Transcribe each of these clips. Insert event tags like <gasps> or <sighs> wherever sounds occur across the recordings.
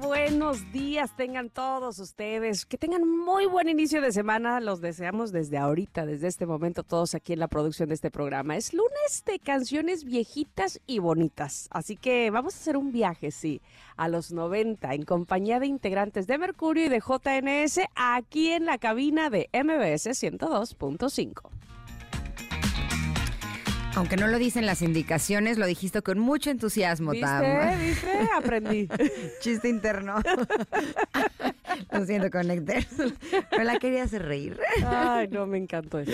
Buenos días tengan todos ustedes. Que tengan muy buen inicio de semana. Los deseamos desde ahorita, desde este momento, todos aquí en la producción de este programa. Es lunes de canciones viejitas y bonitas. Así que vamos a hacer un viaje, sí, a los 90 en compañía de integrantes de Mercurio y de JNS aquí en la cabina de MBS 102.5. Aunque no lo dicen las indicaciones, lo dijiste con mucho entusiasmo, Tam. ¿Viste? ¿Viste? Aprendí. <laughs> Chiste interno. <laughs> lo siento, Connector. Pero la quería hacer reír. Ay, no, me encantó eso.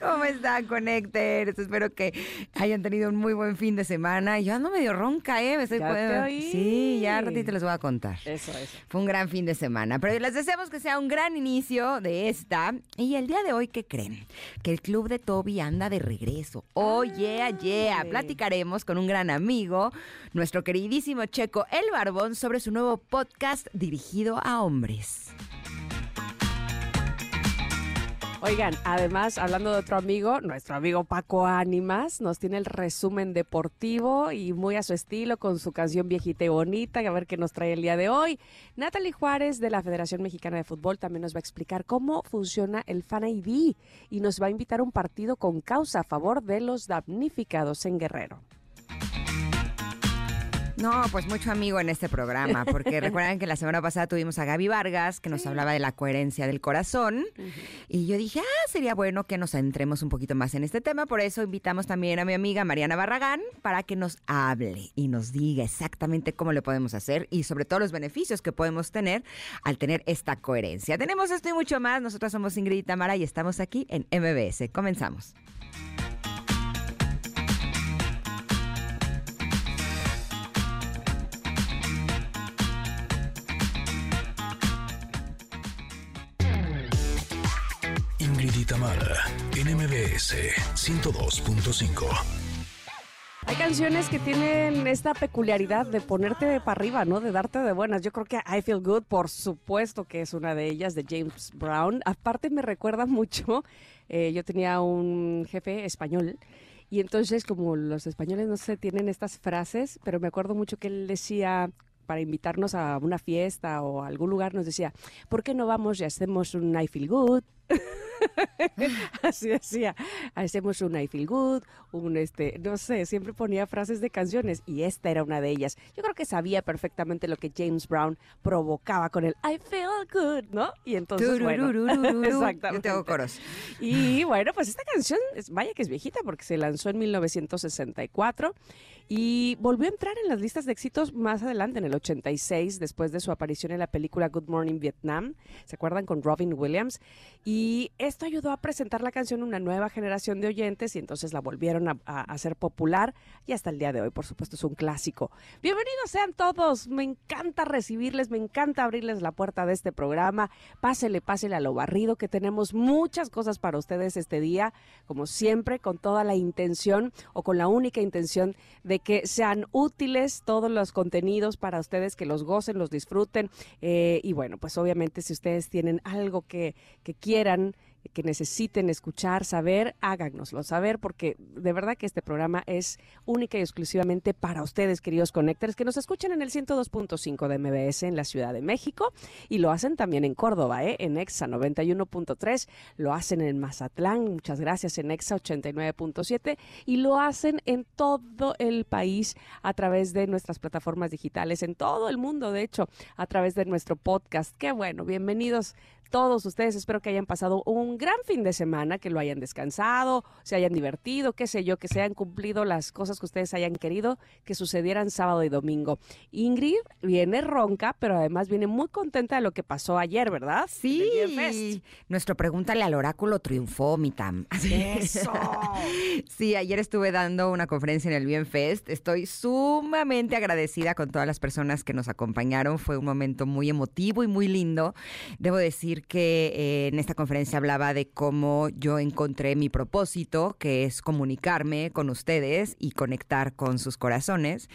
¿Cómo están, Connectors? Espero que hayan tenido un muy buen fin de semana. Yo ando medio ronca, ¿eh? Me estoy Ya te oí. Sí, ya ratito les voy a contar. Eso, eso. Fue un gran fin de semana, pero les deseamos que sea un gran inicio de esta. Y el día de hoy, ¿qué creen? Que el club de Toby anda de regreso. Oh, yeah, yeah. Platicaremos con un gran amigo, nuestro queridísimo Checo El Barbón, sobre su nuevo podcast dirigido a hombres. Oigan, además, hablando de otro amigo, nuestro amigo Paco Ánimas nos tiene el resumen deportivo y muy a su estilo con su canción viejita y bonita, a ver qué nos trae el día de hoy. Natalie Juárez de la Federación Mexicana de Fútbol también nos va a explicar cómo funciona el Fan ID y nos va a invitar a un partido con causa a favor de los damnificados en Guerrero. No, pues mucho amigo en este programa, porque <laughs> recuerdan que la semana pasada tuvimos a Gaby Vargas, que nos hablaba de la coherencia del corazón, y yo dije, ah, sería bueno que nos centremos un poquito más en este tema, por eso invitamos también a mi amiga Mariana Barragán para que nos hable y nos diga exactamente cómo lo podemos hacer y sobre todo los beneficios que podemos tener al tener esta coherencia. Tenemos esto y mucho más, nosotros somos Ingrid y Tamara y estamos aquí en MBS. Comenzamos. Tamara en MBS 102.5. Hay canciones que tienen esta peculiaridad de ponerte de para arriba, ¿no? De darte de buenas. Yo creo que I Feel Good, por supuesto que es una de ellas, de James Brown. Aparte me recuerda mucho, eh, yo tenía un jefe español y entonces como los españoles no sé, tienen estas frases, pero me acuerdo mucho que él decía para invitarnos a una fiesta o a algún lugar, nos decía, ¿por qué no vamos y hacemos un I Feel Good? <laughs> <laughs> Así decía, hacemos un I Feel Good, un este, no sé, siempre ponía frases de canciones y esta era una de ellas. Yo creo que sabía perfectamente lo que James Brown provocaba con el I Feel Good, ¿no? Y entonces, bueno, <laughs> exactamente. Yo te hago coros. Y bueno, pues esta canción, vaya que es viejita porque se lanzó en 1964 y volvió a entrar en las listas de éxitos más adelante, en el 86, después de su aparición en la película Good Morning Vietnam. ¿Se acuerdan? Con Robin Williams. Y esto ayudó a presentar la canción a una nueva generación de oyentes y entonces la volvieron a, hacer popular y hasta el día de hoy, por supuesto, es un clásico. Bienvenidos sean todos. Me encanta recibirles, me encanta abrirles la puerta de este programa. Pásele, pásele a lo barrido, que tenemos muchas cosas para ustedes este día, como siempre, con toda la intención o con la única intención de que sean útiles todos los contenidos para ustedes, que los gocen, los disfruten. eh, y bueno, pues obviamente si ustedes tienen algo que, que quieran que necesiten escuchar, saber, háganoslo saber, porque de verdad que este programa es única y exclusivamente para ustedes, queridos conectores, que nos escuchan en el 102.5 de MBS en la Ciudad de México y lo hacen también en Córdoba, ¿eh? en EXA 91.3, lo hacen en Mazatlán, muchas gracias, en EXA 89.7 y lo hacen en todo el país a través de nuestras plataformas digitales, en todo el mundo, de hecho, a través de nuestro podcast. Qué bueno, bienvenidos todos ustedes. Espero que hayan pasado un gran fin de semana, que lo hayan descansado, se hayan divertido, qué sé yo, que se hayan cumplido las cosas que ustedes hayan querido que sucedieran sábado y domingo. Ingrid viene ronca, pero además viene muy contenta de lo que pasó ayer, ¿verdad? Sí. Nuestro pregúntale al oráculo triunfó, mi Tam. <laughs> Eso. sí, ayer estuve dando una conferencia en el Bienfest. Estoy sumamente agradecida con todas las personas que nos acompañaron. Fue un momento muy emotivo y muy lindo. Debo decir que eh, en esta conferencia hablaba de cómo yo encontré mi propósito, que es comunicarme con ustedes y conectar con sus corazones.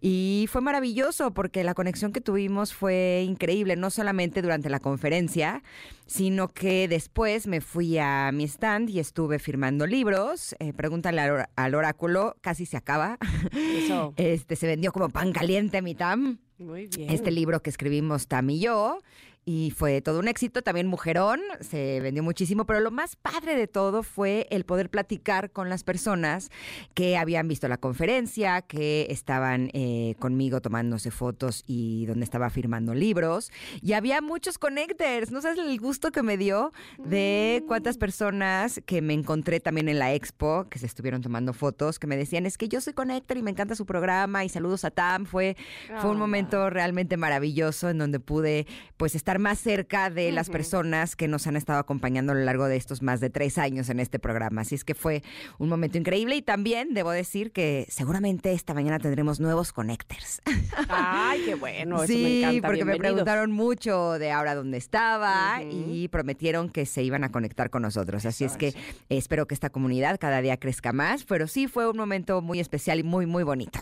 Y fue maravilloso porque la conexión que tuvimos fue increíble, no solamente durante la conferencia, sino que después me fui a mi stand y estuve firmando libros. Eh, pregúntale al, al, oráculo, casi se acaba. Eso. <laughs> Este se vendió como pan caliente, mi Tam. Muy bien. Este libro que escribimos Tam y yo y fue todo un éxito. También Mujerón se vendió muchísimo, pero lo más padre de todo fue el poder platicar con las personas que habían visto la conferencia, que estaban eh, conmigo tomándose fotos y donde estaba firmando libros. Y había muchos connectors. No sabes el gusto que me dio de cuántas Mm. personas que me encontré también en la expo, que se estuvieron tomando fotos, que me decían, es que yo soy connector y me encanta su programa y saludos a Tam. Fue, fue un momento realmente maravilloso en donde pude pues estar más cerca de las personas que nos han estado acompañando a lo largo de estos más de tres años en este programa. Así es que fue un momento increíble y también debo decir que seguramente esta mañana tendremos nuevos connectors. Ay, qué bueno, eso me sí, encanta. porque me preguntaron mucho de ahora dónde estaba y prometieron que se iban a conectar con nosotros. Así Eso, es que eso. espero que esta comunidad cada día crezca más, pero sí fue un momento muy especial y muy, muy bonito.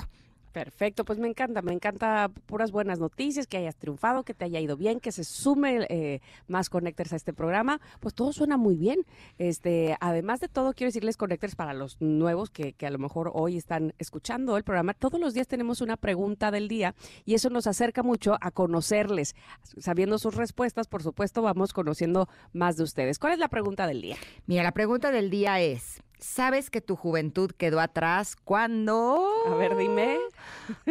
Perfecto, pues me encanta, me encanta puras buenas noticias, que hayas triunfado, que te haya ido bien, que se sume eh, más Connectors a este programa, pues todo suena muy bien. Este, además de todo, quiero decirles Connectors para los nuevos que, que a lo mejor hoy están escuchando el programa, todos los días tenemos una pregunta del día y eso nos acerca mucho a conocerles. Sabiendo sus respuestas, por supuesto, vamos conociendo más de ustedes. ¿Cuál es la pregunta del día? Mira, la pregunta del día es, ¿sabes que tu juventud quedó atrás cuando... A ver, dime.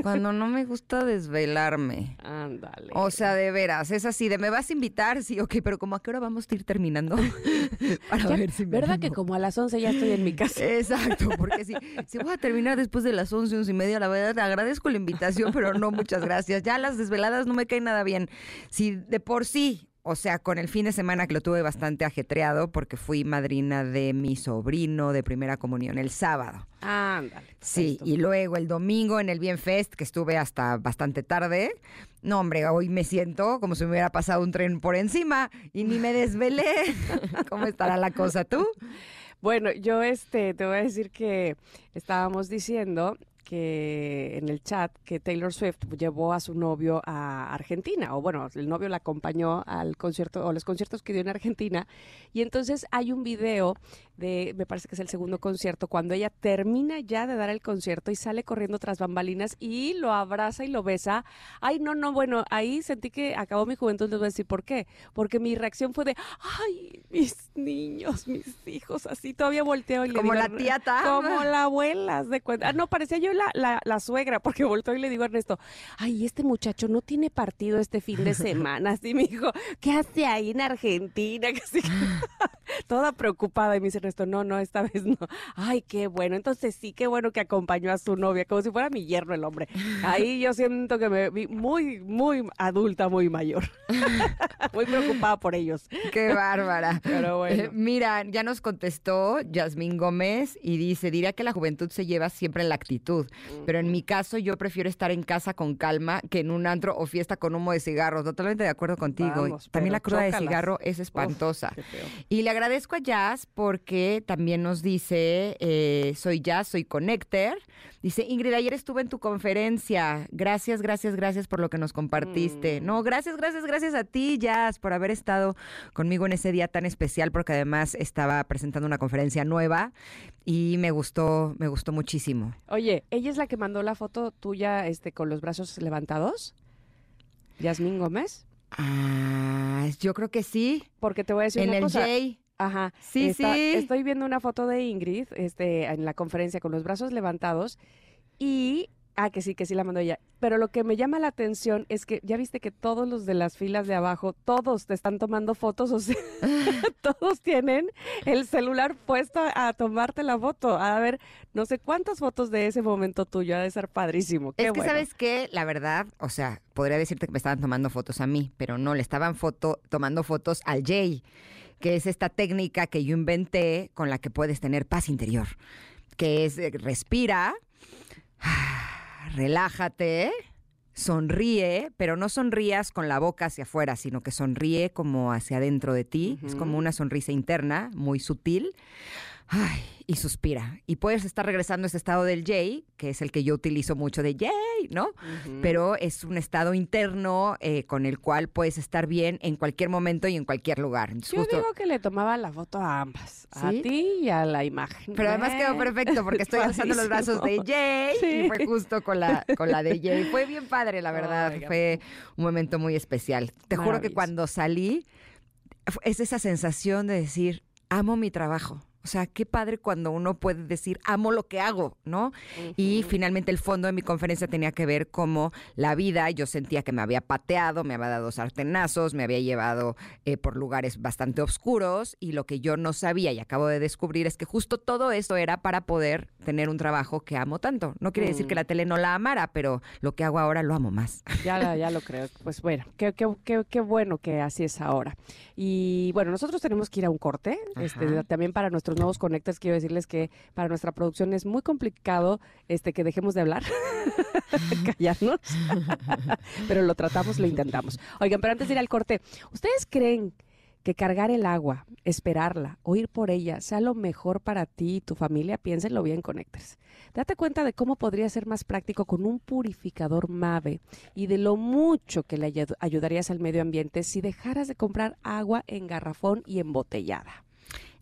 Cuando no me gusta desvelarme. Ándale. O sea, de veras, es así, de me vas a invitar, sí, ok, pero como a qué hora vamos a ir terminando <laughs> para Ya, ver si me ¿Verdad que como a las 11 ya estoy en mi casa? Exacto, porque si, si voy a terminar después de las 11, 11 y media, la verdad, agradezco la invitación, pero no, muchas gracias. Ya las desveladas no me caen nada bien. Si de por sí, o sea, con el fin de semana que lo tuve bastante ajetreado, porque fui madrina de mi sobrino de primera comunión el sábado. Ándale. Sí, perfecto. y luego el domingo en el Bienfest, que estuve hasta bastante tarde. No, hombre, hoy me siento como si me hubiera pasado un tren por encima y ni me desvelé. <laughs> ¿Cómo estará la cosa tú? Bueno, yo este te voy a decir que estábamos diciendo que en el chat que Taylor Swift llevó a su novio a Argentina, o bueno, el novio la acompañó al concierto o los conciertos que dio en Argentina, y entonces hay un video de, me parece que es el segundo concierto, cuando ella termina ya de dar el concierto y sale corriendo tras bambalinas y lo abraza y lo besa. Ay, no, no, bueno, ahí sentí que acabó mi juventud, les voy a decir por qué, porque mi reacción fue de, ay, mis niños, mis hijos, así todavía volteo y le Como digo, la tía Tam. como la abuela, de cuenta. Ah, no, parecía yo la, la, la suegra, porque volteo y le digo a Ernesto, ay, este muchacho no tiene partido este fin de <laughs> semana. Así me dijo, ¿qué hace ahí en Argentina? <laughs> Casi <laughs> toda preocupada. Y me dice Ernesto, no, no, esta <laughs> vez no. Ay, qué bueno. Entonces sí, qué bueno que acompañó a su novia, como si fuera mi yerno el hombre. Ahí yo siento que me vi muy, muy adulta, muy mayor. <laughs> muy preocupada por ellos. Qué bárbara. <laughs> Pero bueno. Eh, mira, ya nos contestó Yasmín Gómez y dice, diría que la juventud se lleva siempre en la actitud, pero en mi caso yo prefiero estar en casa con calma que en un antro o fiesta con humo de cigarros. Totalmente de acuerdo contigo. Vamos, También la cruda de cigarro es espantosa. Y le agradezco a Jazz porque también nos dice, eh, soy Jazz, soy Connector. Dice, Ingrid, ayer estuve en tu conferencia. Gracias, gracias, gracias por lo que nos compartiste. Mm. No, gracias, gracias, gracias a ti, Jazz, por haber estado conmigo en ese día tan especial, porque además estaba presentando una conferencia nueva y me gustó, me gustó muchísimo. Oye, ¿ella es la que mandó la foto tuya este, con los brazos levantados? ¿Yasmín Gómez? Ah, yo creo que sí. Porque te voy a decir En una el cosa. J. Ajá. Sí, está- sí. Estoy viendo una foto de Ingrid este, en la conferencia con los brazos levantados y Ah, que sí, que sí la mandó ella. Pero lo que me llama la atención es que ya viste que todos los de las filas de abajo, todos te están tomando fotos, o sea, <laughs> <laughs> todos tienen el celular puesto a tomarte la foto. A ver, no sé cuántas fotos de ese momento tuyo, ha de ser padrísimo. Qué es que bueno. sabes que la verdad, o sea, podría decirte que me estaban tomando fotos a mí, pero no, le estaban foto, tomando fotos al Jay, que es esta técnica que yo inventé con la que puedes tener paz interior, que es eh, respira, <sighs> relájate, sonríe, pero no sonrías con la boca hacia afuera, sino que sonríe como hacia adentro de ti. Es como una sonrisa interna, muy sutil. Ay, y suspira. Y puedes estar regresando a ese estado del Jay, que es el que yo utilizo mucho de Jay, ¿no? Pero es un estado interno eh, con el cual puedes estar bien en cualquier momento y en cualquier lugar. Entonces, Yo justo- digo que le tomaba la foto a ambas, a ti y a la imagen. Pero además quedó Eh, perfecto porque estoy alzando los brazos de. Jay y fue justo con la, con la de Jay. Fue bien padre, la verdad. Fue un momento muy especial. Te juro que cuando salí, es esa sensación de decir, amo mi trabajo. O sea, qué padre cuando uno puede decir, amo lo que hago, ¿no? Y finalmente el fondo de mi conferencia tenía que ver cómo la vida, yo sentía que me había pateado, me había dado sartenazos, me había llevado eh, por lugares bastante oscuros y lo que yo no sabía y acabo de descubrir es que justo todo esto era para poder tener un trabajo que amo tanto. No quiere decir que Mm. la tele no la amara, pero lo que hago ahora lo amo más. Ya, ya lo creo. Pues bueno, qué, qué, qué, qué bueno que así es ahora. Y bueno, nosotros tenemos que ir a un corte. Este, también para nuestros nuevos conectores quiero decirles que para nuestra producción es muy complicado este, que dejemos de hablar, <laughs> <laughs> callarnos, pero lo tratamos, lo intentamos. Oigan, pero antes de ir al corte, ¿ustedes creen que cargar el agua, esperarla o ir por ella sea lo mejor para ti y tu familia? Piénsenlo bien, Connectors. Date cuenta de cómo podría ser más práctico con un purificador MAVE y de lo mucho que le ayud- ayudarías al medio ambiente si dejaras de comprar agua en garrafón y embotellada.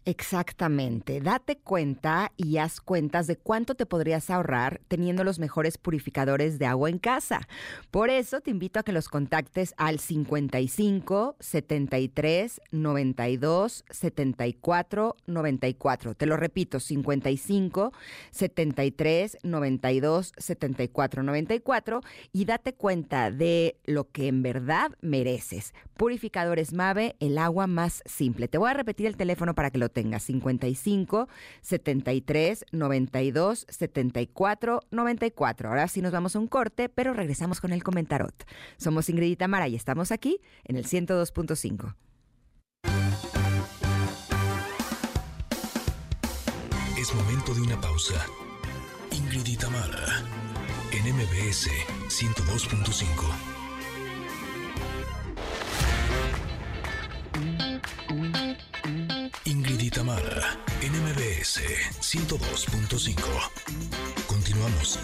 Exactamente. Date cuenta y haz cuentas de cuánto te podrías ahorrar teniendo los mejores purificadores de agua en casa. Por eso te invito a que los contactes al 55 73 92 74 94. Te lo repito, 55 73 92 74 94 y date cuenta de lo que en verdad mereces. Purificadores Mave, el agua más simple. Te voy a repetir el teléfono para que lo tengas. 55 73 92 74 94. Ahora sí nos vamos a un corte, pero regresamos con el comentarot. Somos Ingrid y Tamara y estamos aquí en el 102.5. Es momento de una pausa. Ingrid y en MBS 102.5. Ingrid y Tamara, en MBS 102.5. Continuamos.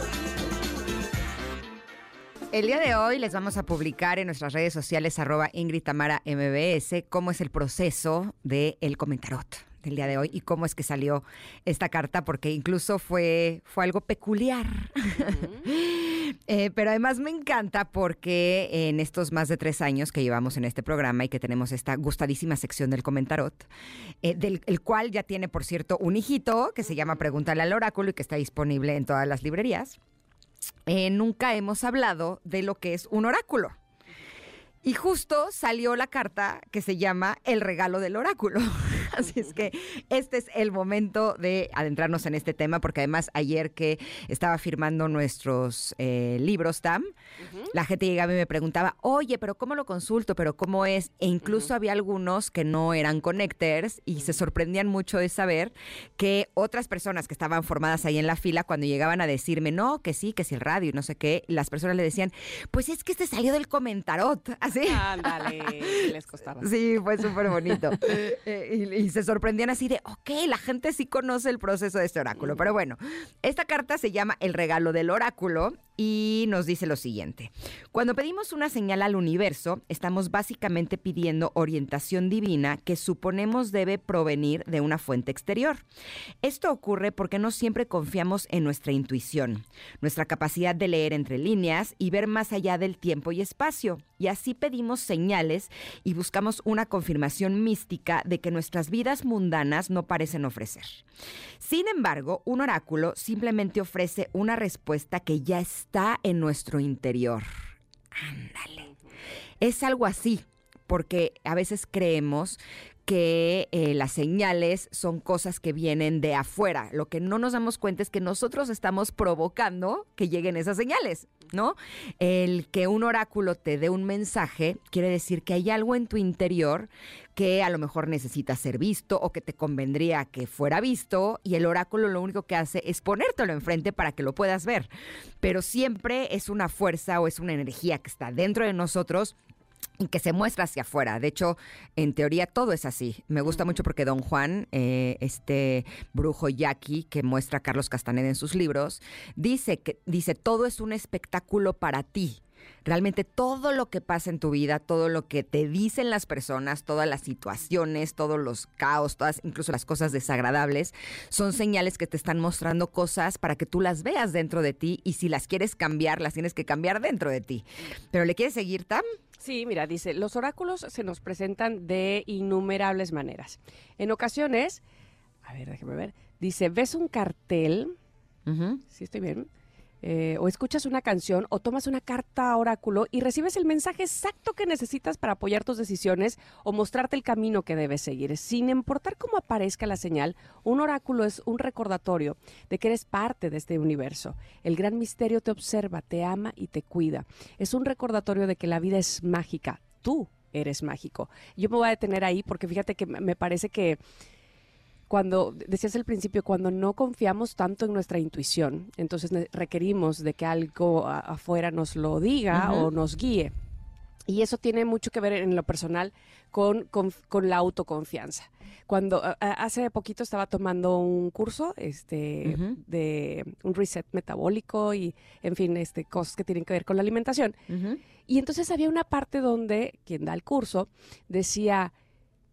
El día de hoy les vamos a publicar en nuestras redes sociales arroba Ingrid Tamara MBS cómo es el proceso del comentarot del día de hoy y cómo es que salió esta carta, porque incluso fue, fue algo peculiar. <laughs> Eh, pero además me encanta porque en estos más de tres años que llevamos en este programa y que tenemos esta gustadísima sección del comentarot, eh, del el cual ya tiene, por cierto, un hijito que se llama Pregúntale al oráculo y que está disponible en todas las librerías eh, nunca hemos hablado de lo que es un oráculo. Y justo salió la carta que se llama El regalo del oráculo. <laughs> Así es que este es el momento de adentrarnos en este tema, porque además ayer que estaba firmando nuestros eh, libros, Tam, la gente llegaba y me preguntaba, oye, pero ¿cómo lo consulto? ¿Pero cómo es? E incluso había algunos que no eran connectors y se sorprendían mucho de saber que otras personas que estaban formadas ahí en la fila, cuando llegaban a decirme, no, que sí, que sí el radio y no sé qué, las personas le decían, pues es que este salió del comentarot, <laughs> así. Ándale, ¿qué les costaba? Sí, fue súper bonito. <laughs> Eh, y, y se sorprendían así de, ok, la gente sí conoce el proceso de este oráculo. Pero bueno, esta carta se llama El regalo del oráculo y nos dice lo siguiente. Cuando pedimos una señal al universo, estamos básicamente pidiendo orientación divina que suponemos debe provenir de una fuente exterior. Esto ocurre porque no siempre confiamos en nuestra intuición, nuestra capacidad de leer entre líneas y ver más allá del tiempo y espacio. Y así pedimos señales y buscamos una confirmación mística de que nuestras vidas mundanas no parecen ofrecer. Sin embargo, un oráculo simplemente ofrece una respuesta que ya está en nuestro interior. Ándale. Es algo así, porque a veces creemos que eh, las señales son cosas que vienen de afuera. Lo que no nos damos cuenta es que nosotros estamos provocando que lleguen esas señales, ¿no? El que un oráculo te dé un mensaje quiere decir que hay algo en tu interior que a lo mejor necesita ser visto o que te convendría que fuera visto y el oráculo lo único que hace es ponértelo enfrente para que lo puedas ver. Pero siempre es una fuerza o es una energía que está dentro de nosotros y que se muestra hacia afuera. De hecho, en teoría todo es así. Me gusta mucho porque Don Juan, eh, este brujo yaqui que muestra a Carlos Castaneda en sus libros, dice que dice todo es un espectáculo para ti. Realmente todo lo que pasa en tu vida, todo lo que te dicen las personas, todas las situaciones, todos los caos, todas, incluso las cosas desagradables, son señales que te están mostrando cosas para que tú las veas dentro de ti y si las quieres cambiar, las tienes que cambiar dentro de ti. Pero ¿le quieres seguir, Tam? Sí, mira, dice, los oráculos se nos presentan de innumerables maneras. En ocasiones, a ver, déjame ver, dice, ves un cartel, si estoy bien, eh, o escuchas una canción o tomas una carta oráculo y recibes el mensaje exacto que necesitas para apoyar tus decisiones o mostrarte el camino que debes seguir. Sin importar cómo aparezca la señal, un oráculo es un recordatorio de que eres parte de este universo. El gran misterio te observa, te ama y te cuida. Es un recordatorio de que la vida es mágica. Tú eres mágico. Yo me voy a detener ahí porque fíjate que me parece que cuando, decías al principio, cuando no confiamos tanto en nuestra intuición, entonces requerimos de que algo afuera nos lo diga o nos guíe. Y eso tiene mucho que ver en lo personal con, con, la autoconfianza. Cuando hace poquito estaba tomando un curso este, de un reset metabólico y, en fin, este, cosas que tienen que ver con la alimentación. Y entonces había una parte donde quien da el curso decía,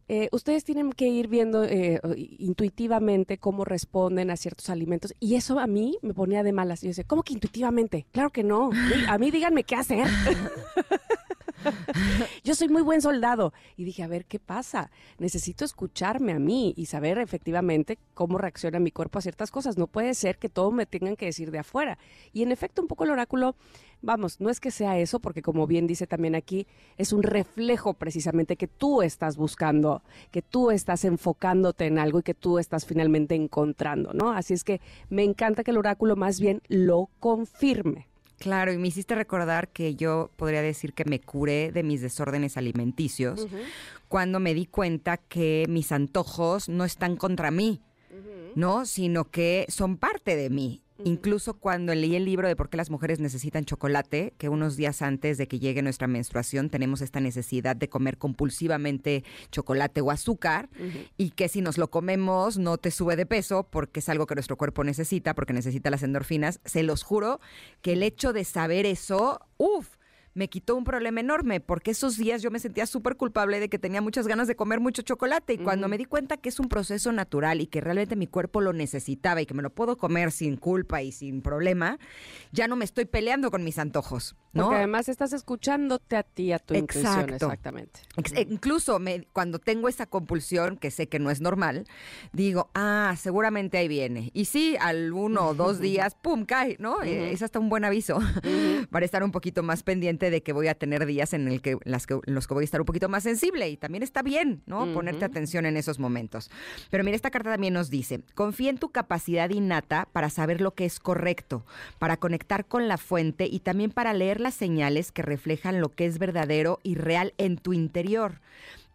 eh, ustedes tienen que ir viendo eh, intuitivamente cómo responden a ciertos alimentos. Y eso a mí me ponía de malas. Yo decía, ¿cómo que intuitivamente? Claro que no. A mí díganme qué hacer. <laughs> <laughs> Yo soy muy buen soldado. Y dije, a ver, ¿qué pasa? Necesito escucharme a mí y saber efectivamente cómo reacciona mi cuerpo a ciertas cosas. No puede ser que todo me tengan que decir de afuera. Y en efecto, un poco el oráculo, vamos, no es que sea eso, porque como bien dice también aquí, es un reflejo precisamente que tú estás buscando, que tú estás enfocándote en algo y que tú estás finalmente encontrando, ¿no? Así es que me encanta que el oráculo más bien lo confirme. Claro, y me hiciste recordar que yo podría decir que me curé de mis desórdenes alimenticios cuando me di cuenta que mis antojos no están contra mí, ¿no? Sino que son parte de mí Incluso cuando leí el libro de por qué las mujeres necesitan chocolate, que unos días antes de que llegue nuestra menstruación tenemos esta necesidad de comer compulsivamente chocolate o azúcar y que si nos lo comemos no te sube de peso porque es algo que nuestro cuerpo necesita, porque necesita las endorfinas, se los juro que el hecho de saber eso, uff, me quitó un problema enorme, porque esos días yo me sentía súper culpable de que tenía muchas ganas de comer mucho chocolate. Y cuando me di cuenta que es un proceso natural y que realmente mi cuerpo lo necesitaba y que me lo puedo comer sin culpa y sin problema, ya no me estoy peleando con mis antojos. ¿No? Porque además estás escuchándote a ti, a tu intuición. Exactamente. incluso me, cuando tengo esa compulsión, que sé que no es normal, digo, ah, seguramente ahí viene. Y sí, al uno o dos <laughs> días, ¡pum! cae, ¿no? Es hasta un buen aviso <laughs> para estar un poquito más pendiente de que voy a tener días en, el que, las que, los que voy a estar un poquito más sensible y también está bien, ¿no? Ponerte atención en esos momentos. Pero mira, esta carta también nos dice, confía en tu capacidad innata para saber lo que es correcto, para conectar con la fuente y también para leer señales que reflejan lo que es verdadero y real en tu interior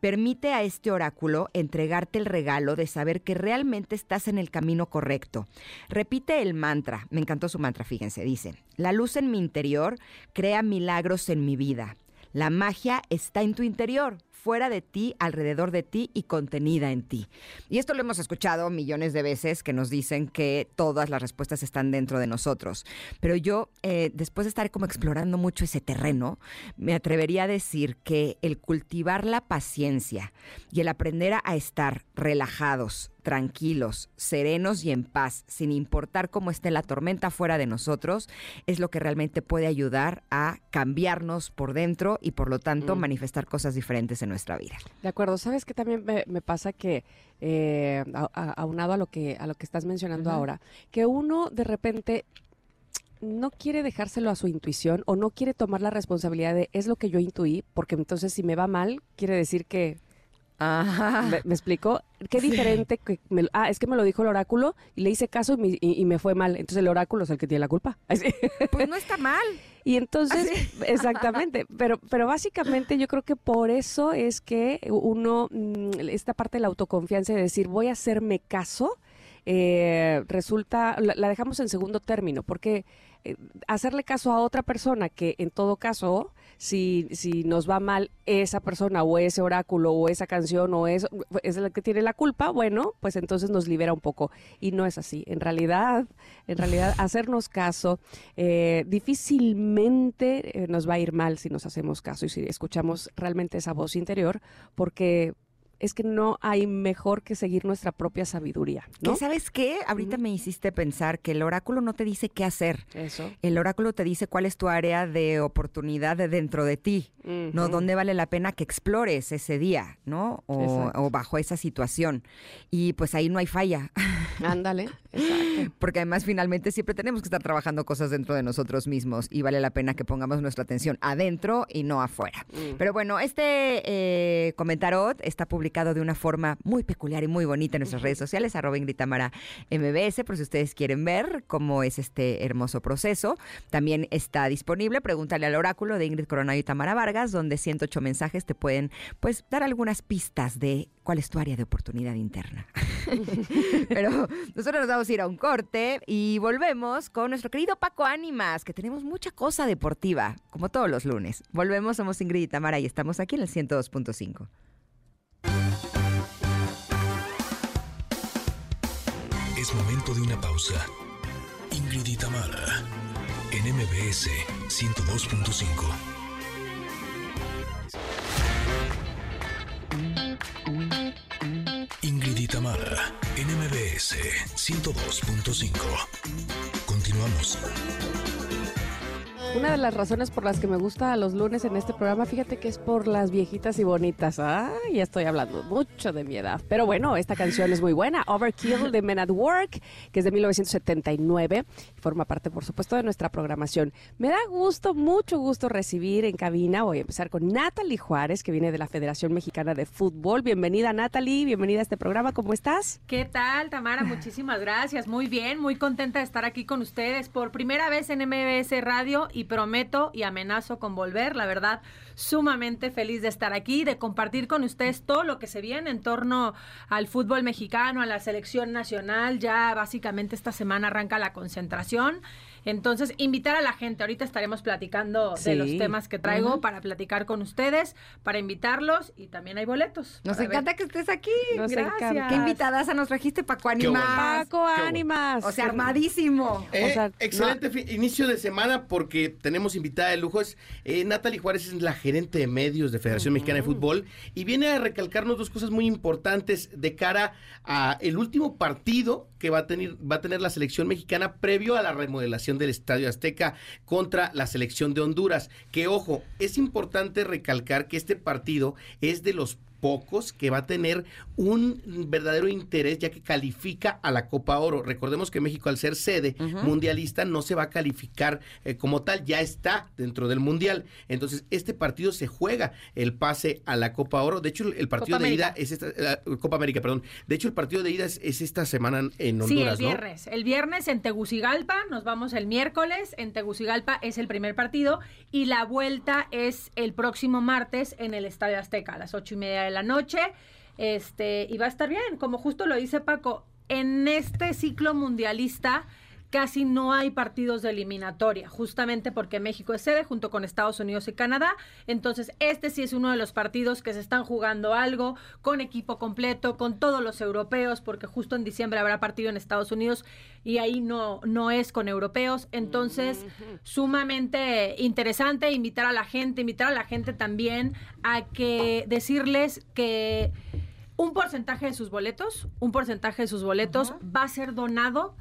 permite a este oráculo entregarte el regalo de saber que realmente estás en el camino correcto. Repite el mantra, me encantó su mantra, fíjense, dice, la luz en mi interior crea milagros en mi vida. La magia está en tu interior fuera de ti, alrededor de ti y contenida en ti. Y esto lo hemos escuchado millones de veces que nos dicen que todas las respuestas están dentro de nosotros. Pero yo, eh, después de estar como explorando mucho ese terreno, me atrevería a decir que el cultivar la paciencia y el aprender a estar relajados, tranquilos, serenos y en paz, sin importar cómo esté la tormenta fuera de nosotros, es lo que realmente puede ayudar a cambiarnos por dentro y por lo tanto Mm. manifestar cosas diferentes en nuestra vida. De acuerdo, sabes que también me, me pasa que eh, a- a- aunado a lo que a lo que estás mencionando ahora, que uno de repente no quiere dejárselo a su intuición o no quiere tomar la responsabilidad de es lo que yo intuí, porque entonces si me va mal quiere decir que Ajá. ¿Me, me explico? Qué diferente que me lo- ah, es que me lo dijo el oráculo y le hice caso y me, y- y me fue mal. Entonces el oráculo es el que tiene la culpa. <laughs> Así. Pues no está mal. Y entonces, <laughs> exactamente, pero, pero básicamente yo creo que por eso es que uno, mm, esta parte de la autoconfianza de decir voy a hacerme caso, eh, resulta, la, la dejamos en segundo término, porque eh, hacerle caso a otra persona que en todo caso, si, si nos va mal esa persona o ese oráculo o esa canción o eso, es la que tiene la culpa, bueno, pues entonces nos libera un poco. Y no es así. En realidad, en realidad, <laughs> hacernos caso, eh, difícilmente eh, nos va a ir mal si nos hacemos caso y si escuchamos realmente esa voz interior, porque es que no hay mejor que seguir nuestra propia sabiduría, ¿no? ¿Qué sabes qué? Ahorita Ujú. me hiciste pensar que el oráculo no te dice qué hacer. Eso. El oráculo te dice cuál es tu área de oportunidad de dentro de ti, ¿no? Dónde vale la pena que explores ese día, ¿no? O, bajo esa situación. Y pues ahí no hay falla, <laughs> Ándale, exacto. porque además finalmente siempre tenemos que estar trabajando cosas dentro de nosotros mismos y vale la pena que pongamos nuestra atención adentro y no afuera. Mm. Pero bueno, este eh, comentarot está publicado de una forma muy peculiar y muy bonita en nuestras redes sociales, arroba Ingrid Tamara MBS, por si ustedes quieren ver cómo es este hermoso proceso. También está disponible, pregúntale al oráculo de Ingrid Coronado y Tamara Vargas, donde 108 mensajes te pueden pues dar algunas pistas de cuál es tu área de oportunidad interna. <laughs> Pero nosotros nos vamos a ir a un corte y volvemos con nuestro querido Paco Ánimas, que tenemos mucha cosa deportiva, como todos los lunes. Volvemos, somos Ingrid y Tamara y estamos aquí en el 102.5. De una pausa. Ingrid y en MBS 102.5. Ingrid y en MBS 102.5. Continuamos. Una de las razones por las que me gusta los lunes en este programa, fíjate que es por las viejitas y bonitas. Ah, ya estoy hablando mucho de mi edad. Pero bueno, esta canción es muy buena. Overkill de Men at Work, que es de 1979. y Forma parte, por supuesto, de nuestra programación. Me da gusto, mucho gusto recibir en cabina. Voy a empezar con Natalie Juárez, que viene de la Federación Mexicana de Fútbol. Bienvenida, Natalie. Bienvenida a este programa. ¿Cómo estás? ¿Qué tal, Tamara? Muchísimas gracias. Muy bien, muy contenta de estar aquí con ustedes por primera vez en MBS Radio prometo y amenazo con volver. La verdad, sumamente feliz de estar aquí, de compartir con ustedes todo lo que se viene en torno al fútbol mexicano, a la selección nacional. Ya básicamente esta semana arranca la concentración. Entonces, invitar a la gente. Ahorita estaremos platicando Sí. de los temas que traigo para platicar con ustedes, para invitarlos y también hay boletos. Nos ver. encanta que estés aquí. Nos Gracias. encanta. Qué invitadas nos trajiste, Paco bueno. Ánimas. Paco, ánimas. O sea, armadísimo. Eh, O sea, excelente inicio de semana porque tenemos invitada de lujo. Es, eh, Natalie Juárez es la gerente de medios de Federación Mexicana de Fútbol y viene a recalcarnos dos cosas muy importantes de cara a el último partido que va a tener va a tener la selección mexicana previo a la remodelación del Estadio Azteca contra la selección de Honduras. Que ojo, es importante recalcar que este partido es de los pocos que va a tener un verdadero interés ya que califica a la Copa Oro. Recordemos que México al ser sede mundialista no se va a calificar eh, como tal, ya está dentro del mundial. Entonces, este partido se juega el pase a la Copa Oro. De hecho, el, partido Copa de ida es esta eh, Copa América, perdón. De hecho, el partido de ida es, es esta semana en Honduras, Sí, el ¿no? viernes. El viernes en Tegucigalpa, nos vamos el miércoles. En Tegucigalpa es el primer partido y la vuelta es el próximo martes en el Estadio Azteca a las ocho y media de la noche. Este, y va a estar bien, como justo lo dice Paco, en este ciclo mundialista casi no hay partidos de eliminatoria, justamente porque México es sede junto con Estados Unidos y Canadá. Entonces, este sí es uno de los partidos que se están jugando algo con equipo completo, con todos los europeos, porque justo en diciembre habrá partido en Estados Unidos y ahí no, no es con europeos. Entonces, sumamente interesante invitar a la gente, invitar a la gente también a que decirles que un porcentaje de sus boletos, un porcentaje de sus boletos va a ser donado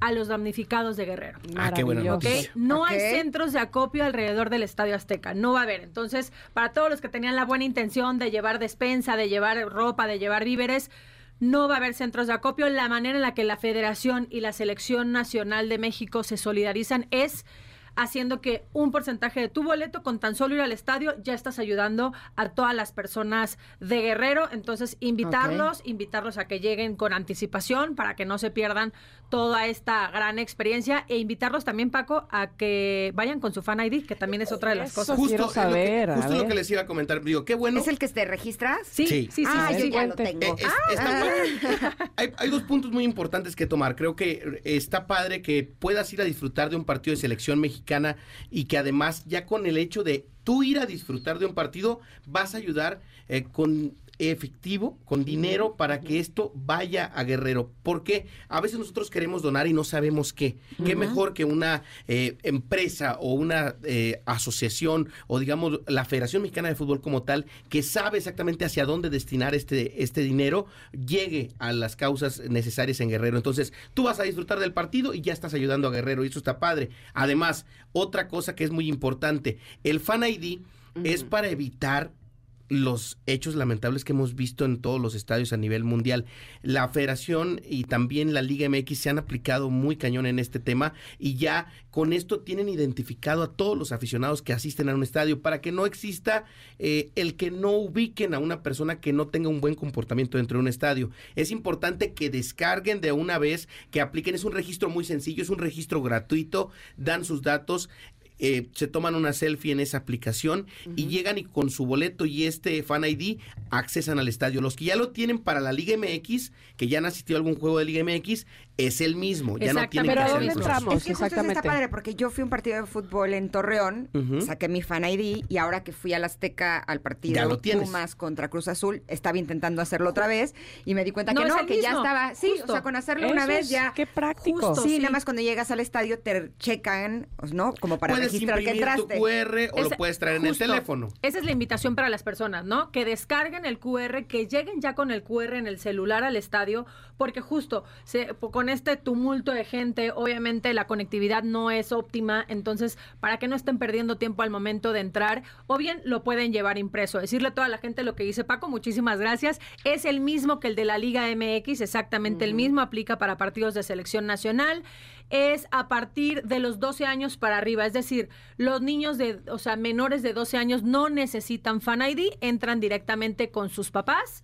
a los damnificados de Guerrero. Ah, qué buena noticia. No Ok. hay centros de acopio alrededor del Estadio Azteca, no va a haber. Entonces, para todos los que tenían la buena intención de llevar despensa, de llevar ropa, de llevar víveres, no va a haber centros de acopio. La manera en la que la Federación y la Selección Nacional de México se solidarizan es haciendo que un porcentaje de tu boleto, con tan solo ir al estadio, ya estás ayudando a todas las personas de Guerrero. Entonces, invitarlos, invitarlos a que lleguen con anticipación para que no se pierdan toda esta gran experiencia e invitarlos también, Paco, a que vayan con su fan ID, que también es otra de las Eso cosas. quiero es lo que- saber, a justo lo que les iba a comentar. Digo, qué bueno. ¿Es el que te registras? Sí, Sí. sí, sí. ah, sí, yo sí. ya lo tengo. Eh, es- está <laughs> hay dos puntos muy importantes que tomar. Creo que está padre que puedas ir a disfrutar de un partido de selección mexicana y que además ya con el hecho de tú ir a disfrutar de un partido vas a ayudar eh, con efectivo, con dinero para que esto vaya a Guerrero. Porque a veces nosotros queremos donar y no sabemos qué. Qué mejor que una eh, empresa o una eh, asociación o digamos la Federación Mexicana de Fútbol como tal que sabe exactamente hacia dónde destinar este, este dinero llegue a las causas necesarias en Guerrero. Entonces tú vas a disfrutar del partido y ya estás ayudando a Guerrero y eso está padre. Además, otra cosa que es muy importante, el Fan ID es para evitar los hechos lamentables que hemos visto en todos los estadios a nivel mundial. La federación y también la Liga MX se han aplicado muy cañón en este tema y ya con esto tienen identificado a todos los aficionados que asisten a un estadio para que no exista eh, el que no ubiquen a una persona que no tenga un buen comportamiento dentro de un estadio. Es importante que descarguen de una vez, que apliquen. Es un registro muy sencillo, es un registro gratuito, dan sus datos eh, se toman una selfie en esa aplicación y llegan y con su boleto y este Fan ID accesan al estadio. Los que ya lo tienen para la Liga MX, que ya han asistido a algún juego de Liga MX, es el mismo. Ya no Pero que ¿a hacer dónde el proceso. Es que justo eso está padre porque yo fui a un partido de fútbol en Torreón, saqué mi fan ID y ahora que fui al Azteca al Ya partido lo tienes. Pumas contra Cruz Azul, estaba intentando hacerlo otra vez y me di cuenta No, que no, que ya estaba, sí, justo. o sea, con hacerlo una vez es- ya. Qué práctico. Justo. Sí, sí. nada más cuando llegas al estadio te checan, ¿no? Como para puedes registrar que imprimir tu entraste. QR o lo puedes traer en el teléfono. Esa es la invitación para las personas, ¿no? Que descarguen el QR, que lleguen ya con el QR en el celular al estadio, porque justo se- con este tumulto de gente, obviamente la conectividad no es óptima, entonces para que no estén perdiendo tiempo al momento de entrar, o bien lo pueden llevar impreso. Decirle a toda la gente lo que dice Paco, muchísimas gracias. Es el mismo que el de la Liga MX, exactamente el mismo, aplica para partidos de selección nacional es a partir de los 12 años para arriba. Es decir, los niños de, o sea, menores de 12 años no necesitan Fan ID, entran directamente con sus papás.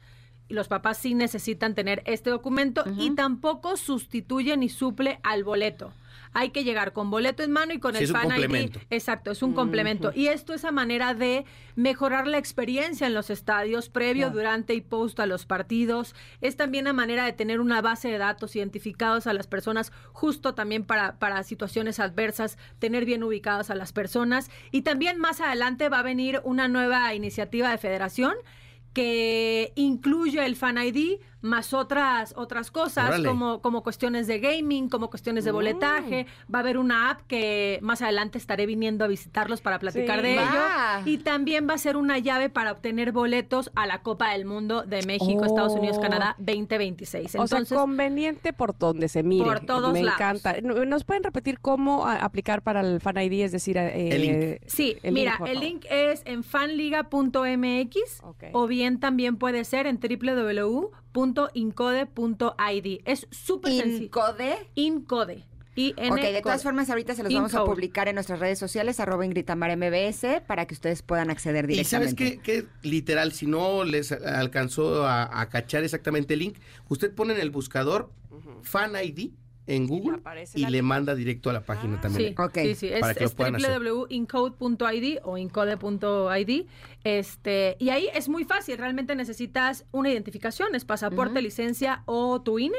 Y los papás sí necesitan tener este documento y tampoco sustituye ni suple al boleto. Hay que llegar con boleto en mano y con Sí, el es un Fan ID. Exacto, es un complemento. Y esto es a manera de mejorar la experiencia en los estadios, previo, durante y post a los partidos. Es también a manera de tener una base de datos identificados a las personas, justo también para, para situaciones adversas, tener bien ubicadas a las personas. Y también más adelante va a venir una nueva iniciativa de federación que incluye el Fan ID más otras otras cosas Órale. como como cuestiones de gaming, como cuestiones de boletaje, va a haber una app que más adelante estaré viniendo a visitarlos para platicar Sí. de Va. ello y también va a ser una llave para obtener boletos a la Copa del Mundo de México, Estados Unidos, Oh. Canadá 2026. o Entonces, sea, conveniente por donde se mire. Por todos Me lados. encanta. No- ¿Nos pueden repetir cómo aplicar para el Fan ID? Es decir, eh, El link. Sí, el mira, link, el link es en fanliga.mx Ok. o bien también puede ser en www.incode.id. Es súper sencillo. Incode. Incode. I-N Ok, de todas formas ahorita se los vamos a publicar en nuestras redes sociales, arroba Ingrid Tamara MBS, para que ustedes puedan acceder Y sabes directamente. qué, qué literal, si no les alcanzó a, a cachar exactamente el link, usted pone en el buscador Fan ID en Google aparece y la- le manda directo a la página Ah, también. Sí, Ok. sí, sí, es, Para que lo es puedan hacer. www.incode.id o incode.id. Este, y ahí es muy fácil, realmente necesitas una identificación, es pasaporte, licencia o tu INE.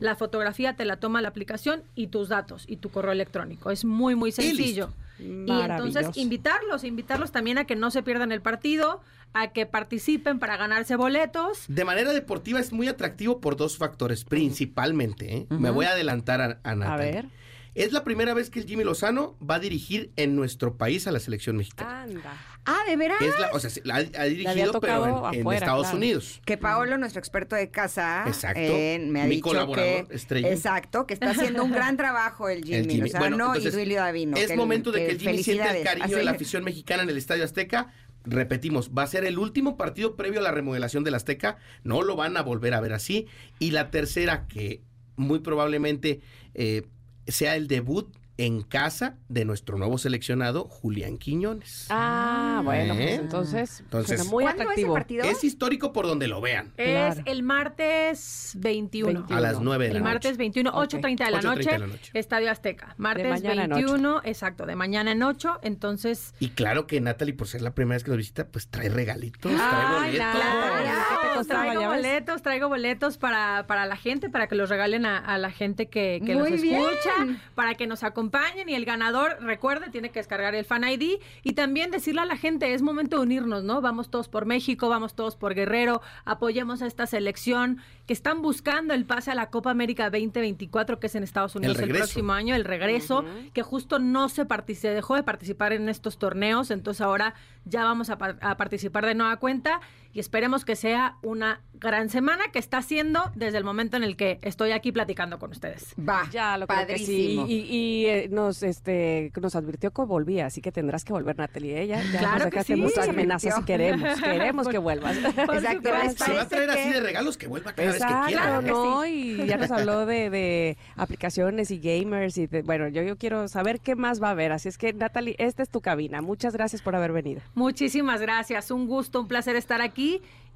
La fotografía te la toma la aplicación y tus datos y tu correo electrónico. Es muy, muy sencillo. Y entonces Maravilloso. invitarlos, invitarlos también a que no se pierdan el partido, a que participen para ganarse boletos. De manera deportiva es muy atractivo por dos factores, principalmente. ¿eh? Me voy a adelantar a, a A Natalia. ver. Es la primera vez que el Jimmy Lozano va a dirigir en nuestro país a la selección mexicana. Anda. Ah, ¿de veras? Es la, o sea, la ha, dirigido, pero en, Estados claro. Unidos. Que Paolo, nuestro experto de casa, Exacto. eh, me ha Mi dicho colaborador que estrella. exacto, que está haciendo un gran trabajo el Jimmy, El Jimmy. Lozano Bueno, y entonces, Duilio Davino. Es que momento de que el Jimmy siente el cariño de la afición mexicana en el Estadio Azteca. Repetimos, va a ser el último partido previo a la remodelación del Azteca. No lo van a volver a ver así. Y la tercera, que muy probablemente eh, sea el debut en casa de nuestro nuevo seleccionado, Julián Quiñones. Ah, bueno, pues ¿Eh? entonces, Entonces, suena muy ¿Cuándo es el atractivo. partido? Es histórico por donde lo vean. Es Claro. el martes 21. A las 9 de la El noche. martes 21, Ok. 8.30 de la 8:30 noche, de la noche. Estadio Azteca. Martes mañana en 21, exacto, de mañana en 8. Entonces, Y claro que Natalie, por ser la primera vez que nos visita, pues trae regalitos, Ay, trae boletos. Claro, ¿Qué te costaba, traigo boletos, traigo boletos para, para la gente, para que los regalen a, a la gente que, que bien. escucha, para que nos acompañen y el ganador, recuerde, tiene que descargar el Fan ID y también decirle a la gente, es momento de unirnos, ¿no? Vamos todos por México, vamos todos por Guerrero, apoyemos a esta selección que están buscando el pase a la Copa América 2024, que es en Estados Unidos el, próximo año, el regreso, que justo no se, se dejó de participar en estos torneos, entonces ahora ya vamos a, par- a participar de nueva cuenta y esperemos que sea una gran semana que está siendo desde el momento en el que estoy aquí platicando con ustedes. Va, Ya lo creo que sí. padrísimo. Y, y, eh, nos, este, nos advirtió que volvía, así que tendrás que volver, Natalie. Ella ya Claro nos que dejaste sí. muchas amenazas y queremos, <laughs> queremos que vuelvas. Exacto, ¿les Se va a traer así de regalos que vuelva cada vez que Exacto, quiera. ¿eh? ¿no? Y ya nos habló de, de aplicaciones y gamers y de- bueno, yo, yo quiero saber qué más va a haber. Así es que, Natalie, esta es tu cabina. Muchas gracias por haber venido. Muchísimas gracias, un gusto, un placer estar aquí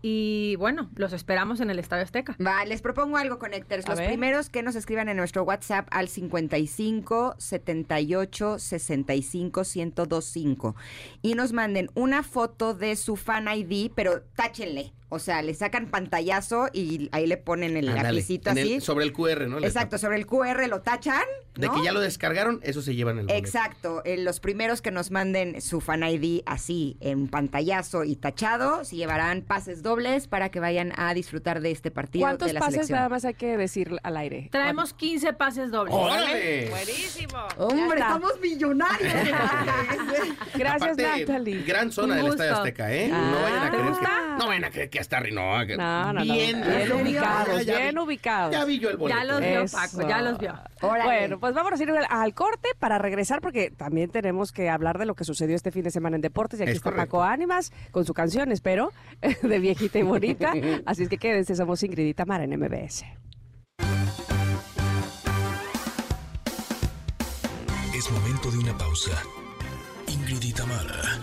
y bueno, los esperamos en el Estadio Azteca. Va, les propongo algo, Connectors. Los ver. primeros que nos escriban en nuestro WhatsApp al 55 78 65 1025 y nos manden una foto de su fan ID, pero táchenle. O sea, le sacan pantallazo y ahí le ponen el lapicito en el- así. sobre el QR, ¿no? Le Exacto, sobre el QR lo tachan. De que ya lo descargaron, eso se llevan el boleto. Exacto, eh, los primeros que nos manden su fan ID así en pantallazo y tachado, se llevarán pases dobles para que vayan a disfrutar de este partido ¿Cuántos de la pases selección. nada más hay que decir al aire? Traemos 15 pases dobles. ¡Órale! Buenísimo. Hombre, estamos millonarios. <laughs> Gracias, Aparte, Natalie. Gran zona del. Estadio Azteca, ¿eh? Ah, no vayan a ¿te creer que, no vayan a creer que hasta arriba. No, que- No, no, no. bien, Bien ubicados, ya bien vi- ubicados. Ya vi yo el boleto. Ya los vio Eso. Paco, ya los vio. Órale. Bueno, pues vamos a ir al- al corte para regresar porque también tenemos que hablar de lo que sucedió este fin de semana en deportes y aquí Es está correcto. Paco Ánimas con su canción, espero, <laughs> de viejita y bonita. <laughs> Así es que quédense, somos Ingrid y Tamara en MBS. Es momento de una pausa. Ingrid y Tamara,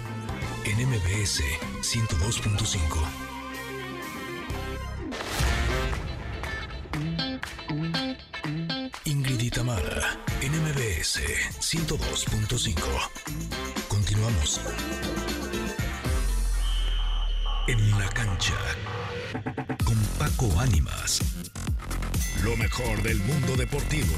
en MBS 102.5. y Tamara, en MBS 102.5. Continuamos. En la cancha, con Paco Ánimas. Lo mejor del mundo deportivo.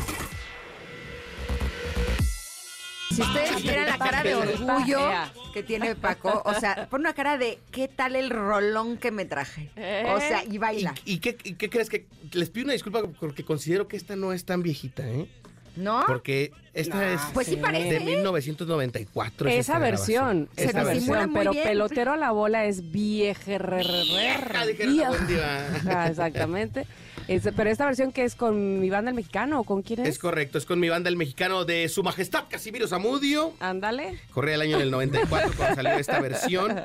Si ustedes vieran la cara de orgullo. Que tiene Paco, o sea, pon una cara de ¿qué tal el rolón que me traje? O sea, y baila, ¿Y, y qué, y qué crees que les pido una disculpa porque considero que esta no es tan viejita, ¿eh? ¿no? Porque esta es Pues sí parece, de ¿eh? 1994. es Esa versión, esa Esta versión, muy pero bien. pelotero a la bola es vieja. Vieja, día. Ajá, Exactamente. Es- pero esta versión que es con mi banda el mexicano o con quién es? Es correcto, es con mi banda el mexicano de Su Majestad Casimiro Zamudio. Ándale. Corría el año del 94 cuando salió esta versión.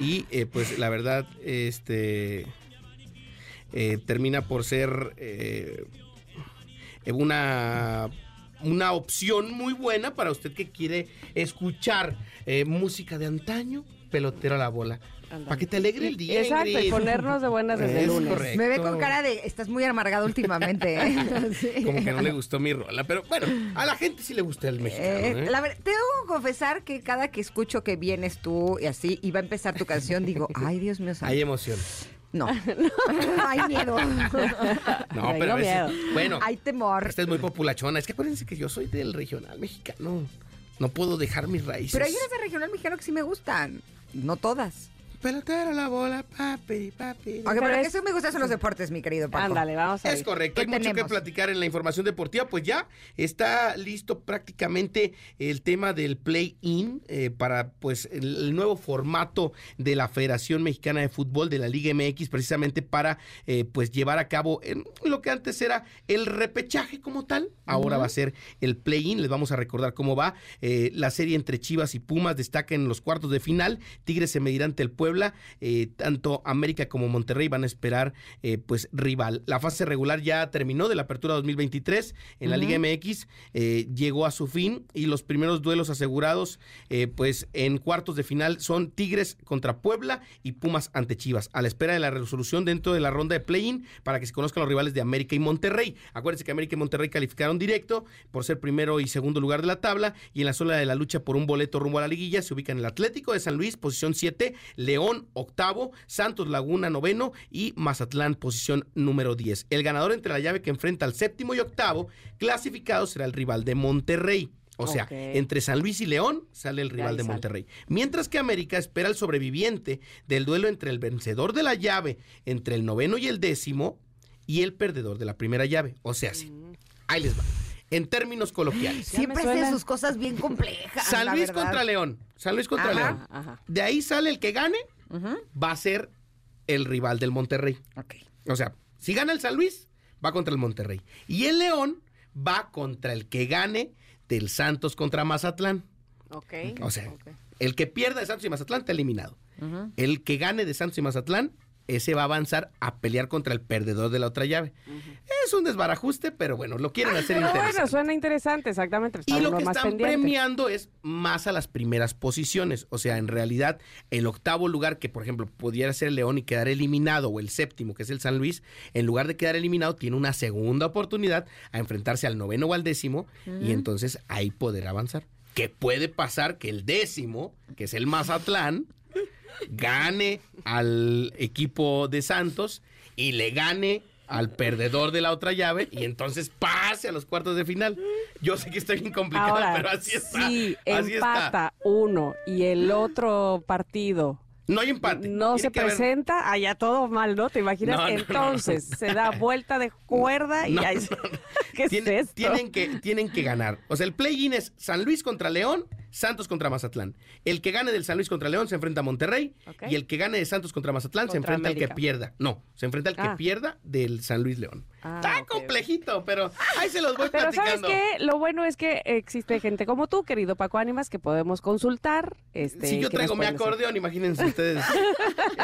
Y eh, pues la verdad, este eh, termina por ser eh, una, una opción muy buena para usted que quiere escuchar eh, música de antaño, pelotero a la bola. Para que te alegre el día. Exacto, y Ingrid. ponernos de buenas desde el Es lunes. correcto. Me ve con cara de estás muy amargado últimamente. ¿eh? <laughs> Como que no le gustó mi rola. Pero bueno, a la gente sí le gusta el mexicano. Eh, ¿eh? la ver- tengo que confesar que cada que escucho que vienes tú y así y va a empezar tu canción, digo, <laughs> ay Dios mío, santo". Hay emoción. no, <laughs> hay miedo, No, pero a veces, miedo. bueno, hay temor. esta es muy populachona. Es que acuérdense que yo soy del regional mexicano. No puedo dejar mis raíces. Pero hay unas de regional mexicano que sí me gustan, no todas. Pelotero la bola, papi, papi. Ok, pero es- eso me gustan son los deportes, mi querido Paco. Ándale, vamos a ver. Es correcto, hay ¿Qué mucho que tenemos? platicar en la información deportiva. Pues ya está listo prácticamente el tema del play-in eh, para pues el, el nuevo formato de la Federación Mexicana de Fútbol de la Liga MX, precisamente para eh, pues llevar a cabo lo que antes era el repechaje como tal. Ahora va a ser el play-in. Les vamos a recordar cómo va. Eh, la serie entre Chivas y Pumas destaca en los cuartos de final. Tigres se medirá ante el Puebla. Eh, tanto América como Monterrey van a esperar eh, pues rival. La fase regular ya terminó de la apertura 2023 en la Liga MX. eh, llegó a su fin y los primeros duelos asegurados pues en cuartos de final son Tigres contra Puebla y Pumas ante Chivas. A la espera de la resolución dentro de la ronda de play-in para que se conozcan los rivales de América y Monterrey. Acuérdense que América y Monterrey calificaron directo por ser primero y segundo lugar de la tabla y en la zona de la lucha por un boleto rumbo a la liguilla se ubican el Atlético de San Luis, posición 7, León octavo, Santos Laguna noveno y Mazatlán posición número 10. El ganador entre la llave que enfrenta al séptimo y octavo clasificado será el rival de Monterrey. O sea, entre San Luis y León sale el rival de sale. Monterrey. Mientras que América espera el sobreviviente del duelo entre el vencedor de la llave, entre el noveno y el décimo, y el perdedor de la primera llave. O sea, sí. Ahí les va. En términos coloquiales. Siempre hace sus cosas bien complejas. San Luis contra León. San Luis contra Ajá. León. Ajá. De ahí sale el que gane, va a ser el rival del Monterrey. O sea, si gana el San Luis, va contra el Monterrey. Y el León va contra el que gane del Santos contra Mazatlán. Ok. O sea, el que pierda de Santos y Mazatlán está eliminado. El que gane de Santos y Mazatlán, ese va a avanzar a pelear contra el perdedor de la otra llave. Es un desbarajuste, pero bueno, lo quieren hacer Pero interesante. bueno, suena interesante, exactamente. Y lo que están pendiente. premiando es más a las primeras posiciones. O sea, en realidad, el octavo lugar, que por ejemplo pudiera ser el León y quedar eliminado, o el séptimo, que es el San Luis, en lugar de quedar eliminado, tiene una segunda oportunidad a enfrentarse al noveno o al décimo, y entonces ahí poder avanzar. Que puede pasar que el décimo, que es el Mazatlán, gane al equipo de Santos y le gane al perdedor de la otra llave y entonces pase a los cuartos de final. Yo sé que está bien complicado, Ahora, pero así está. si así está. empata uno y el otro partido No hay empate. no se haber- presenta, allá todo mal, ¿no? ¿Te imaginas? No, no, no, Entonces se da vuelta de cuerda y ahí. <laughs> ¿Qué es Tiene- esto? Tienen que, tienen que ganar. O sea, el play-in es San Luis contra León, Santos contra Mazatlán. El que gane del San Luis contra León se enfrenta a Monterrey. Y el que gane de Santos contra Mazatlán se enfrenta al que pierda. No, se enfrenta al que Ah. pierda del San Luis León. Ah, Está ok, complejito, pero ahí se los voy Pero ¿sabes platicando. qué? Lo bueno es que existe gente como tú, querido Paco Ánimas, que podemos consultar. Este, Si yo traigo mi acordeón, imagínense ustedes.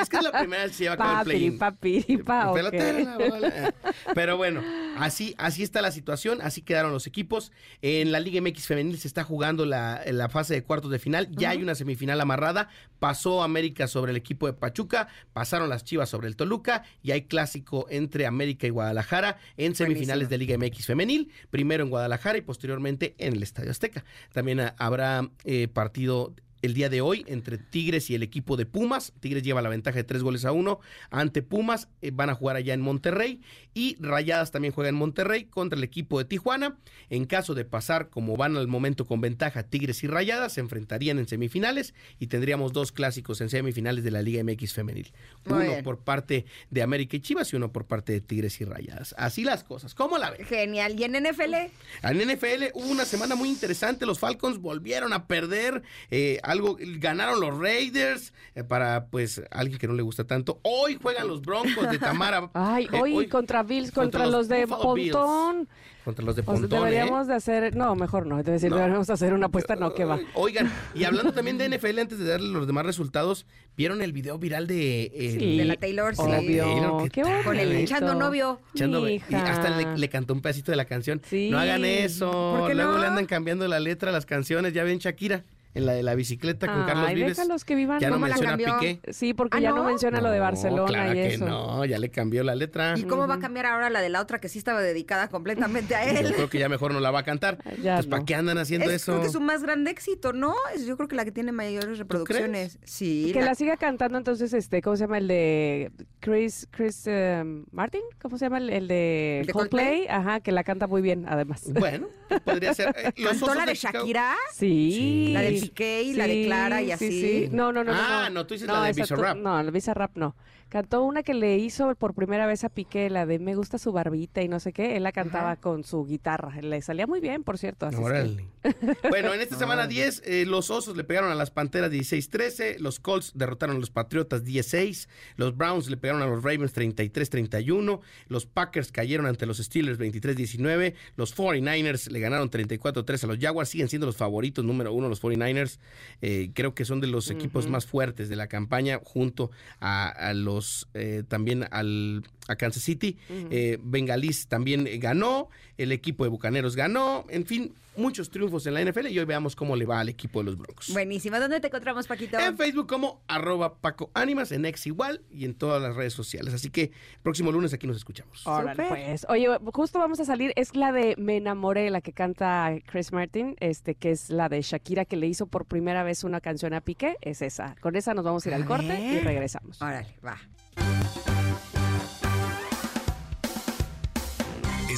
es que es la primera vez que se lleva con el papiri, pa, la bola. Pero bueno, así, así está la situación, así quedaron los equipos. En la Liga MX Femenil se está jugando la, la fase de cuartos de final. Ya hay una semifinal amarrada. Pasó América sobre el equipo de Pachuca, pasaron las Chivas sobre el Toluca y hay clásico entre América y Guadalajara en semifinales de Liga MX Femenil. Primero en Guadalajara y posteriormente en el Estadio Azteca. También ah, habrá eh, partido el día de hoy entre Tigres y el equipo de Pumas. Tigres lleva la ventaja de tres goles a uno ante Pumas. eh, van a jugar allá en Monterrey. Y Rayadas también juega en Monterrey contra el equipo de Tijuana. En caso de pasar como van al momento con ventaja Tigres y Rayadas, se enfrentarían en semifinales y tendríamos dos clásicos en semifinales de la Liga MX femenil. Muy uno bien. por parte de América y Chivas y uno por parte de Tigres y Rayadas. Así las cosas. ¿Cómo la ven? Genial. ¿Y en NFL? En NFL hubo una semana muy interesante. Los Falcons volvieron a perder. eh, algo ganaron los Raiders. eh, para pues alguien que no le gusta tanto. Hoy juegan los Broncos de Tamara. <laughs> Ay, eh, hoy, contra Bills, contra, los, de Buffalo Bills. Pontón. Contra los de O sea, Pontón. ¿eh? deberíamos de hacer, no, mejor no, decir, No. deberíamos hacer una apuesta, no, que va. Oigan, y hablando también de NFL, antes de darle los demás resultados, ¿vieron el video viral de, el- Sí, De la Taylor, sí. Obvio, Taylor? ¿Qué tal? Con el echando novio. echando- y hasta le, le cantó un pedacito de la canción. Sí. No hagan eso. ¿Por qué Luego no? le andan cambiando la letra a las canciones. Ya ven Shakira en la de la bicicleta con Carlos Ay, Vives. déjalos que vivan. Ya no ¿Cómo la menciona cambió? Piqué. Sí, porque Ah, ya no, ¿no? menciona lo de No, Barcelona claro y que eso. no, ya le cambió la letra. ¿Y cómo va a cambiar ahora la de la otra que sí estaba dedicada completamente a Yo él? creo que ya mejor no la va a cantar. <laughs> Ya pues, ¿para qué andan haciendo Es, eso? creo que es su más grande éxito, ¿no? Es, yo creo que la que tiene mayores reproducciones. Sí. Que la- la siga cantando entonces, este, ¿cómo se llama? El de Chris, Chris eh, Martin, ¿cómo se llama? El, el de, ¿El de Coldplay? Coldplay? Ajá, que la canta muy bien, además. Bueno, pues podría ser. eh, <laughs> ¿Cantó la de Chicago- Shakira? Sí. La de Y la de Sí, Clara y sí, así. sí. No, no, no. Ah, no, no, tú dices la de Bizarrap. No, la Bizarrap no. Cantó una que le hizo por primera vez a Piqué, la de Me gusta su barbita y no sé qué. Él la cantaba Ajá. con su guitarra. Le salía muy bien, por cierto. así es que-. <laughs> Bueno, en esta semana 10, eh, los Osos le pegaron a las Panteras 16-13, los Colts derrotaron a los Patriotas 16, los Browns le pegaron a los Ravens 33-31, los Packers cayeron ante los Steelers 23-19, los 49ers le ganaron 34-3 a los Jaguars, siguen siendo los favoritos número uno los 49ers, eh, creo que son de los equipos más fuertes de la campaña junto a, a los, eh, también al, a Kansas City, eh, Bengalís también eh, ganó, el equipo de Bucaneros ganó, en fin, muchos triunfos en la NFL y hoy veamos cómo le va al equipo de los Broncos. Buenísimo. ¿Dónde te encontramos, Paquito? En Facebook como arroba Paco Ánimas, en X igual y en todas las redes sociales. Así que próximo lunes aquí nos escuchamos. Órale, Súper. pues. Oye, justo vamos a salir, es la de Me enamoré, la que canta Chris Martin, este, que es la de Shakira, que le hizo por primera vez una canción a Piqué, es esa. Con esa nos vamos a ir al corte y regresamos. Órale, va.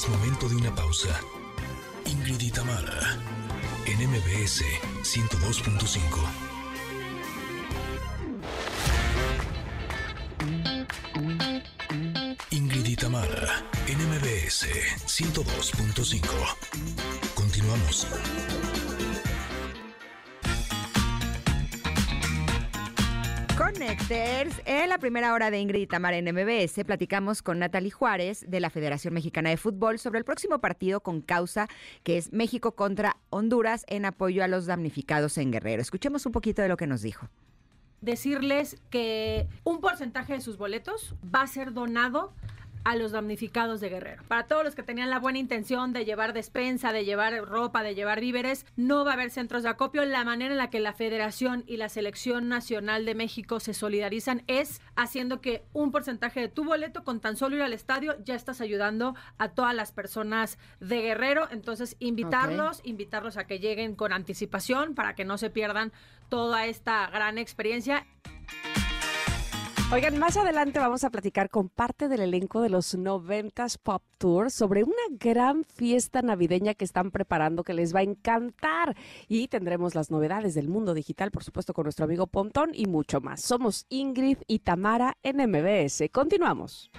Momento de una pausa. Ingrid y Tamara, en MBS 102.5. Ingrid y Tamara, en MBS 102.5. Continuamos. Connectors, en la primera hora de Ingrid y Tamara en MBS, platicamos con Natalie Juárez de la Federación Mexicana de Fútbol sobre el próximo partido con causa que es México contra Honduras en apoyo a los damnificados en Guerrero. Escuchemos un poquito de lo que nos dijo. decirles que un porcentaje de sus boletos va a ser donado a los damnificados de Guerrero. Para todos los que tenían la buena intención de llevar despensa, de llevar ropa, de llevar víveres, no va a haber centros de acopio. La manera en la que la Federación y la Selección Nacional de México se solidarizan es haciendo que un porcentaje de tu boleto, con tan solo ir al estadio, ya estás ayudando a todas las personas de Guerrero. Entonces, invitarlos, invitarlos a que lleguen con anticipación para que no se pierdan toda esta gran experiencia. Oigan, más adelante vamos a platicar con parte del elenco de los 90s Pop Tour sobre una gran fiesta navideña que están preparando que les va a encantar. Y tendremos las novedades del mundo digital, por supuesto, con nuestro amigo Pontón y mucho más. Somos Ingrid y Tamara en MBS. Continuamos.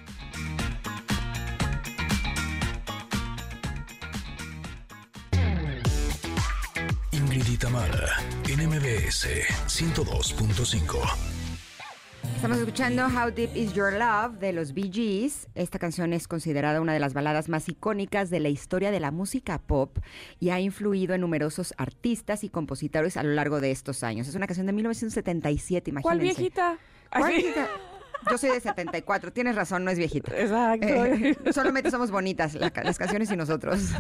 Ingrid y Tamara, en MBS 102.5. Estamos escuchando How Deep Is Your Love de los Bee Gees. Esta canción es considerada una de las baladas más icónicas de la historia de la música pop y ha influido en numerosos artistas y compositores a lo largo de estos años. Es una canción de 1977, imagínense. ¿Cuál viejita? ¿Cuál viejita? Yo soy de 74, tienes razón, no es viejita. Exacto. Eh, solamente somos bonitas la las canciones y nosotros.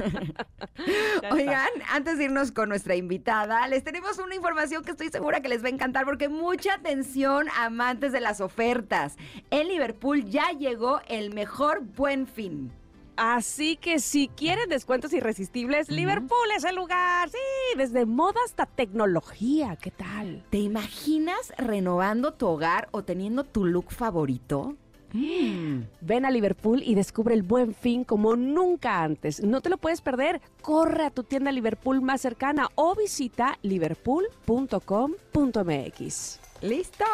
Oigan, antes de irnos con nuestra invitada, les tenemos una información que estoy segura que les va a encantar porque mucha atención amantes de las ofertas. En Liverpool ya llegó el mejor buen fin. Así que si quieren descuentos irresistibles, Liverpool es el lugar. Sí, desde moda hasta tecnología. ¿Qué tal? ¿Te imaginas renovando tu hogar o teniendo tu look favorito? Mm. <gasps> Ven a Liverpool y descubre el buen fin como nunca antes. No te lo puedes perder. Corre a tu tienda Liverpool más cercana o visita liverpool.com.mx. ¡Listo!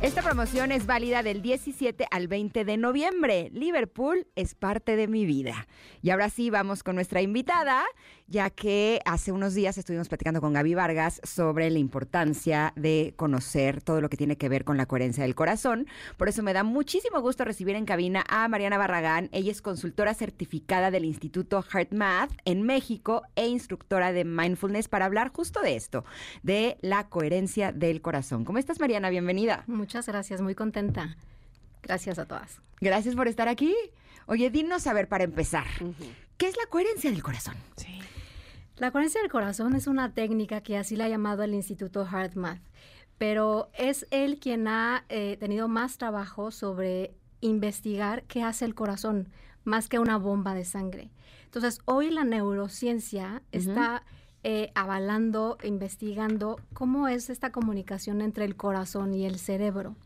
Esta promoción es válida del 17 al 20 de noviembre. Liverpool es parte de mi vida. Y ahora sí, vamos con nuestra invitada, ya que hace unos días estuvimos platicando con Gaby Vargas sobre la importancia de conocer todo lo que tiene que ver con la coherencia del corazón. Por eso me da muchísimo gusto recibir en cabina a Mariana Barragán. Ella es consultora certificada del Instituto HeartMath en México e instructora de mindfulness para hablar justo de esto, de la coherencia del corazón. ¿Cómo estás, Mariana? Bienvenida. Muchas gracias, muy contenta. Gracias a todas. Gracias por estar aquí. Oye, dinos a ver para empezar, ¿qué es la coherencia del corazón? Sí. La coherencia del corazón es una técnica que así la ha llamado el Instituto HeartMath, pero es él quien ha eh, tenido más trabajo sobre investigar qué hace el corazón, más que una bomba de sangre. Entonces, hoy la neurociencia está eh, avalando, investigando cómo es esta comunicación entre el corazón y el cerebro.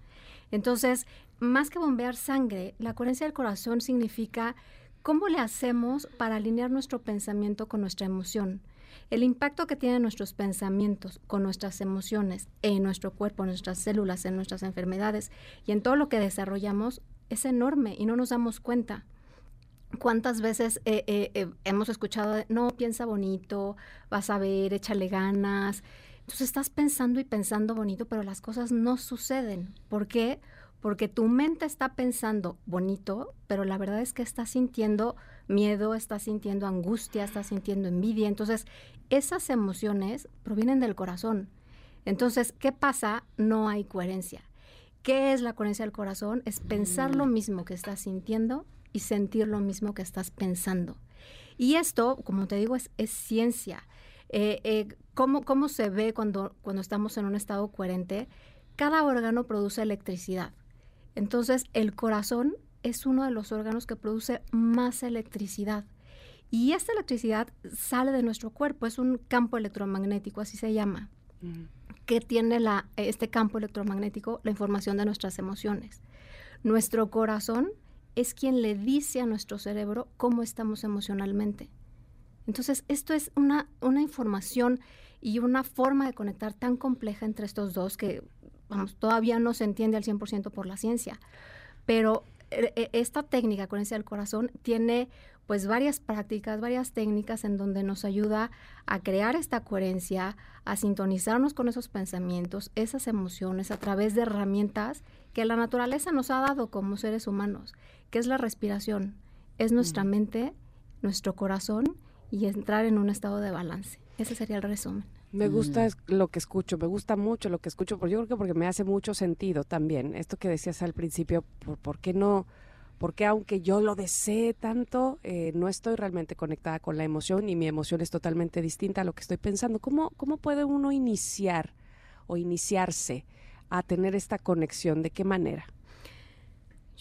Entonces, más que bombear sangre, la coherencia del corazón significa cómo le hacemos para alinear nuestro pensamiento con nuestra emoción. El impacto que tienen nuestros pensamientos con nuestras emociones en nuestro cuerpo, en nuestras células, en nuestras enfermedades y en todo lo que desarrollamos es enorme y no nos damos cuenta. ¿Cuántas veces eh, eh, eh, hemos escuchado, no, piensa bonito, vas a ver, échale ganas? Entonces estás pensando y pensando bonito, pero las cosas no suceden. ¿Por qué? Tu mente está pensando bonito, pero la verdad es que estás sintiendo miedo, estás sintiendo angustia, estás sintiendo envidia. Entonces, esas emociones provienen del corazón. Entonces, ¿qué pasa? No hay coherencia. ¿Qué es la coherencia del corazón? Es pensar lo mismo que estás sintiendo y sentir lo mismo que estás pensando. Y esto, como te digo, es, ciencia. Eh, eh, ¿cómo, ¿cómo, se ve cuando, cuando estamos en un estado coherente? Cada órgano produce electricidad. Entonces, el corazón es uno de los órganos que produce más electricidad. Y esta electricidad sale de nuestro cuerpo, es un campo electromagnético, así se llama, que tiene la, este campo electromagnético la información de nuestras emociones. Nuestro corazón es quien le dice a nuestro cerebro cómo estamos emocionalmente. Entonces, esto es una, una información y una forma de conectar tan compleja entre estos dos que vamos, todavía no se entiende al 100% por la ciencia. Pero eh, eh, esta técnica, coherencia del corazón, tiene pues varias prácticas, varias técnicas en donde nos ayuda a crear esta coherencia, a sintonizarnos con esos pensamientos, esas emociones a través de herramientas que la naturaleza nos ha dado como seres humanos, que es la respiración, es nuestra mente, nuestro corazón y entrar en un estado de balance. Ese sería el resumen. Me gusta lo que escucho, me gusta mucho lo que escucho, porque yo creo que porque me hace mucho sentido también. Esto que decías al principio, ¿por, qué no? Porque aunque yo lo desee tanto, eh, no estoy realmente conectada con la emoción y mi emoción es totalmente distinta a lo que estoy pensando. ¿Cómo, cómo puede uno iniciar o iniciarse a tener esta conexión? ¿De qué manera?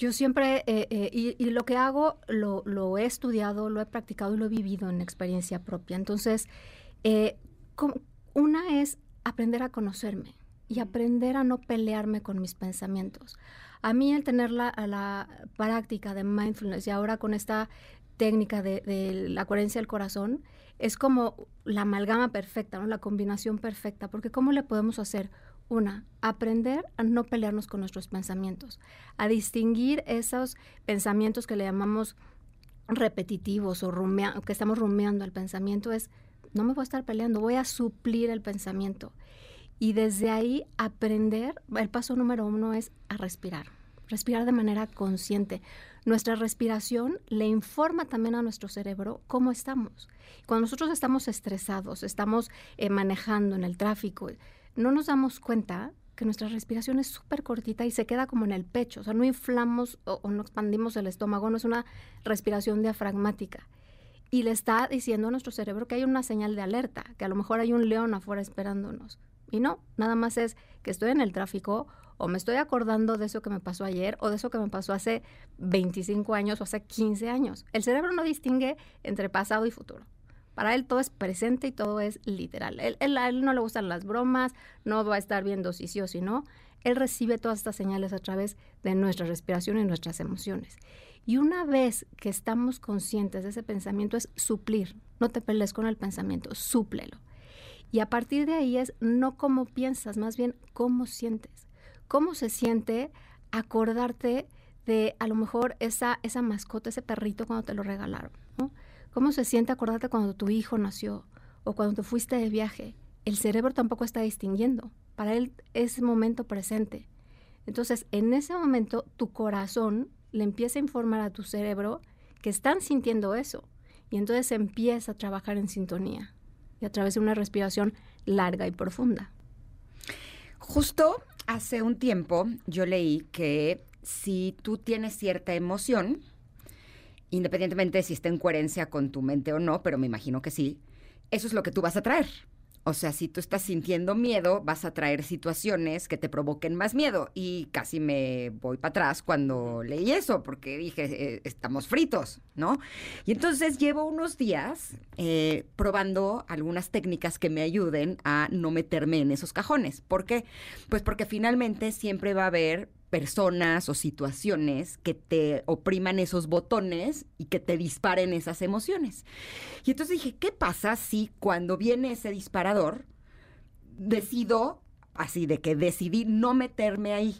Yo siempre, eh, eh, y, lo que hago, lo, lo, he estudiado, lo he practicado y lo he vivido en experiencia propia. Entonces, eh, una es aprender a conocerme y aprender a no pelearme con mis pensamientos. A mí el tener la, la práctica de mindfulness y ahora con esta técnica de, la coherencia del corazón, es como la amalgama perfecta, ¿no? la combinación perfecta, porque ¿cómo le podemos hacer? Una, aprender a no pelearnos con nuestros pensamientos, a distinguir esos pensamientos que le llamamos repetitivos o que estamos rumiando el pensamiento, es no me voy a estar peleando, voy a suplir el pensamiento. Y desde ahí aprender, el paso número uno es a respirar, respirar de manera consciente. Nuestra respiración le informa también a nuestro cerebro cómo estamos. Cuando nosotros estamos estresados, estamos eh, manejando en el tráfico, no nos damos cuenta que nuestra respiración es súper cortita y se queda como en el pecho, o sea, no inflamos o no expandimos el estómago, no es una respiración diafragmática y le está diciendo a nuestro cerebro que hay una señal de alerta, que a lo mejor hay un león afuera esperándonos. Y no, nada más es que estoy en el tráfico o me estoy acordando de eso que me pasó ayer o de eso que me pasó hace 25 años o hace 15 años. El cerebro no distingue entre pasado y futuro. Para él todo es presente y todo es literal. Él, a él no le gustan las bromas, no va a estar viendo si sí o si no. Él recibe todas estas señales a través de nuestra respiración y nuestras emociones. Y una vez que estamos conscientes de ese pensamiento es suplir. No te pelees con el pensamiento, súplelo. Y a partir de ahí es no cómo piensas, más bien cómo sientes. Cómo se siente acordarte de a lo mejor esa, esa mascota, ese perrito cuando te lo regalaron. ¿Cómo se siente acordarte cuando tu hijo nació o cuando te fuiste de viaje? El cerebro tampoco está distinguiendo. Para él es momento presente. Entonces, en ese momento, tu corazón le empieza a informar a tu cerebro que están sintiendo eso. Y entonces empieza a trabajar en sintonía y a través de una respiración larga y profunda. Justo hace un tiempo yo leí que si tú tienes cierta emoción, independientemente de si está en coherencia con tu mente o no, pero me imagino que sí, eso es lo que tú vas a traer. O sea, si tú estás sintiendo miedo, vas a traer situaciones que te provoquen más miedo. Y casi me voy para atrás cuando leí eso, porque dije, eh, estamos fritos, ¿no? Y entonces llevo unos días eh, probando algunas técnicas que me ayuden a no meterme en esos cajones. ¿Por qué? Pues porque finalmente siempre va a haber personas o situaciones que te opriman esos botones y que te disparen esas emociones. Y entonces dije, ¿qué pasa si cuando viene ese disparador decido, así de que decidí no meterme ahí?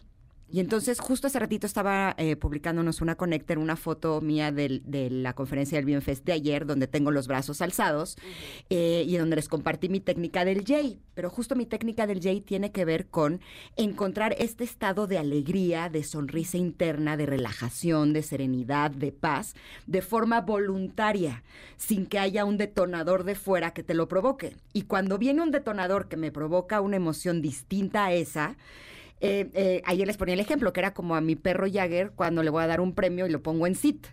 Y entonces justo hace ratito estaba eh, publicándonos una connector, una foto mía del- de la conferencia del Bienfest de ayer, donde tengo los brazos alzados eh, y donde les compartí mi técnica del J. Pero justo mi técnica del J tiene que ver con encontrar este estado de alegría, de sonrisa interna, de relajación, de serenidad, de paz, de forma voluntaria, sin que haya un detonador de fuera que te lo provoque. Y cuando viene un detonador que me provoca una emoción distinta a esa, eh, eh, ayer les ponía el ejemplo, que era como a mi perro Jagger cuando le voy a dar un premio y lo pongo en sit.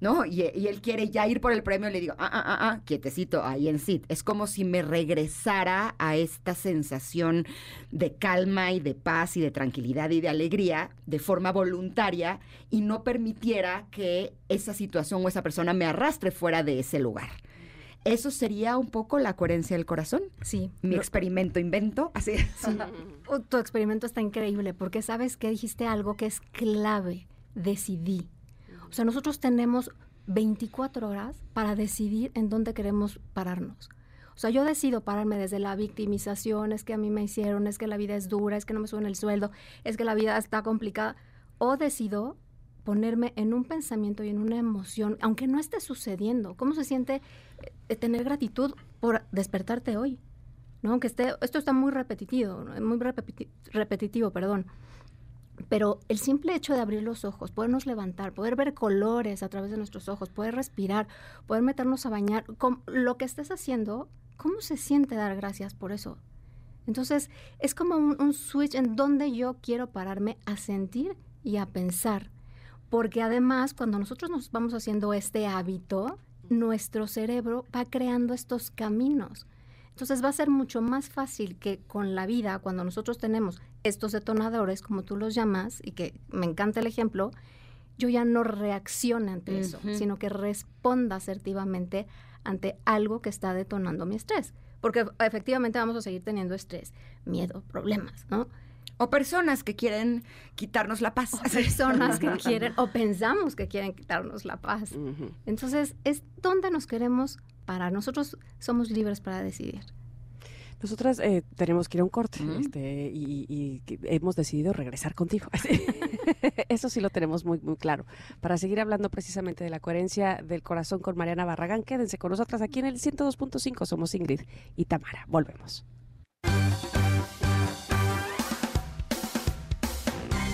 ¿No? Y, él quiere ya ir por el premio le digo, ah, ah, ah, ah, quietecito, ahí en sit. Es como si me regresara a esta sensación de calma y de paz y de tranquilidad y de alegría de forma voluntaria y no permitiera que esa situación o esa persona me arrastre fuera de ese lugar. Eso sería un poco la coherencia del corazón. Sí. Mi experimento invento, así. Sí. <laughs> Uh, Tu experimento está increíble porque sabes que dijiste algo que es clave. Decidí. O sea, nosotros tenemos 24 horas para decidir en dónde queremos pararnos. O sea, yo decido pararme desde la victimización, es que a mí me hicieron, es que la vida es dura, es que no me suben el sueldo, es que la vida está complicada. O decido ponerme en un pensamiento y en una emoción, aunque no esté sucediendo. ¿Cómo se siente eh, tener gratitud por despertarte hoy? ¿no? Aunque esté, esto está muy repetitivo, muy repeti- repetitivo, perdón. Pero el simple hecho de abrir los ojos, podernos levantar, poder ver colores a través de nuestros ojos, poder respirar, poder meternos a bañar, con lo que estés haciendo, ¿cómo se siente dar gracias por eso? Entonces, es como un, un switch en donde yo quiero pararme a sentir y a pensar. Porque además, cuando nosotros nos vamos haciendo este hábito, nuestro cerebro va creando estos caminos. Entonces va a ser mucho más fácil que con la vida, cuando nosotros tenemos estos detonadores, como tú los llamas, y que me encanta el ejemplo, yo ya no reaccione ante eso, sino que responda asertivamente ante algo que está detonando mi estrés. Porque efectivamente vamos a seguir teniendo estrés, miedo, problemas, ¿no? O personas que quieren quitarnos la paz. O personas que quieren, o pensamos que quieren quitarnos la paz. Entonces, es donde nos queremos parar. Nosotros somos libres para decidir. Nosotras eh, tenemos que ir a un corte este, y, y hemos decidido regresar contigo. <laughs> Eso sí lo tenemos muy, muy claro. Para seguir hablando precisamente de la coherencia del corazón con Mariana Barragán, quédense con nosotras aquí en el 102.5. Somos Ingrid y Tamara. Volvemos.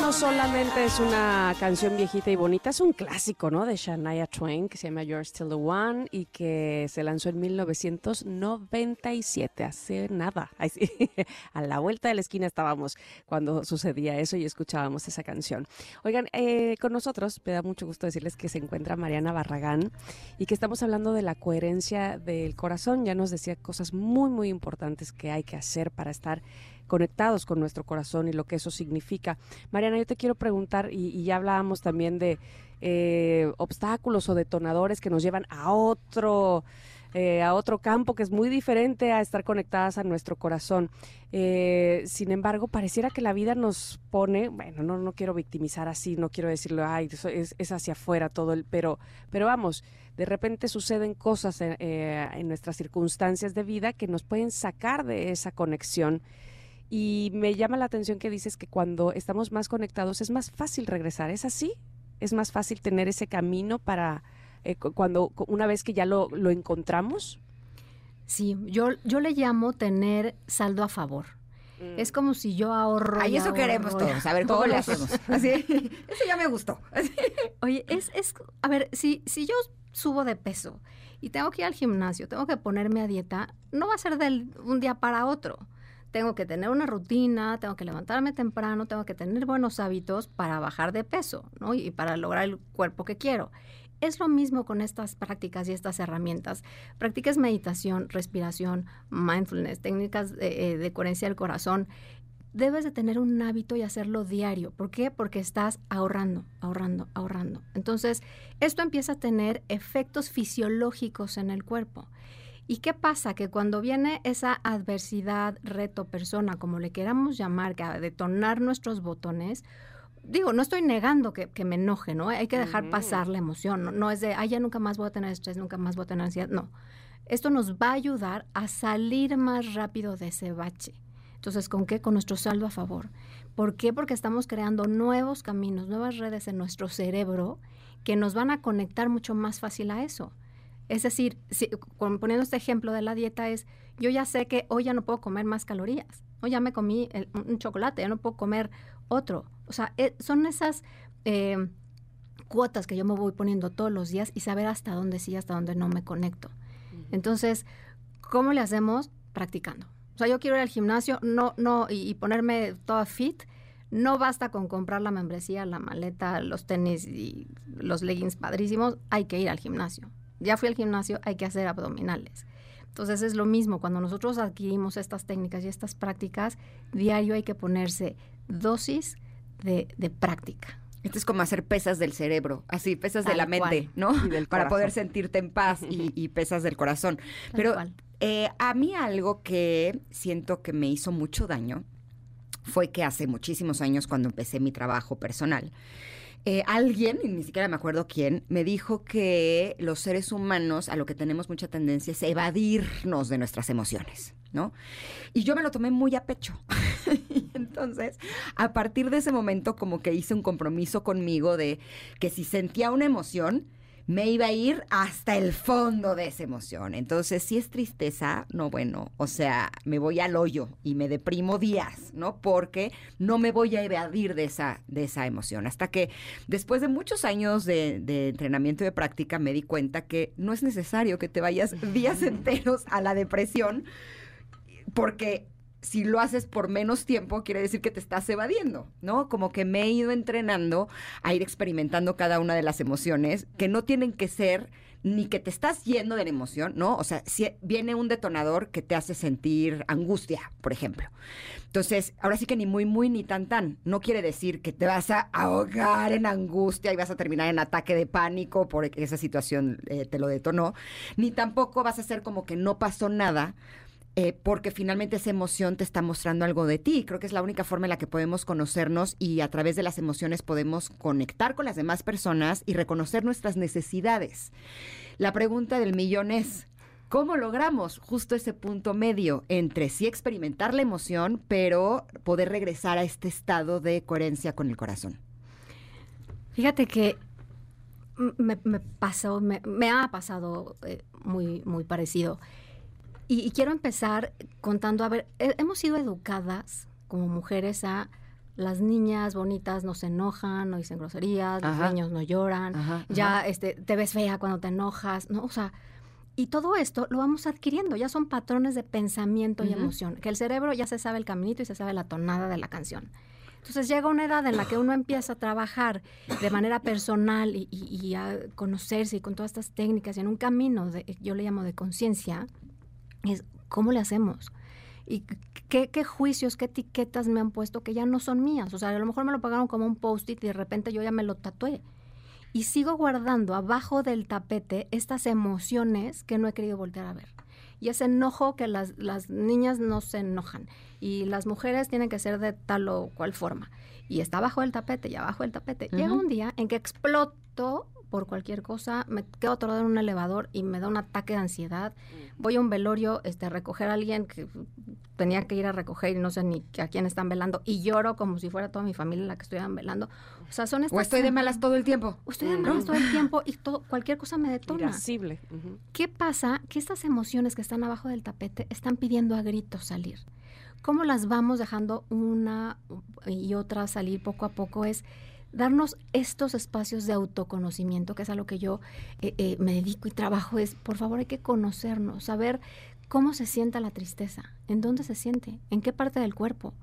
No solamente es una canción viejita y bonita, es un clásico, ¿no? De Shania Twain, que se llama You're Still the One y que se lanzó en 1997, hace nada. <laughs> A la vuelta de la esquina estábamos cuando sucedía eso y escuchábamos esa canción. Oigan, eh, con nosotros me da mucho gusto decirles que se encuentra Mariana Barragán y que estamos hablando de la coherencia del corazón. Ya nos decía cosas muy, muy importantes que hay que hacer para estar conectados con nuestro corazón y lo que eso significa. Mariana, yo te quiero preguntar, y, ya hablábamos también de eh, obstáculos o detonadores que nos llevan a otro, eh, a otro campo que es muy diferente a estar conectadas a nuestro corazón. Eh, sin embargo, pareciera que la vida nos pone, bueno, no, no quiero victimizar así, no quiero decirlo, ay, es, es hacia afuera todo el, pero, pero vamos, de repente suceden cosas en, eh, en nuestras circunstancias de vida que nos pueden sacar de esa conexión. Y me llama la atención que dices que cuando estamos más conectados es más fácil regresar. ¿Es así? ¿Es más fácil tener ese camino para eh, cu- cuando cu- una vez que ya lo, lo encontramos? Sí, yo, yo le llamo tener saldo a favor. Es como si yo ahorro. Ay, y eso queremos ahorro todos. A ver, ¿cómo le hacemos? <laughs> Así, eso ya me gustó. Así. <laughs> Oye, es, es, a ver, si, si yo subo de peso y tengo que ir al gimnasio, tengo que ponerme a dieta, no va a ser de un día para otro. Tengo que tener una rutina, tengo que levantarme temprano, tengo que tener buenos hábitos para bajar de peso, ¿no? Y para lograr el cuerpo que quiero. Es lo mismo con estas prácticas y estas herramientas. Practiques meditación, respiración, mindfulness, técnicas de, eh, de coherencia del corazón debes de tener un hábito y hacerlo diario. ¿Por qué? Porque estás ahorrando, ahorrando, ahorrando. Entonces, esto empieza a tener efectos fisiológicos en el cuerpo. ¿Y qué pasa? Que cuando viene esa adversidad, reto, persona, como le queramos llamar, que a detonar nuestros botones, digo, no estoy negando que, que me enoje, ¿no? Hay que dejar pasar la emoción. No, no es de, ay, ya nunca más voy a tener estrés, nunca más voy a tener ansiedad. No. Esto nos va a ayudar a salir más rápido de ese bache. Entonces, ¿con qué? Con nuestro saldo a favor. ¿Por qué? Porque estamos creando nuevos caminos, nuevas redes en nuestro cerebro que nos van a conectar mucho más fácil a eso. Es decir, si, poniendo este ejemplo de la dieta es, yo ya sé que hoy ya no puedo comer más calorías, hoy ya me comí el, un chocolate, ya no puedo comer otro. O sea, eh, son esas eh, cuotas que yo me voy poniendo todos los días y saber hasta dónde sí, hasta dónde no me conecto. Entonces, ¿cómo le hacemos? Practicando. O sea, yo quiero ir al gimnasio, no, no, y, y, ponerme toda fit. No basta con comprar la membresía, la maleta, los tenis y los leggings padrísimos. Hay que ir al gimnasio. Ya fui al gimnasio, hay que hacer abdominales. Entonces es lo mismo, cuando nosotros adquirimos estas técnicas y estas prácticas, diario hay que ponerse dosis de, de práctica. Esto es como hacer pesas del cerebro, así, pesas Tal de la mente, cual. ¿no? <laughs> Para poder sentirte en paz y, y pesas del corazón. Tal Pero eh, a mí algo que siento que me hizo mucho daño fue que hace muchísimos años cuando empecé mi trabajo personal, eh, alguien, y ni siquiera me acuerdo quién, me dijo que los seres humanos a lo que tenemos mucha tendencia es evadirnos de nuestras emociones, ¿no? Y yo me lo tomé muy a pecho. <laughs> Entonces, a partir de ese momento como que hice un compromiso conmigo de que si sentía una emoción, me iba a ir hasta el fondo de esa emoción. Entonces, si es tristeza, no, bueno, o sea, me voy al hoyo y me deprimo días, ¿no? Porque no me voy a evadir de esa, de esa emoción. Hasta que después de muchos años de, de entrenamiento y de práctica, me di cuenta que no es necesario que te vayas <laughs> días enteros a la depresión, porque si lo haces por menos tiempo, quiere decir que te estás evadiendo, ¿no? Como que me he ido entrenando a ir experimentando cada una de las emociones que no tienen que ser ni que te estás yendo de la emoción, ¿no? O sea, si viene un detonador que te hace sentir angustia, por ejemplo. Entonces, ahora sí que ni muy, muy, ni tan, tan. No quiere decir que te vas a ahogar en angustia y vas a terminar en ataque de pánico porque esa situación eh, te lo detonó. Ni tampoco vas a hacer como que no pasó nada eh, porque finalmente esa emoción te está mostrando algo de ti. Creo que es la única forma en la que podemos conocernos y a través de las emociones podemos conectar con las demás personas y reconocer nuestras necesidades. La pregunta del millón es, ¿cómo logramos justo ese punto medio entre sí experimentar la emoción, pero poder regresar a este estado de coherencia con el corazón? Fíjate que me, pasó, me, me, ha pasado eh, muy, muy parecido. Y, y, quiero empezar contando, a ver, hemos sido educadas como mujeres a las niñas bonitas no se enojan, no dicen groserías, ajá. los niños no lloran, ajá, ya ajá. Este, te ves fea cuando te enojas, ¿no? O sea, y todo esto lo vamos adquiriendo, ya son patrones de pensamiento y emoción, que el cerebro ya se sabe el caminito y se sabe la tonada de la canción. Entonces llega una edad en la que uno empieza a trabajar de manera personal y, y, y a conocerse y con todas estas técnicas y en un camino, de, yo le llamo de conciencia, cómo le hacemos. ¿Y qué, juicios, qué etiquetas me han puesto que ya no son mías? O sea, a lo mejor me lo pagaron como un post-it y de repente yo ya me lo tatué. Y sigo guardando abajo del tapete estas emociones que no he querido voltear a ver. Y ese enojo que las niñas no se enojan. Y las mujeres tienen que ser de tal o cual forma. Y está abajo del tapete y abajo del tapete. Uh -huh. Llega un día en que exploto por cualquier cosa, me quedo atorado en un elevador y me da un ataque de ansiedad. Mm. Voy a un velorio este, a recoger a alguien que tenía que ir a recoger y no sé ni a quién están velando y lloro como si fuera toda mi familia la que estuvieran velando. O sea, son estas... O estoy de malas todo el tiempo. O estoy de malas todo el tiempo y todo, cualquier cosa me detona. Irascible. Uh -huh. ¿Qué pasa? Que estas emociones que están abajo del tapete están pidiendo a gritos salir. ¿Cómo las vamos dejando una y otra salir poco a poco? Es darnos estos espacios de autoconocimiento, que es a lo que yo eh, eh, me dedico y trabajo, es, por favor, hay que conocernos, saber cómo se sienta la tristeza, en dónde se siente, en qué parte del cuerpo.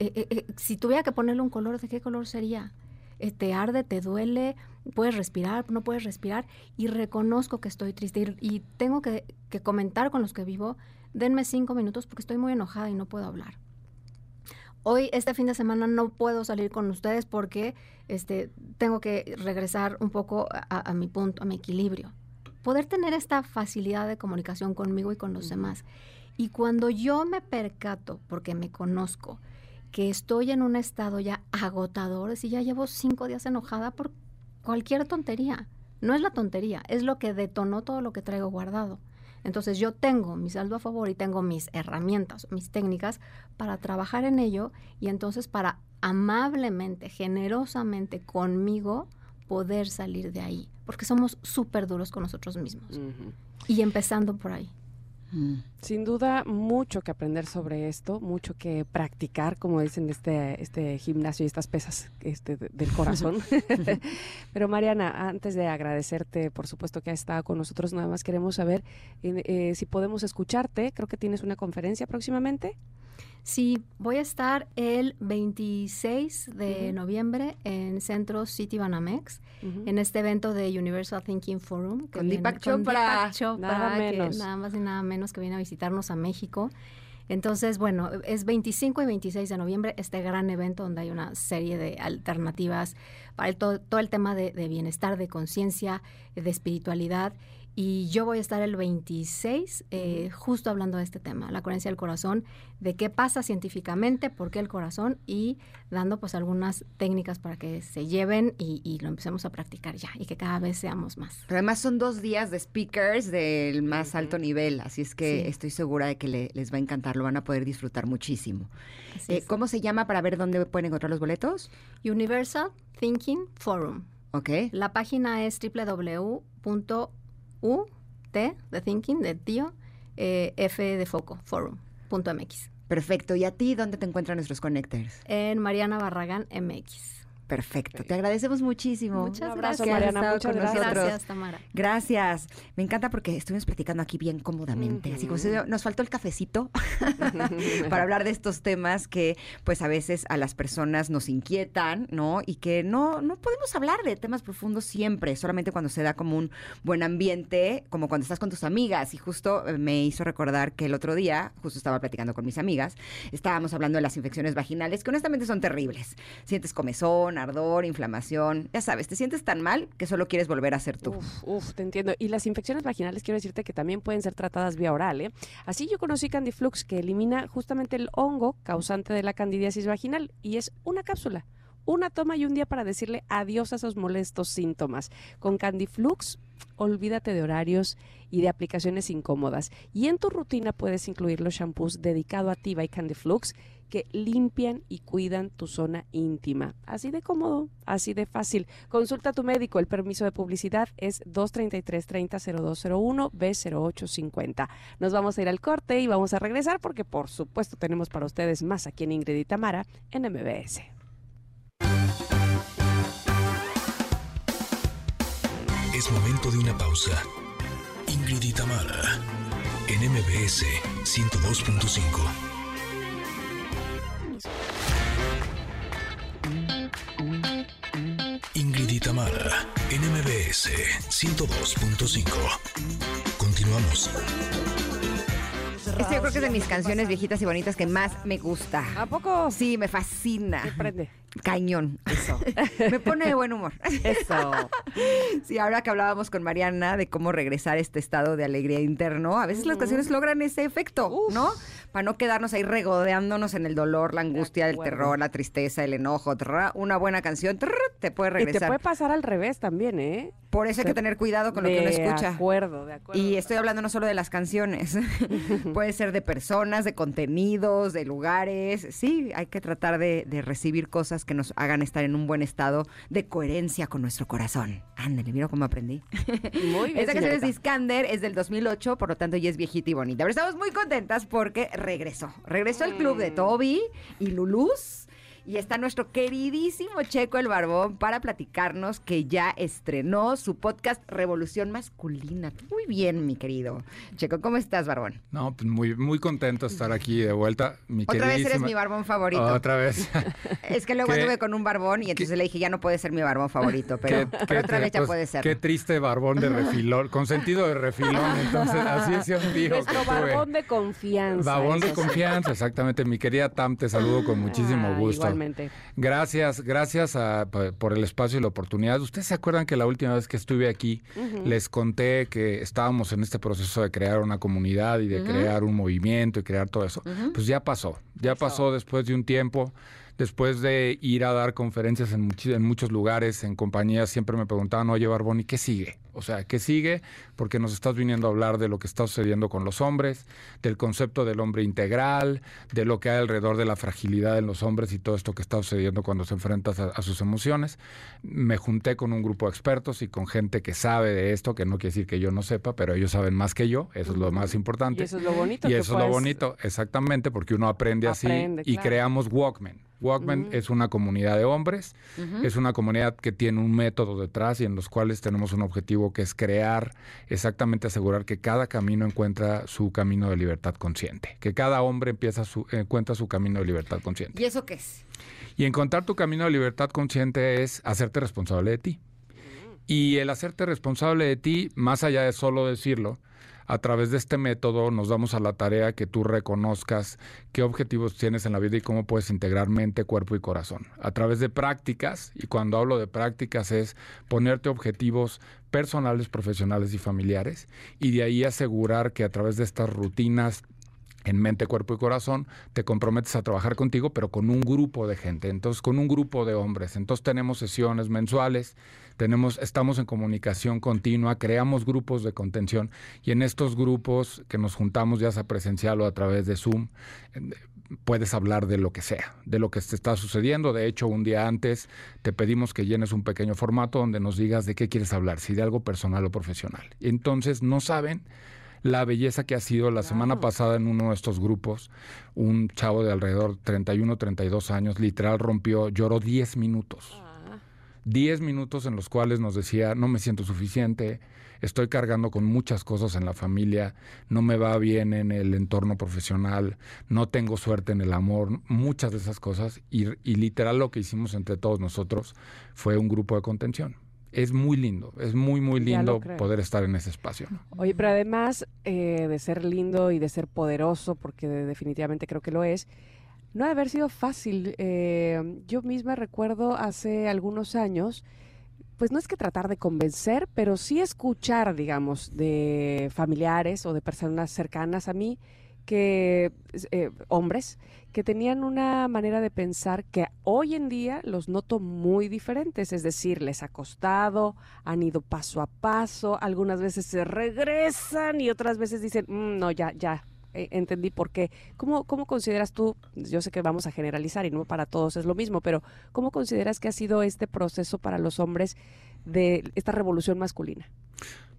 Eh, si tuviera que ponerle un color, ¿de qué color sería? te arde, te duele, puedes respirar, no puedes respirar, y reconozco que estoy triste y, tengo que, que comentar con los que vivo, denme cinco minutos porque estoy muy enojada y no puedo hablar hoy, este fin de semana, no puedo salir con ustedes porque este, tengo que regresar un poco a, mi punto, a mi equilibrio. Poder tener esta facilidad de comunicación conmigo y con los demás. Y cuando yo me percato, porque me conozco, que estoy en un estado ya agotador, si ya llevo cinco días enojada por cualquier tontería. No es la tontería, es lo que detonó todo lo que traigo guardado. Entonces yo tengo mi saldo a favor y tengo mis herramientas, mis técnicas para trabajar en ello y entonces para amablemente, generosamente conmigo poder salir de ahí, porque somos súper duros con nosotros mismos. Y empezando por ahí. Sin duda, mucho que aprender sobre esto, mucho que practicar, como dicen este, este gimnasio y estas pesas este, del <laughs> corazón. <laughs> Pero Mariana, antes de agradecerte, por supuesto que has estado con nosotros, nada más queremos saber eh, si podemos escucharte. Creo que tienes una conferencia próximamente. Sí, voy a estar el 26 de noviembre en Centro City Banamex, en este evento de Universal Thinking Forum. con Deepak Chopra. nada menos. nada más y nada menos que viene a visitarnos a México. Entonces, bueno, es 25 y 26 de noviembre este gran evento donde hay una serie de alternativas para todo, todo, el tema de, de bienestar, de conciencia, de espiritualidad y yo voy a estar el 26 eh, justo hablando de este tema, la coherencia del corazón, de qué pasa científicamente, por qué el corazón y dando pues algunas técnicas para que se lleven y, lo empecemos a practicar ya y que cada vez seamos más. Pero además son dos días de speakers del más alto nivel, así es que estoy segura de que les va a encantar, lo van a poder disfrutar muchísimo. Eh, ¿Cómo se llama para ver dónde pueden encontrar los boletos? Universal Thinking Forum. Ok. La página es www U, T de Thinking, de tío, eh, F de foco, forum.mx. Perfecto. ¿Y a ti dónde te encuentran nuestros connectors? En Mariana Barragán MX. Perfecto. Te agradecemos muchísimo. Muchas gracias, Mariana. Muchas gracias. Gracias, Tamara. Gracias. Me encanta porque estuvimos platicando aquí bien cómodamente. Así como nos faltó el cafecito <laughs> para hablar de estos temas que, pues, a veces a las personas nos inquietan, ¿no? Y que no, no podemos hablar de temas profundos siempre, solamente cuando se da como un buen ambiente, como cuando estás con tus amigas. Y justo eh, me hizo recordar que el otro día, justo estaba platicando con mis amigas, estábamos hablando de las infecciones vaginales, que honestamente son terribles. Sientes comezón ardor, inflamación. Ya sabes, te sientes tan mal que solo quieres volver a ser tú. Uf, te entiendo. Y las infecciones vaginales, quiero decirte que también pueden ser tratadas vía oral. ¿eh? Así yo conocí Candiflux, que elimina justamente el hongo causante de la candidiasis vaginal. Y es una cápsula una toma y un día para decirle adiós a esos molestos síntomas. Con Candiflux, olvídate de horarios y de aplicaciones incómodas. Y en tu rutina puedes incluir los shampoos dedicado a ti by Candiflux que limpian y cuidan tu zona íntima. Así de cómodo, así de fácil. Consulta a tu médico. El permiso de publicidad es 233-300201 B0850. Nos vamos a ir al corte y vamos a regresar porque por supuesto tenemos para ustedes más aquí en Ingrid y Tamara en MBS. Es momento de una pausa. Ingrid y Tamara en MBS 102.5. Tamara, NMBS 102.5. Continuamos. Este yo creo que es de mis canciones viejitas y bonitas que más me gusta. ¿A poco? Sí, me fascina. Me prende. Cañón, eso. <laughs> me pone de buen humor. Eso. <laughs> sí, ahora que hablábamos con Mariana de cómo regresar a este estado de alegría interno, a veces las canciones logran ese efecto, ¿no? para no quedarnos ahí regodeándonos en el dolor, la angustia, el terror, la tristeza, el enojo. una buena canción te puede regresar. Y te puede pasar al revés también, ¿eh? Por eso hay que tener cuidado con lo que uno escucha. De acuerdo, de acuerdo. Y estoy hablando no solo de las canciones, <laughs> puede ser de personas, de contenidos, de lugares. Sí, hay que tratar de, recibir cosas que nos hagan estar en un buen estado de coherencia con nuestro corazón. Ándale, mira cómo aprendí. <laughs> Muy bien. Esta canción es de Iskander, es del 2008, por lo tanto ya es viejita y bonita. Pero estamos muy contentas porque regresó. Regresó el club de mm. Toby y Luluz. Y está nuestro queridísimo Checo el Barbón para platicarnos que ya estrenó su podcast Revolución Masculina. Muy bien, mi querido. Checo, ¿cómo estás, Barbón? No, pues muy, muy contento de estar aquí de vuelta. Mi Otra vez eres mi barbón favorito. Otra vez. <laughs> Es que luego <laughs> Qué- anduve con un barbón y entonces le dije, ya no puede ser mi barbón favorito, pero, Qué- pero qué otra vez ya pues, puede ser. Qué triste barbón de refilón, con sentido de refilón. Entonces, así es un tío Nuestro barbón de confianza. Barbón de confianza, exactamente. Mi querida Tam, te saludo con muchísimo Ah, gusto. Gracias, gracias a- por el espacio y la oportunidad. ¿Ustedes se acuerdan que la última vez que estuve aquí les conté que estábamos en este proceso de crear una comunidad y de crear un movimiento y crear todo eso? Pues ya pasó, ya pasó después de un tiempo. Después de ir a dar conferencias en, muchi- en muchos lugares, en compañías, siempre me preguntaban, oye, Barbón, ¿y qué sigue? O sea, ¿qué sigue? Porque nos estás viniendo a hablar de lo que está sucediendo con los hombres, del concepto del hombre integral, de lo que hay alrededor de la fragilidad en los hombres y todo esto que está sucediendo cuando se enfrentas a, a sus emociones. Me junté con un grupo de expertos y con gente que sabe de esto, que no quiere decir que yo no sepa, pero ellos saben más que yo, eso es lo más importante. Y eso es lo bonito. Y que eso es lo bonito, exactamente, porque uno aprende así y creamos Walkman. Walkman es una comunidad de hombres, es una comunidad que tiene un método detrás y en los cuales tenemos un objetivo que es crear, exactamente asegurar que cada camino encuentra su camino de libertad consciente, que cada hombre empieza su, encuentra su camino de libertad consciente. ¿Y eso qué es? Y encontrar tu camino de libertad consciente es hacerte responsable de ti. Y el hacerte responsable de ti, más allá de solo decirlo, a través de este método nos damos a la tarea que tú reconozcas qué objetivos tienes en la vida y cómo puedes integrar mente, cuerpo y corazón. A través de prácticas, y cuando hablo de prácticas es ponerte objetivos personales, profesionales y familiares, y de ahí asegurar que a través de estas rutinas en mente, cuerpo y corazón, te comprometes a trabajar contigo, pero con un grupo de gente, entonces con un grupo de hombres. Entonces tenemos sesiones mensuales, tenemos, estamos en comunicación continua, creamos grupos de contención y en estos grupos que nos juntamos, ya sea presencial o a través de Zoom, puedes hablar de lo que sea, de lo que te está sucediendo. De hecho, un día antes te pedimos que llenes un pequeño formato donde nos digas de qué quieres hablar, si de algo personal o profesional. Entonces no saben la belleza que ha sido la semana pasada en uno de estos grupos, un chavo de alrededor 31, 32 años, literal rompió, lloró 10 minutos. 10 minutos en los cuales nos decía, no me siento suficiente, estoy cargando con muchas cosas en la familia, no me va bien en el entorno profesional, no tengo suerte en el amor, muchas de esas cosas. Y, y literal lo que hicimos entre todos nosotros fue un grupo de contención. Es muy lindo, es muy, muy lindo poder estar en ese espacio. ¿no? Oye, pero además eh, de ser lindo y de ser poderoso, porque definitivamente creo que lo es, no ha de haber sido fácil. Eh, yo misma recuerdo hace algunos años, pues no es que tratar de convencer, pero sí escuchar, digamos, de familiares o de personas cercanas a mí, que eh, hombres que tenían una manera de pensar que hoy en día los noto muy diferentes, es decir, les ha costado, han ido paso a paso, algunas veces se regresan y otras veces dicen, "Mm, no, ya, ya, eh, entendí por qué. ¿Cómo, ¿Cómo consideras tú, yo sé que vamos a generalizar y no para todos es lo mismo, pero ¿cómo consideras que ha sido este proceso para los hombres de esta revolución masculina?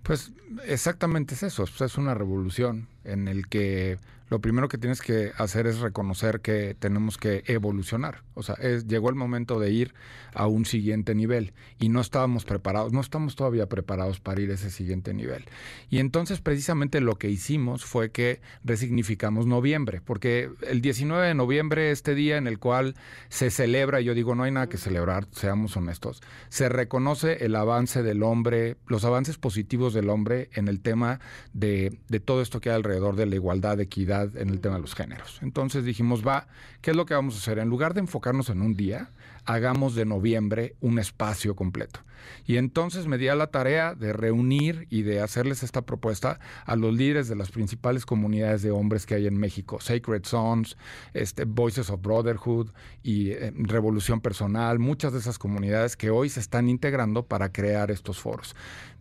Pues exactamente es eso, pues, es una revolución en el que lo primero que tienes que hacer es reconocer que tenemos que evolucionar. O sea, llegó el momento de ir a un siguiente nivel y no estábamos preparados, no estamos todavía preparados para ir a ese siguiente nivel. Y entonces precisamente lo que hicimos fue que resignificamos noviembre, porque el 19 de noviembre, este día en el cual se celebra, yo digo, no hay nada que celebrar, seamos honestos, se reconoce el avance del hombre, los avances positivos del hombre en el tema de, de todo esto que hay alrededor de la igualdad, equidad en el tema de los géneros. Entonces dijimos, va, ¿qué es lo que vamos a hacer? En lugar de enfocarnos en un día, hagamos de noviembre un espacio completo. Y entonces me di a la tarea de reunir y de hacerles esta propuesta a los líderes de las principales comunidades de hombres que hay en México, Sacred Sons, este, Voices of Brotherhood y eh, Revolución Personal, muchas de esas comunidades que hoy se están integrando para crear estos foros.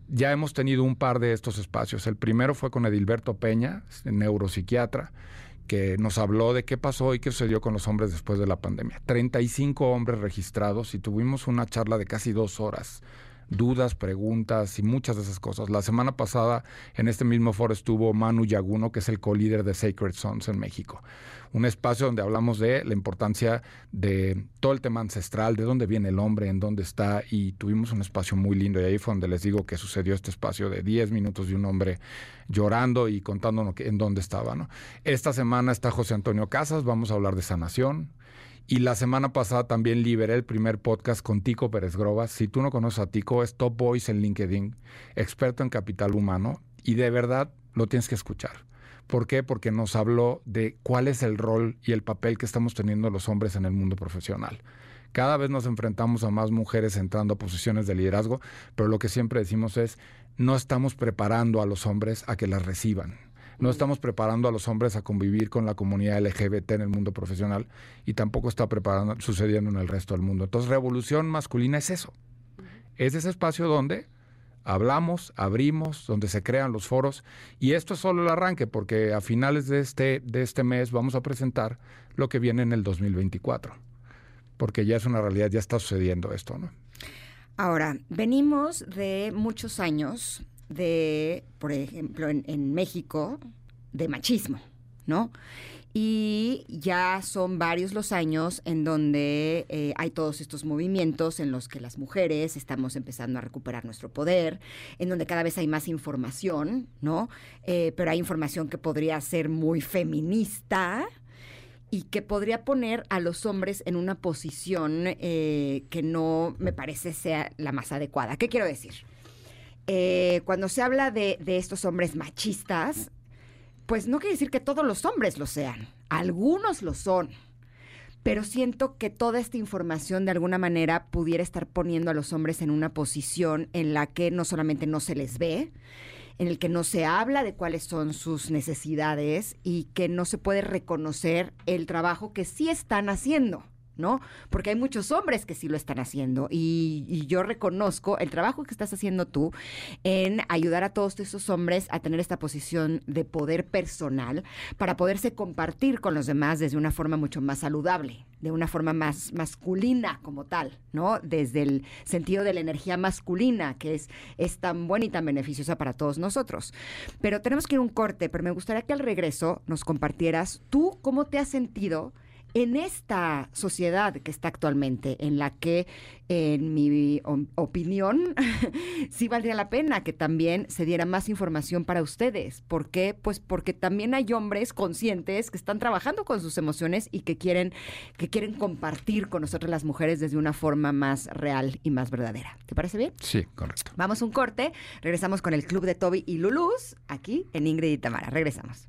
Ya hemos tenido un par de estos espacios. El primero fue con Edilberto Peña, neuropsiquiatra, que nos habló de qué pasó y qué sucedió con los hombres después de la pandemia. 35 hombres registrados y tuvimos una charla de casi dos horas dudas, preguntas y muchas de esas cosas. La semana pasada en este mismo foro estuvo Manu Yaguno, que es el co-líder de Sacred Sons en México. Un espacio donde hablamos de la importancia de todo el tema ancestral, de dónde viene el hombre, en dónde está, y tuvimos un espacio muy lindo. Y ahí fue donde les digo que sucedió este espacio de 10 minutos de un hombre llorando y contándonos en dónde estaba. Esta semana está José Antonio Casas, vamos a hablar de sanación. Y la semana pasada también liberé el primer podcast con Tico Pérez Grobas. Si tú no conoces a Tico, es Top Voice en LinkedIn, experto en capital humano, y de verdad lo tienes que escuchar. ¿Por qué? Porque nos habló de cuál es el rol y el papel que estamos teniendo los hombres en el mundo profesional. Cada vez nos enfrentamos a más mujeres entrando a posiciones de liderazgo, pero lo que siempre decimos es, no estamos preparando a los hombres a que las reciban no estamos preparando a los hombres a convivir con la comunidad LGBT en el mundo profesional y tampoco está preparando, sucediendo en el resto del mundo. Entonces, revolución masculina es eso. Es ese espacio donde hablamos, abrimos, donde se crean los foros. Y esto es solo el arranque, porque a finales de este, de este mes vamos a presentar lo que viene en el 2024. Porque ya es una realidad, ya está sucediendo esto, ¿no? Ahora, venimos de muchos años de, por ejemplo, en, México, de machismo, ¿no? Y ya son varios los años en donde eh, hay todos estos movimientos en los que las mujeres estamos empezando a recuperar nuestro poder, en donde cada vez hay más información, ¿no? Eh, pero hay información que podría ser muy feminista, y que podría poner a los hombres en una posición eh, que no me parece sea la más adecuada. ¿Qué quiero decir? Eh, cuando se habla de, estos hombres machistas, pues no quiere decir que todos los hombres lo sean. Algunos lo son. Pero siento que toda esta información de alguna manera pudiera estar poniendo a los hombres en una posición en la que no solamente no se les ve, en el que no se habla de cuáles son sus necesidades y que no se puede reconocer el trabajo que sí están haciendo. ¿No? Porque hay muchos hombres que sí lo están haciendo y, yo reconozco el trabajo que estás haciendo tú en ayudar a todos esos hombres a tener esta posición de poder personal para poderse compartir con los demás desde una forma mucho más saludable, de una forma más masculina como tal, ¿no? Desde el sentido de la energía masculina que es, es tan buena y tan beneficiosa para todos nosotros. Pero tenemos que ir un corte, pero me gustaría que al regreso nos compartieras tú cómo te has sentido en esta sociedad que está actualmente, en la que, en mi opinión, <laughs> sí valdría la pena que también se diera más información para ustedes. ¿Por qué? Pues porque también hay hombres conscientes que están trabajando con sus emociones y que quieren, que quieren compartir con nosotros las mujeres desde una forma más real y más verdadera. ¿Te parece bien? Sí, correcto. Vamos a un corte, regresamos con el Club de Toby y Luluz, aquí en Ingrid y Tamara. Regresamos.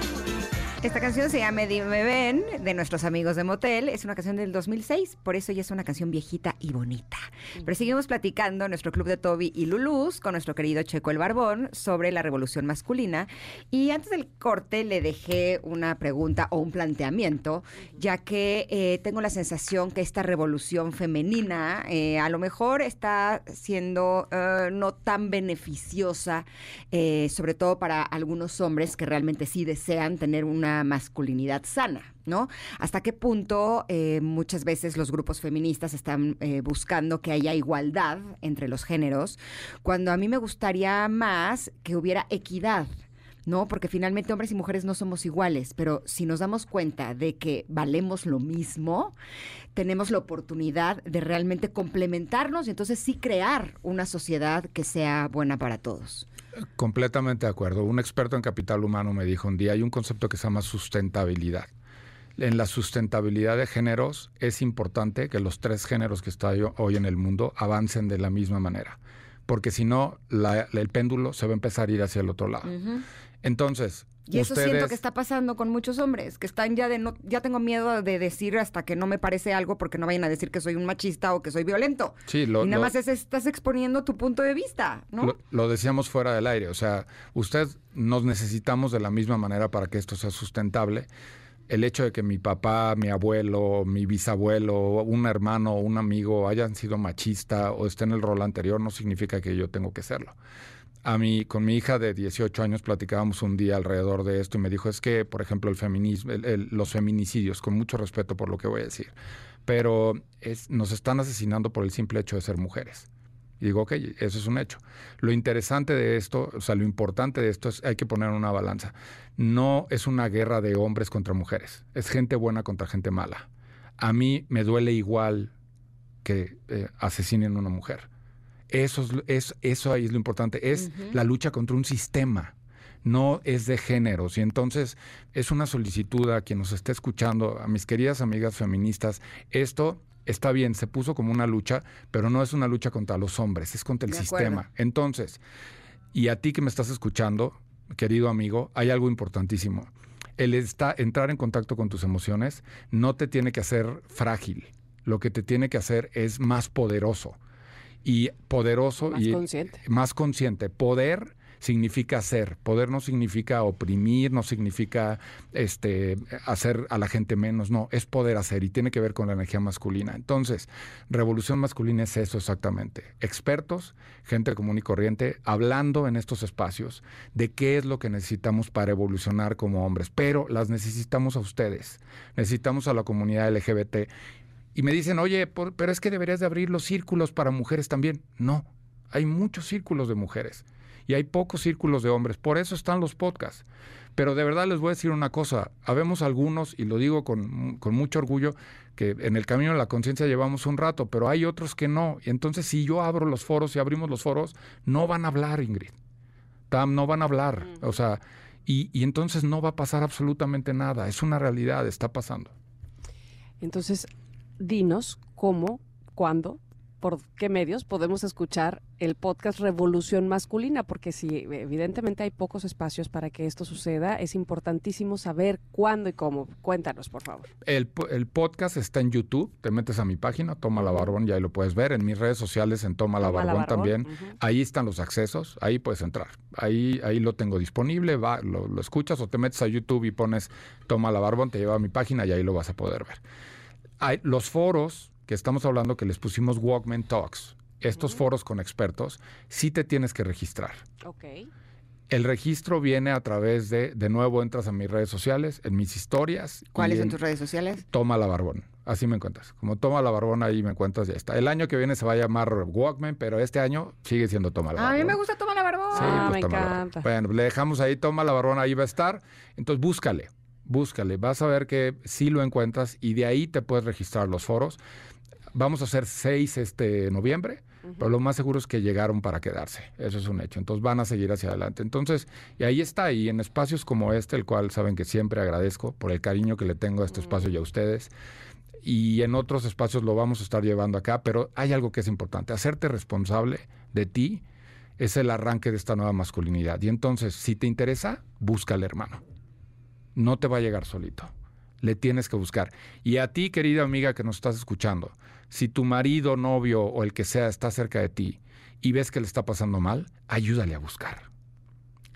Esta canción se llama Dime Ven, de nuestros amigos de Motel. Es una canción del 2006, por eso ya es una canción viejita y bonita. Pero seguimos platicando en nuestro club de Toby y Luluz con nuestro querido Checo el Barbón sobre la revolución masculina. Y antes del corte le dejé una pregunta o un planteamiento, ya que eh, tengo la sensación que esta revolución femenina eh, a lo mejor está siendo eh, no tan beneficiosa, sobre todo para algunos hombres que realmente sí desean tener una masculinidad sana, ¿no? ¿Hasta qué punto eh, muchas veces los grupos feministas están eh, buscando que haya igualdad entre los géneros, cuando a mí me gustaría más que hubiera equidad? ¿no? Porque finalmente hombres y mujeres no somos iguales, pero si nos damos cuenta de que valemos lo mismo, tenemos la oportunidad de realmente complementarnos y entonces sí crear una sociedad que sea buena para todos. Completamente de acuerdo. Un experto en capital humano me dijo un día, hay un concepto que se llama sustentabilidad. En la sustentabilidad de géneros es importante que los tres géneros que están hoy en el mundo avancen de la misma manera, porque si no, el péndulo se va a empezar a ir hacia el otro lado. Entonces, Y eso siento que está pasando con muchos hombres, que están ya de no, ya tengo miedo de decir hasta que no me parece algo porque no vayan a decir que soy un machista o que soy violento. Sí, lo, y nada lo- más es- estás exponiendo tu punto de vista, ¿no? Lo, lo decíamos fuera del aire, o sea, usted nos necesitamos de la misma manera para que esto sea sustentable. El hecho de que mi papá, mi abuelo, mi bisabuelo, un hermano un amigo hayan sido machista o esté en el rol anterior no significa que yo tengo que serlo. A mí, con mi hija de 18 años platicábamos un día alrededor de esto y me dijo, es que, por ejemplo, el feminismo, el- los feminicidios, con mucho respeto por lo que voy a decir, pero es, nos están asesinando por el simple hecho de ser mujeres. Y digo, ok, eso es un hecho. Lo interesante de esto, o sea, lo importante de esto es hay que poner una balanza. No es una guerra de hombres contra mujeres, es gente buena contra gente mala. A mí me duele igual que eh, asesinen a una mujer. Eso, es, eso ahí es lo importante, es la lucha contra un sistema, no es de géneros. Y entonces es una solicitud a quien nos esté escuchando, a mis queridas amigas feministas, esto está bien, se puso como una lucha, pero no es una lucha contra los hombres, es contra el De acuerdo. sistema. Entonces, y a ti que me estás escuchando, querido amigo, hay algo importantísimo. El está, entrar en contacto con tus emociones no te tiene que hacer frágil. Lo que te tiene que hacer es más poderoso. Y poderoso Más y consciente. más consciente. Poder significa ser. Poder no significa oprimir, no significa este hacer a la gente menos. No, es poder hacer y tiene que ver con la energía masculina. Entonces, revolución masculina es eso exactamente. Expertos, gente común y corriente, hablando en estos espacios de qué es lo que necesitamos para evolucionar como hombres. Pero las necesitamos a ustedes. Necesitamos a la comunidad LGBT. Y me dicen, oye, por- pero es que deberías de abrir los círculos para mujeres también. No, hay muchos círculos de mujeres y hay pocos círculos de hombres. Por eso están los podcasts. Pero de verdad les voy a decir una cosa. Habemos algunos, y lo digo con, con mucho orgullo, que en el camino de la conciencia llevamos un rato, pero hay otros que no. Y entonces si yo abro los foros y abrimos los foros, no van a hablar, Ingrid. Tam, no van a hablar. O sea, y, y entonces no va a pasar absolutamente nada. Es una realidad, está pasando. Entonces, dinos cómo, cuándo, por qué medios podemos escuchar el podcast Revolución Masculina, porque si evidentemente hay pocos espacios para que esto suceda, es importantísimo saber cuándo y cómo. Cuéntanos, por favor. El, po- el podcast está en YouTube, te metes a mi página, Toma la Barbón, y ahí lo puedes ver. En mis redes sociales, en Toma la Toma la Barbón también. Ahí están los accesos, ahí puedes entrar. Ahí, ahí lo tengo disponible, va, lo, lo escuchas o te metes a YouTube y pones Toma la Barbón, te lleva a mi página y ahí lo vas a poder ver. Hay, los foros que estamos hablando que les pusimos Walkman Talks, estos foros con expertos, sí te tienes que registrar. Ok. El registro viene a través de, de nuevo entras a mis redes sociales, en mis historias. ¿Cuáles son tus redes sociales? Toma la Barbón. Así me encuentras. Como Toma la Barbón, ahí me encuentras, ya está. El año que viene se va a llamar Walkman, pero este año sigue siendo Toma la A Barbón. mí me gusta tomar la barbón. Sí, Ah, pues me Toma la Barbón. encanta. Bueno, le dejamos ahí Toma la Barbón, ahí va a estar. Entonces búscale, búscale. Vas a ver que sí lo encuentras y de ahí te puedes registrar los foros. Vamos a hacer seis este noviembre, pero lo más seguro es que llegaron para quedarse. Eso es un hecho. Entonces van a seguir hacia adelante. Entonces, y ahí está. Y en espacios como este, el cual saben que siempre agradezco por el cariño que le tengo a este espacio y a ustedes. Y en otros espacios lo vamos a estar llevando acá, pero hay algo que es importante. Hacerte responsable de ti es el arranque de esta nueva masculinidad. Y entonces, si te interesa, búscale, hermano. No te va a llegar solito. Le tienes que buscar. Y a ti, querida amiga que nos estás escuchando, si tu marido, novio o el que sea está cerca de ti y ves que le está pasando mal, ayúdale a buscar.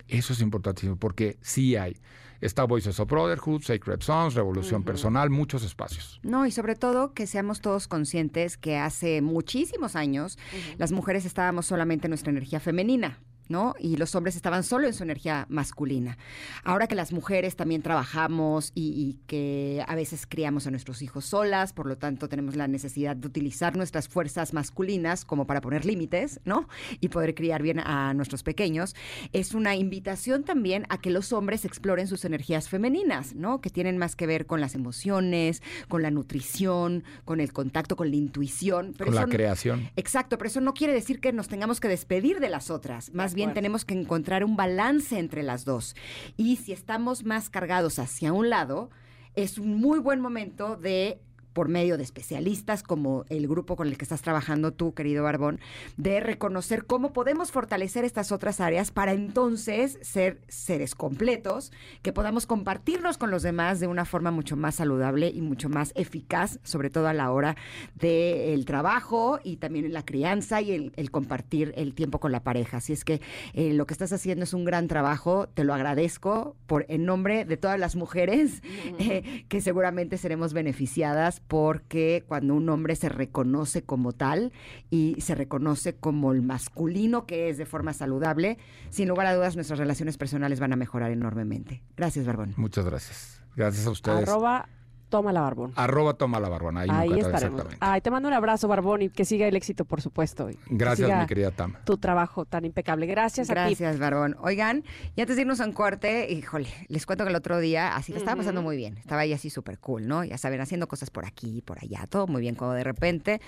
Eso es importantísimo porque sí hay. Está Voices of Brotherhood, Sacred Sons, Revolución Personal, muchos espacios. No, y sobre todo que seamos todos conscientes que hace muchísimos años las mujeres estábamos solamente en nuestra energía femenina. ¿No? Y los hombres estaban solo en su energía masculina. Ahora que las mujeres también trabajamos y, y que a veces criamos a nuestros hijos solas, por lo tanto tenemos la necesidad de utilizar nuestras fuerzas masculinas como para poner límites, ¿no? Y poder criar bien a nuestros pequeños, es una invitación también a que los hombres exploren sus energías femeninas, ¿no? Que tienen más que ver con las emociones, con la nutrición, con el contacto, con la intuición. Pero con la no- creación. Exacto, pero eso no quiere decir que nos tengamos que despedir de las otras. Más bien tenemos que encontrar un balance entre las dos. Y si estamos más cargados hacia un lado, es un muy buen momento de por medio de especialistas como el grupo con el que estás trabajando tú, querido Barbón, de reconocer cómo podemos fortalecer estas otras áreas para entonces ser seres completos, que podamos compartirnos con los demás de una forma mucho más saludable y mucho más eficaz, sobre todo a la hora del trabajo y también en la crianza y el, el compartir el tiempo con la pareja. Así es que eh, lo que estás haciendo es un gran trabajo, te lo agradezco por en nombre de todas las mujeres eh, que seguramente seremos beneficiadas porque cuando un hombre se reconoce como tal y se reconoce como el masculino que es de forma saludable, sin lugar a dudas nuestras relaciones personales van a mejorar enormemente. Gracias, Barbón. Muchas gracias. Gracias a ustedes. Arroba toma la barbón. Arroba toma la barbón. Ahí, Ahí estaremos. Ay, te mando un abrazo, Barbón, y que siga el éxito, por supuesto. que Gracias, siga mi querida Tam. Tu trabajo tan impecable. Gracias, a ti. Gracias, Barbón. Oigan, y antes de irnos a un corte, híjole, les cuento que el otro día, así le estaba pasando muy bien. Estaba ahí así súper cool, ¿no? Ya saben, haciendo cosas por aquí, por allá, todo muy bien. Cuando de repente,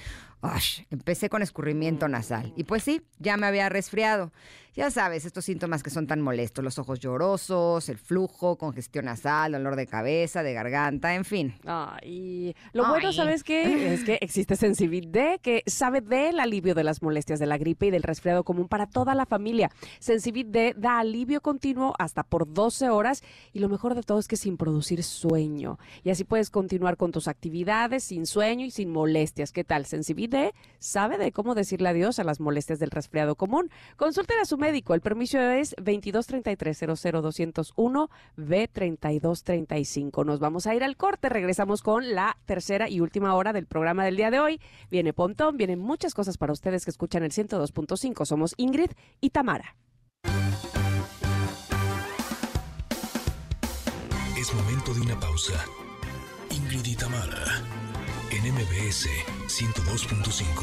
empecé con escurrimiento nasal. Y pues sí, ya me había resfriado. Ya sabes, estos síntomas que son tan molestos, los ojos llorosos, el flujo, congestión nasal, dolor de cabeza, de garganta, en fin. Ay, lo bueno. ¿sabes qué? Es que existe Sensibit D, que sabe del alivio de las molestias de la gripe y del resfriado común para toda la familia. Sensibit D da alivio continuo hasta por 12 horas y lo mejor de todo es que sin producir sueño. Y así puedes continuar con tus actividades sin sueño y sin molestias. ¿Qué tal? Sensibit D sabe de cómo decirle adiós a las molestias del resfriado común. Consulten a su médico. El permiso es 2233-00201 B3235. Nos vamos a ir al corte. Regresamos con la tercera y última hora del programa del día de hoy. Viene Pontón, vienen muchas cosas para ustedes que escuchan el 102.5. Somos Ingrid y Tamara. Es momento de una pausa. Ingrid y Tamara, en MBS 102.5.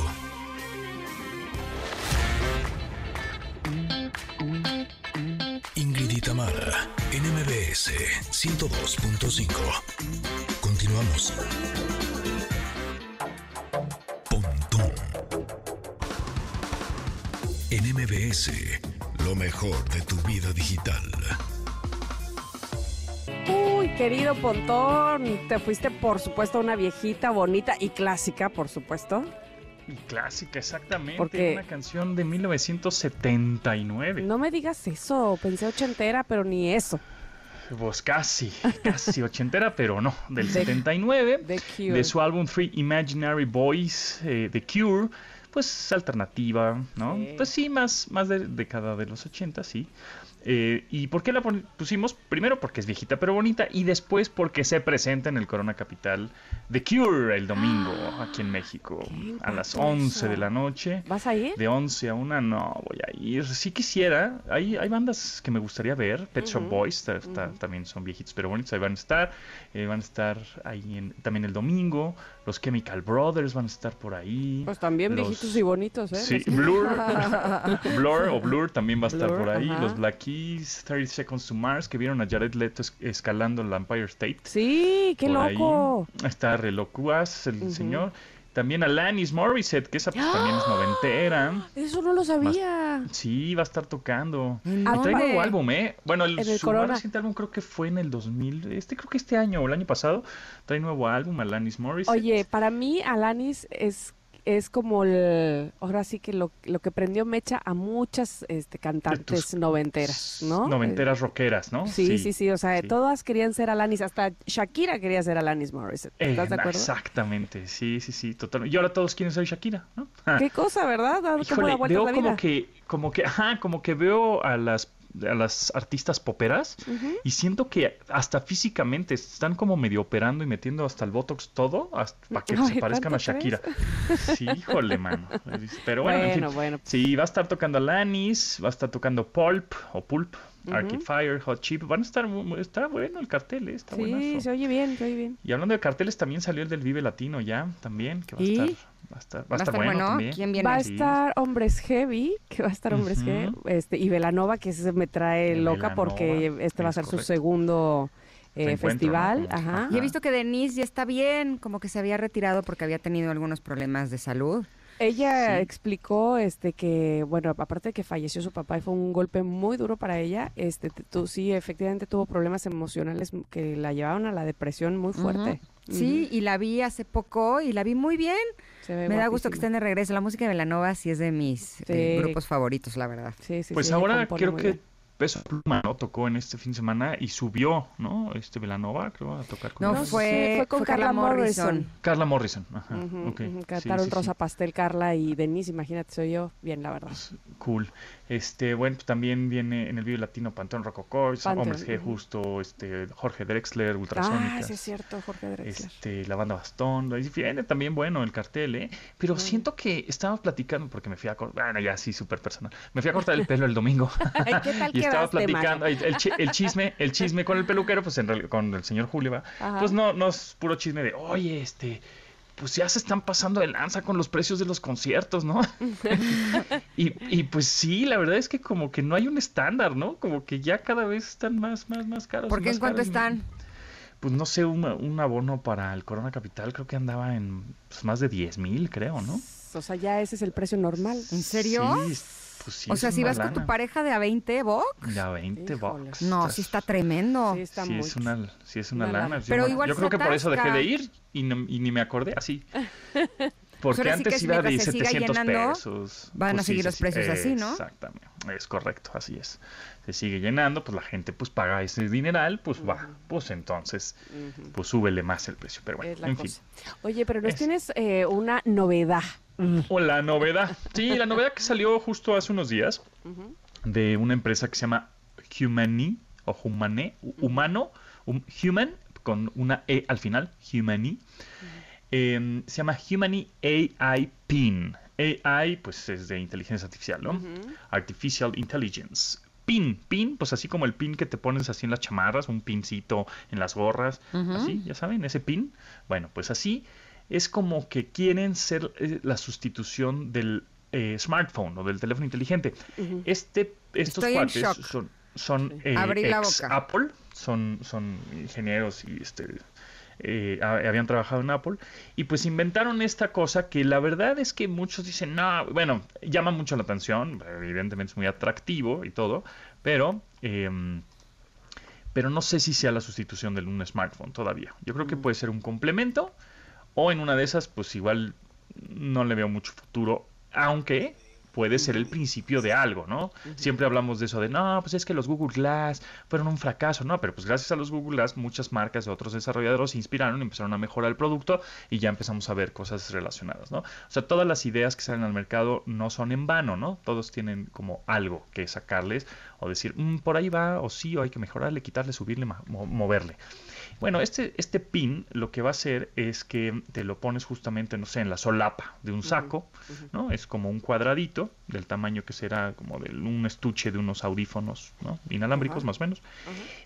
Ingrid y Tamara, en MBS 102.5. Continuamos. Pontón. En MBS, lo mejor de tu vida digital. Querido Pontón, te fuiste por supuesto a una viejita, bonita y clásica, por supuesto. Y clásica, exactamente. Porque- Una canción de 1979. No me digas eso, pensé ochentera, pero ni eso. Pues casi, casi ochentera, pero no. Del <laughs> De- 79. The Cure. De su álbum Three Imaginary Boys, eh, The Cure. Pues alternativa, ¿no? Sí. Pues sí, más, más de década de los 80, sí. Eh, ¿Y por qué la pusimos? Primero porque es viejita pero bonita y después porque se presenta en el Corona Capital The Cure el domingo aquí en México a las guapo 11 de la noche. ¿Vas a ir? De 11 a 1 no voy a ir. Sí quisiera. Hay, hay bandas que me gustaría ver. Pet Shop Boys ta- ta- también son viejitos pero bonitos. Ahí van a estar. Eh, van a estar ahí en- también el domingo. Los Chemical Brothers van a estar por ahí. Pues también Los- viejitos y bonitos, ¿eh? Sí, Blur, <laughs> Blur o Blur también va a estar Blur, por ahí. ajá. Los Black Keys, 30 Seconds to Mars, que vieron a Jared Leto es- escalando el Empire State. Sí, qué por ahí. loco. Está Relocuas, el señor. También Alanis Morissette, que esa pues, también es noventera. Eso no lo sabía. Sí, va a estar tocando. ¿En Y trae nuevo álbum, ¿eh? Bueno, el, su más reciente álbum creo que fue en el 2000. Este creo que este año o el año pasado. Trae nuevo álbum, Alanis Morissette. Oye, para mí Alanis es es como el ahora sí que lo, lo que prendió mecha a muchas este cantantes tus- noventeras, ¿no? Noventeras rockeras, ¿no? Eh, Sí, sí, sí, o sea, sí. todas querían ser Alanis, hasta Shakira quería ser Alanis Morissette. ¿Estás Eh, de acuerdo? Exactamente, sí, sí, sí, total. Y ahora todos quieren ser Shakira, ¿no? Qué cosa, ¿verdad? <laughs> ¿Cómo Híjole, vueltas veo la como vida? que, como que, ajá, como que veo a las a las artistas poperas y siento que hasta físicamente están como medio operando y metiendo hasta el botox todo para que <laughs> Ay, se parezcan a ¿tanto Shakira. Sí, híjole, mano. Pero bueno, en fin. Bueno, bueno. Sí, va a estar tocando Alanis, va a estar tocando Pulp o Pulp, Arcade Ujú. Fire, Hot Chip. Van a estar, está bueno el cartel, ¿eh? está Sí, buenazo. se oye bien, se oye bien. Y hablando de carteles, también salió el del Vive Latino ya, también, que va a ¿Y? estar, va a estar, va a estar bueno, también. ¿Quién viene? Va a Sí. estar Hombres Heavy, que va a estar Hombres. Heavy, este, y Velanova, que ese me trae loca porque este va a ser su segundo eh, festival. ¿no? Ajá. Y he visto que Denise ya está bien, como que se había retirado porque había tenido algunos problemas de salud. Ella Sí. explicó este que, bueno, aparte de que falleció su papá y fue un golpe muy duro para ella, este tú sí efectivamente tuvo problemas emocionales que la llevaban a la depresión muy fuerte. Sí, y la vi hace poco y la vi muy bien. Se ve Me da gusto que estén de regreso. La música de Velanova sí es de mis eh, grupos favoritos, la verdad. Sí, sí, Pues ahora creo que bien. Peso Pluma, ¿no? Tocó en este fin de semana y subió, ¿no? Este Velanova, creo, a tocar con No. No, sí, fue, fue con Carla Morrison. Carla Morrison. Ajá, Ujú, ok. ujú, Sí, Cantaron sí, sí. Rosa Pastel, Carla y Denise, imagínate, soy yo. Bien, la verdad. Cool. Este, bueno, pues también viene en el video latino Pantón Rococó, Panteón, Hombres G, justo, este, Jorge Drexler, Ah, Ultrasónicas. sí es cierto, Jorge Drexler. Este, la banda Bastón, y viene también bueno el cartel, ¿eh? Pero siento que estábamos platicando, porque me fui a cortar, bueno, ya sí, súper personal, me fui a cortar el pelo el domingo <laughs> ¿qué tal <laughs> y estaba platicando, el, el chi- el chisme, el chisme con el peluquero, pues en realidad, con el señor Julio, ¿va? Ajá. pues no, no es puro chisme de, oye, este, pues ya se están pasando de lanza con los precios de los conciertos, ¿no? <laughs> <laughs> y, y pues sí, la verdad es que como que no hay un estándar, ¿no? Como que ya cada vez están más, más, más caros. ¿Por qué en cuánto están? Pues no sé, un, un abono para el Corona Capital creo que andaba en pues, más de 10 mil, creo, ¿no? O sea, ya ese es el precio normal. ¿En serio? Sí, pues sí o sea, si vas con tu pareja de a 20 box. De a 20 Híjole. bucks. No, sí está tremendo. Sí, está sí muy... es una, sí es una una lana. lana. Yo Pero me- igual yo creo que por eso dejé de ir y, no- y ni me acordé así. <laughs> Porque ahora sí que antes iba de mientras se siga 700 llenando, pesos. van a Pues sí, seguir se los precios así, ¿no? Exactamente, es correcto, así es. Se sigue llenando, pues la gente pues paga ese dineral, pues va, pues entonces, pues súbele más el precio. Pero bueno, en cosa. fin. Oye, pero nos Es- tienes eh, una novedad. O la novedad. Sí, la novedad que salió justo hace unos días de una empresa que se llama Humani o Humane, hu- humano, hum- human con una E al final, Humani. Eh, se llama Humani AI PIN. AI, pues es de inteligencia artificial, ¿no? Artificial Intelligence. PIN, PIN, pues así como el pin que te pones así en las chamarras, un pincito en las gorras, así, ya saben, ese pin. Bueno, pues así es como que quieren ser eh, la sustitución del eh, smartphone o del teléfono inteligente. Este, estos Estoy cuates son, son eh, ex. Apple, son, son ingenieros y este eh, ha- habían trabajado en Apple y pues inventaron esta cosa que la verdad es que muchos dicen, no, bueno, llama mucho la atención, evidentemente es muy atractivo y todo, pero em, pero no sé si sea la sustitución de un smartphone todavía. Yo creo que puede ser un complemento o en una de esas pues igual no le veo mucho futuro, aunque puede ser el principio de algo, ¿no? Siempre hablamos de eso de, no, pues es que los Google Glass fueron un fracaso, ¿no? Pero pues gracias a los Google Glass muchas marcas de otros desarrolladores se inspiraron y empezaron a mejorar el producto y ya empezamos a ver cosas relacionadas, ¿no? O sea, todas las ideas que salen al mercado no son en vano, ¿no? Todos tienen como algo que sacarles o decir, "Mm, por ahí va, o sí, o hay que mejorarle, quitarle, subirle, moverle. Bueno, este, este pin lo que va a hacer es que te lo pones justamente, no sé, en la solapa de un saco, ¿no? Es como un cuadradito del tamaño que será como de un estuche de unos audífonos, ¿no? Inalámbricos más o menos.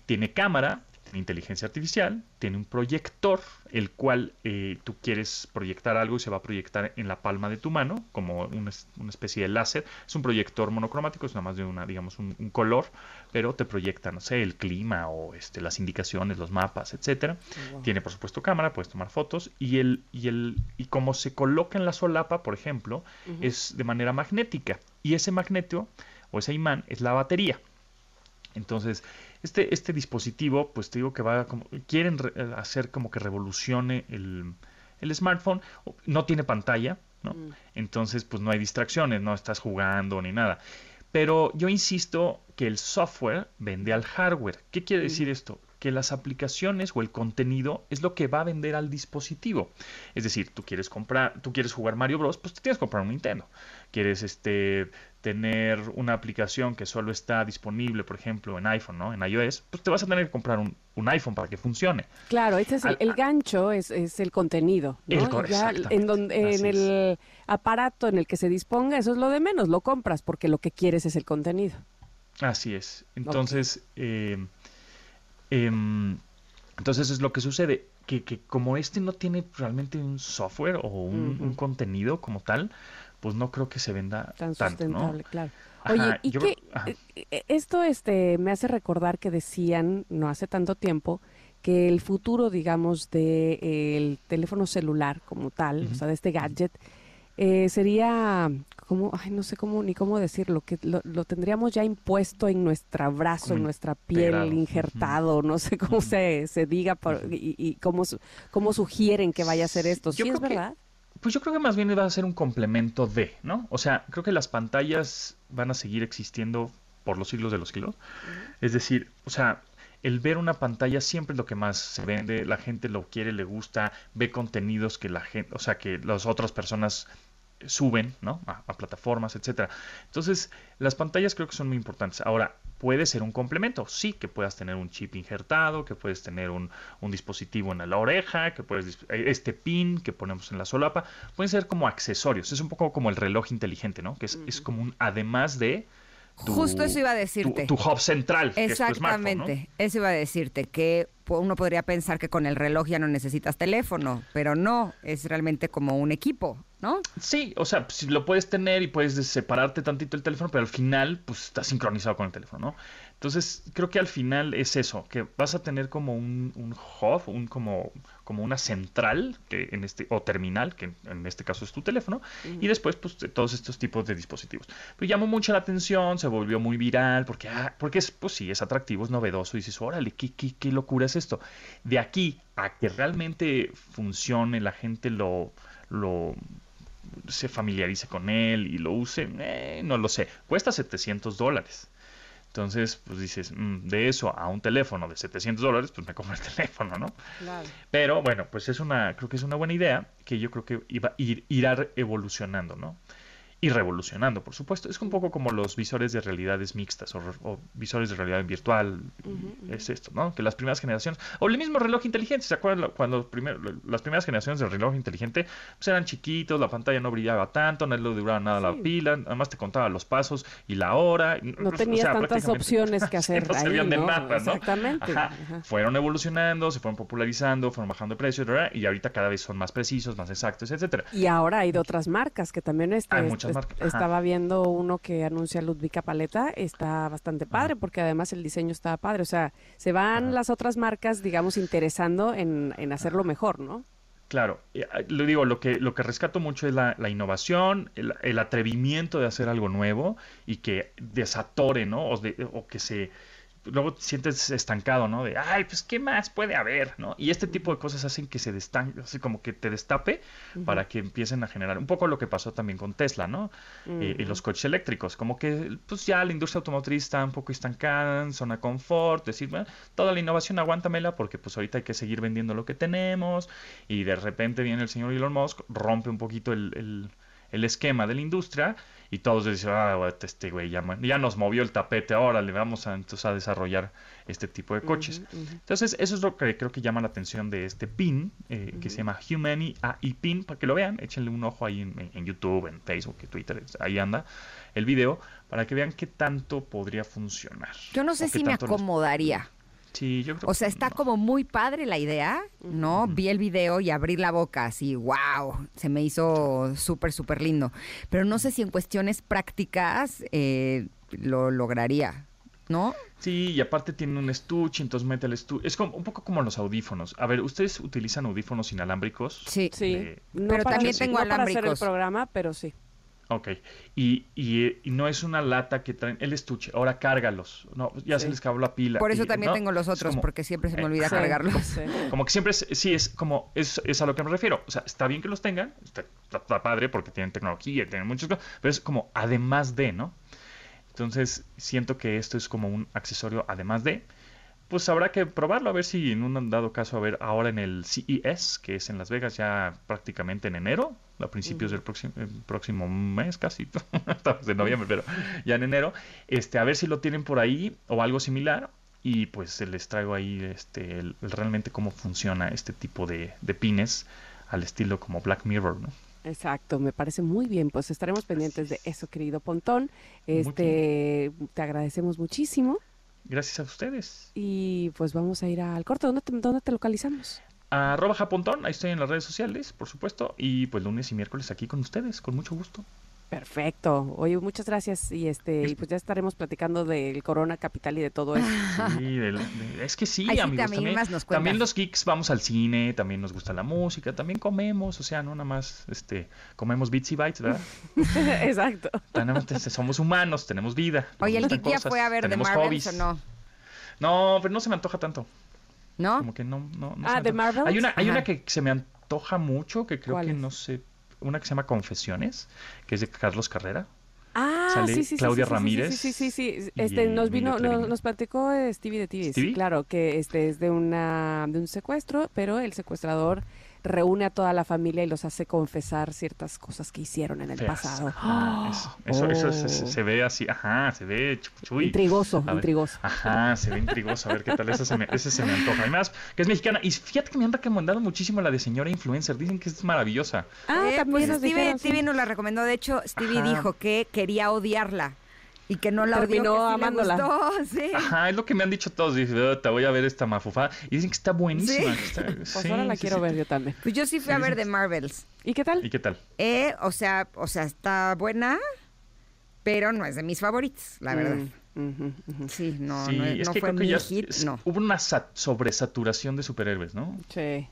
Tiene cámara, inteligencia artificial, tiene un proyector, el cual eh, tú quieres proyectar algo y se va a proyectar en la palma de tu mano, como una, es- una especie de láser. Es un proyector monocromático, es nada más de una, digamos, un, un color, pero te proyecta, no sé, el clima o este, las indicaciones, los mapas, etcétera. Tiene, por supuesto, cámara, puedes tomar fotos y el, y el, y como se coloca en la solapa, por ejemplo, es de manera magnética. Y ese magneto o ese imán es la batería. Entonces, este, este dispositivo, pues te digo que va como, quieren re- eh, hacer como que revolucione el, el smartphone. No tiene pantalla, ¿no? Entonces, pues no hay distracciones, no estás jugando ni nada. Pero yo insisto que el software vende al hardware. ¿Qué quiere decir esto? Que las aplicaciones o el contenido es lo que va a vender al dispositivo. Es decir, tú quieres comprar, tú quieres jugar Mario Bros, pues te tienes que comprar un Nintendo. Quieres este tener una aplicación que solo está disponible, por ejemplo, en iPhone, ¿no? En iOS, pues te vas a tener que comprar un, un iPhone para que funcione. Claro, este es el, Al- el gancho, es, es el contenido, ¿no? El Ya en, donde, en el aparato en el que se disponga, eso es lo de menos, lo compras porque lo que quieres es el contenido. Así es. Entonces, eh, em, entonces es lo que sucede, que, que como este no tiene realmente un software o un, un contenido como tal, pues no creo que se venda Tan tanto, ¿no? sustentable, claro. Ajá, Oye, y yo ajá. eh, eh, esto este me hace recordar que decían no hace tanto tiempo que el futuro, digamos, de eh, el teléfono celular como tal, o sea, de este gadget, eh, sería cómo, ay, no sé cómo ni cómo decirlo, que lo, lo tendríamos ya impuesto en nuestra brazo, Como en nuestra piel, integrado. injertado, no sé cómo se, se diga por- y, y cómo, cómo sugieren que vaya a ser esto. Yo ¿Sí es que- verdad? Pues yo creo que más bien va a ser un complemento de, ¿no? O sea, creo que las pantallas van a seguir existiendo por los siglos de los siglos. Es decir, o sea, el ver una pantalla siempre es lo que más se vende, la gente lo quiere, le gusta, ve contenidos que la gente, o sea, que las otras personas suben, ¿no? A, a plataformas, etcétera. Entonces, las pantallas creo que son muy importantes. Ahora, puede ser un complemento, sí, que puedas tener un chip injertado, que puedes tener un, un dispositivo en la oreja, que puedes eh, este pin que ponemos en la solapa, pueden ser como accesorios. Es un poco como el reloj inteligente, ¿no? Que es, es como un además de tu- Justo eso iba a decirte. tu hub central, que es tu smartphone, ¿no? Exactamente, eso iba a decirte, que uno podría pensar que con el reloj ya no necesitas teléfono, pero no, es realmente como un equipo, ¿no? Sí, o sea, si lo puedes tener y puedes des- separarte tantito el teléfono, pero al final, pues está sincronizado con el teléfono, ¿no? Entonces, creo que al final es eso, que vas a tener como un, un hub, un como, como una central, que en este, o terminal, que en, este caso es tu teléfono, y después, pues, de todos estos tipos de dispositivos. Pero llamó mucho la atención, se volvió muy viral, porque, ah, porque es, pues sí, es atractivo, es novedoso, y dices, órale, ¿qué, qué, qué locura es esto? De aquí a que realmente funcione, la gente lo, lo se familiarice con él y lo use, eh, no lo sé. Cuesta 700 dólares. Entonces, pues dices, mm, de eso a un teléfono de 700 dólares, pues me compro el <laughs> teléfono, ¿no? Claro. Pero bueno, pues es una, creo que es una buena idea que yo creo que iba, ir, irá evolucionando, ¿no? Y revolucionando, por supuesto. Es un poco como los visores de realidades mixtas o, o visores de realidad virtual. Es esto, ¿no? Que las primeras generaciones, o el mismo reloj inteligente, ¿se acuerdan? Cuando primer- las primeras generaciones del reloj inteligente pues eran chiquitos, la pantalla no brillaba tanto, no le duraba nada la pila, además te contaba los pasos y la hora. No o tenías sea, tantas opciones que <laughs> hacer no ahí, servían de ¿no? nada, ¿no? Exactamente. Ajá. Ajá. Fueron evolucionando, se fueron popularizando, fueron bajando de precio, ¿verdad? y ahorita cada vez son más precisos, más exactos, etcétera. Y ahora hay de otras marcas que también este, Estaba viendo uno que anuncia Ludvika Paleta, está bastante padre porque además el diseño está padre, o sea, se van Ajá. las otras marcas, digamos, interesando en, en hacerlo mejor, ¿no? Claro, ah, lo digo, lo que, lo que rescato mucho es la, la innovación, el, el atrevimiento de hacer algo nuevo y que desatore, ¿no? O, de- o que se... Luego te sientes estancado, ¿no? De, ay, pues, ¿qué más puede haber, no? Y este tipo de cosas hacen que se destanque, así como que te destape para que empiecen a generar un poco lo que pasó también con Tesla, ¿no? Eh, y los coches eléctricos, como que, pues, ya la industria automotriz está un poco estancada, en zona confort, decir, bueno, toda la innovación aguántamela porque, pues, ahorita hay que seguir vendiendo lo que tenemos y de repente viene el señor Elon Musk, rompe un poquito el, el- el esquema de la industria y todos dicen, ah, este güey ya, ya nos movió el tapete, ahora le vamos a, entonces, a desarrollar este tipo de coches. Entonces, eso es lo que creo que llama la atención de este pin, eh, que se llama Humani AI Pin, para que lo vean, échenle un ojo ahí en, en YouTube, en Facebook, en Twitter, ahí anda el video, para que vean qué tanto podría funcionar. Yo no sé qué si me acomodaría. Sí, yo creo O sea, está no. como muy padre la idea, ¿no? Vi el video y abrir la boca así, wow, se me hizo súper, súper lindo. Pero no sé si en cuestiones prácticas eh, lo lograría, ¿no? Sí, y aparte tiene un estuche, entonces mete el estuche. Es como, un poco como los audífonos. A ver, ¿ustedes utilizan audífonos inalámbricos? Sí. Sí. No Pero para- también tengo no para hacer el alámbricos. programa, pero sí. Ok. Y, y, y no es una lata que traen el estuche. Ahora cárgalos. No, ya se les acabó la pila. Por eso Y, también ¿no? tengo los otros, como- porque siempre se me olvida cargarlos. <laughs> sí. Como que siempre, es- sí, es como, es, es a lo que me refiero. O sea, está bien que los tengan, está, está- está padre porque tienen tecnología, tienen muchas cosas, pero es como además de, ¿no? Entonces, siento que esto es como un accesorio además de. Pues habrá que probarlo, a ver si en un dado caso, a ver, ahora en el CES, que es en Las Vegas ya prácticamente en enero, a principios del próximo, el próximo mes casi, <laughs> estamos en noviembre, pero ya en enero, este, a ver si lo tienen por ahí o algo similar y pues les traigo ahí este, el- realmente cómo funciona este tipo de, de pines al estilo como Black Mirror, ¿no? Exacto, me parece muy bien. Pues estaremos pendientes de eso, querido Pontón. Este, te agradecemos muchísimo Gracias a ustedes. y pues vamos a ir al corte. ¿Dónde te, dónde te localizamos? Arroba Japontón, ahí estoy en las redes sociales, por supuesto, y pues lunes y miércoles aquí con ustedes, con mucho gusto. Perfecto. Oye, muchas gracias y este y pues ya estaremos platicando del Corona Capital y de todo eso. Sí, <laughs> del- de- es que sí, Ay, sí, amigos. también También, más nos cuentas. también los geeks vamos al cine, también nos gusta la música, también comemos, o sea, no nada más este, comemos bits y bytes, ¿verdad? <laughs> Exacto. Tenemos- somos humanos, tenemos vida. Oye, el Kiki ya fue a ver hobbies. o no? No, pero no se me antoja tanto. ¿No? Como que no, no, no Ah, se me ¿The antoja. Marvels? Hay una, hay Ajá. una que se me antoja mucho, que creo ¿Cuál que es? no sé, una que se llama Confesiones, que es de Carlos Carrera. Ah, Sale sí, sí, Claudia sí, Ramírez Sí, sí, sí, Este, nos vino, nos, platicó eh, Stevie de ¿Stevie? claro, que este es de una de un secuestro, pero el secuestrador reúne a toda la familia y los hace confesar ciertas cosas que hicieron en el Feas. pasado. Ajá, eso, eso, eso se, se- se ve así, ajá, se ve. Intrigoso, A ver. intrigoso. Ajá, se ve intrigoso. A ver qué tal. Ese se me, ese se me antoja. Además, que es mexicana. Y fíjate que me han recomendado muchísimo la de señora influencer. Dicen que es maravillosa. Ah, Eh, también pues Stevie, dijeron, sí. Stevie nos la recomendó. De hecho, Stevie Ajá. dijo que quería odiarla y que no la Terminó odió, que sí amándola. le gustó. <laughs> Sí. Ajá, es lo que me han dicho todos. Dice, "Ah, te voy a ver esta mafufada. Y dicen que está buenísima. Sí. que está- <laughs> Pues sí, ahora la sí, quiero sí. ver yo también. Pues yo sí fui a ver. The Marvels. ¿Y qué tal? ¿Y qué tal? Eh, o sea, o sea, está buena, pero no es de mis favoritos, la verdad. Mm. Sí, no, sí, no, es no que fue creo que mi ya hit, es- no. hubo una sa- sobresaturación de superhéroes, ¿no? Sí.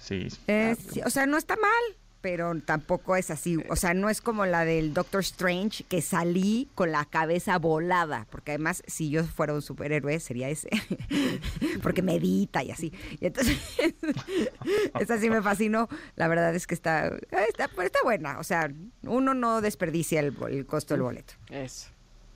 Sí. Eh, sí, o sea, no está mal, pero tampoco es así. O sea, no es como la del Doctor Strange, que salí con la cabeza volada. Porque además, si yo fuera un superhéroe, sería ese. <laughs> porque medita y así. Y entonces, <laughs> esa sí me fascinó. La verdad es que está, está, pero está buena. O sea, uno no desperdicia el, costo del boleto. Eso.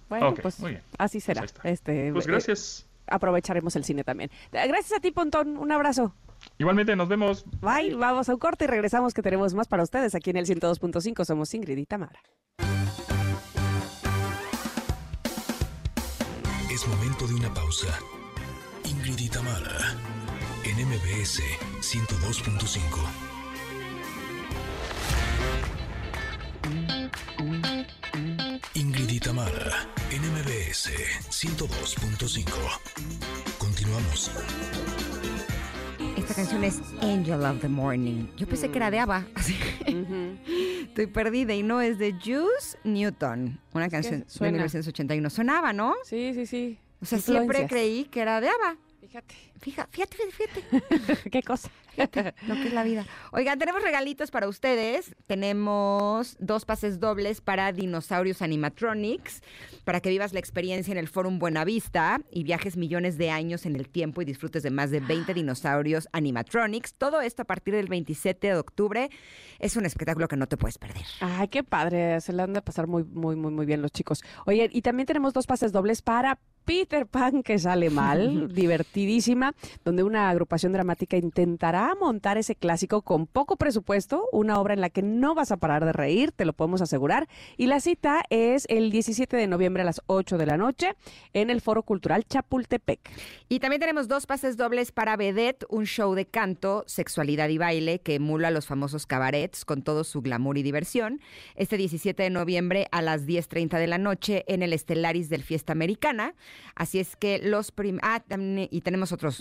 Bueno, Ok, pues muy bien. así será. está. este, Pues eh, gracias. aprovecharemos el cine también. Eh, Gracias a ti, Pontón. Un abrazo. Igualmente, nos vemos. Bye. Vamos a un corte y regresamos que tenemos más para ustedes aquí en el 102.5. Somos Ingrid y Tamara. Es momento de una pausa. Ingrid y Tamara, en MBS 102.5. Ingrid y Tamara, en MBS 102.5. Continuamos. Esta canción es Angel of the Morning. Yo pensé que era de ABBA. <laughs> así que Estoy perdida y no es de Juice Newton. Una canción de suena. 1981. Sonaba, ¿no? Sí, sí, sí. O sea, siempre creí que era de ABBA. Fíjate. Fija- Fíjate, fíjate, fíjate <laughs> Qué cosa. lo que es la vida. Oigan, tenemos regalitos para ustedes. Tenemos dos pases dobles para Dinosaurios Animatronics, para que vivas la experiencia en el Fórum Buenavista y viajes millones de años en el tiempo y disfrutes de más de 20 <gasps> dinosaurios animatronics. Todo esto a partir del 27 de octubre. Es un espectáculo que no te puedes perder. Ay, qué padre. Se le han de pasar muy, muy, muy, muy bien los chicos. Oye, y también tenemos dos pases dobles para Peter Pan, que sale mal, <laughs> divertidísima, donde una agrupación dramática intentará montar ese clásico con poco presupuesto, una obra en la que no vas a parar de reír, te lo podemos asegurar. Y la cita es el 17 de noviembre a las 8 de la noche en el Foro Cultural Chapultepec. Y también tenemos dos pases dobles para Vedette, un show de canto, sexualidad y baile que emula los famosos cabarets con todo su glamour y diversión. Este 17 de noviembre a las 10.30 de la noche en el Estelaris del Fiesta Americana. Así es que los prim... Ah, y tenemos otros.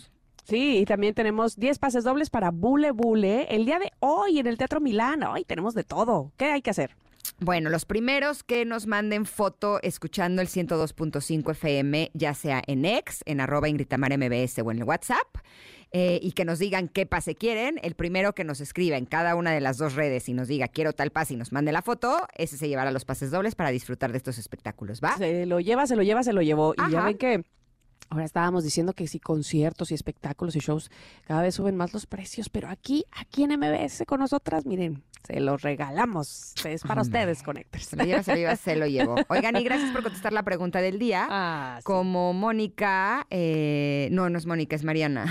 Sí, y también tenemos 10 pases dobles para Bule Bule el día de hoy en el Teatro Milán. Hoy tenemos de todo. ¿Qué hay que hacer? Bueno, los primeros que nos manden foto escuchando el 102.5 FM, ya sea en X, en arroba Ingrid Tamara MBS o en el WhatsApp, eh, y que nos digan qué pase quieren, el primero que nos escriba en cada una de las dos redes y nos diga quiero tal pase y nos mande la foto, ese se llevará los pases dobles para disfrutar de estos espectáculos, ¿va? Se lo lleva, se lo lleva, se lo llevó. Y ya ven que ahora estábamos diciendo que si conciertos y espectáculos y shows cada vez suben más los precios, pero aquí, aquí en MBS con nosotras, miren, se los regalamos. Es para ustedes, Connectors. Se lo lleva, se lo lleva, se lo llevo. <laughs> Oigan, y gracias por contestar la pregunta del día. Ah, sí. Como Mónica, eh, no, no es Mónica, es Mariana.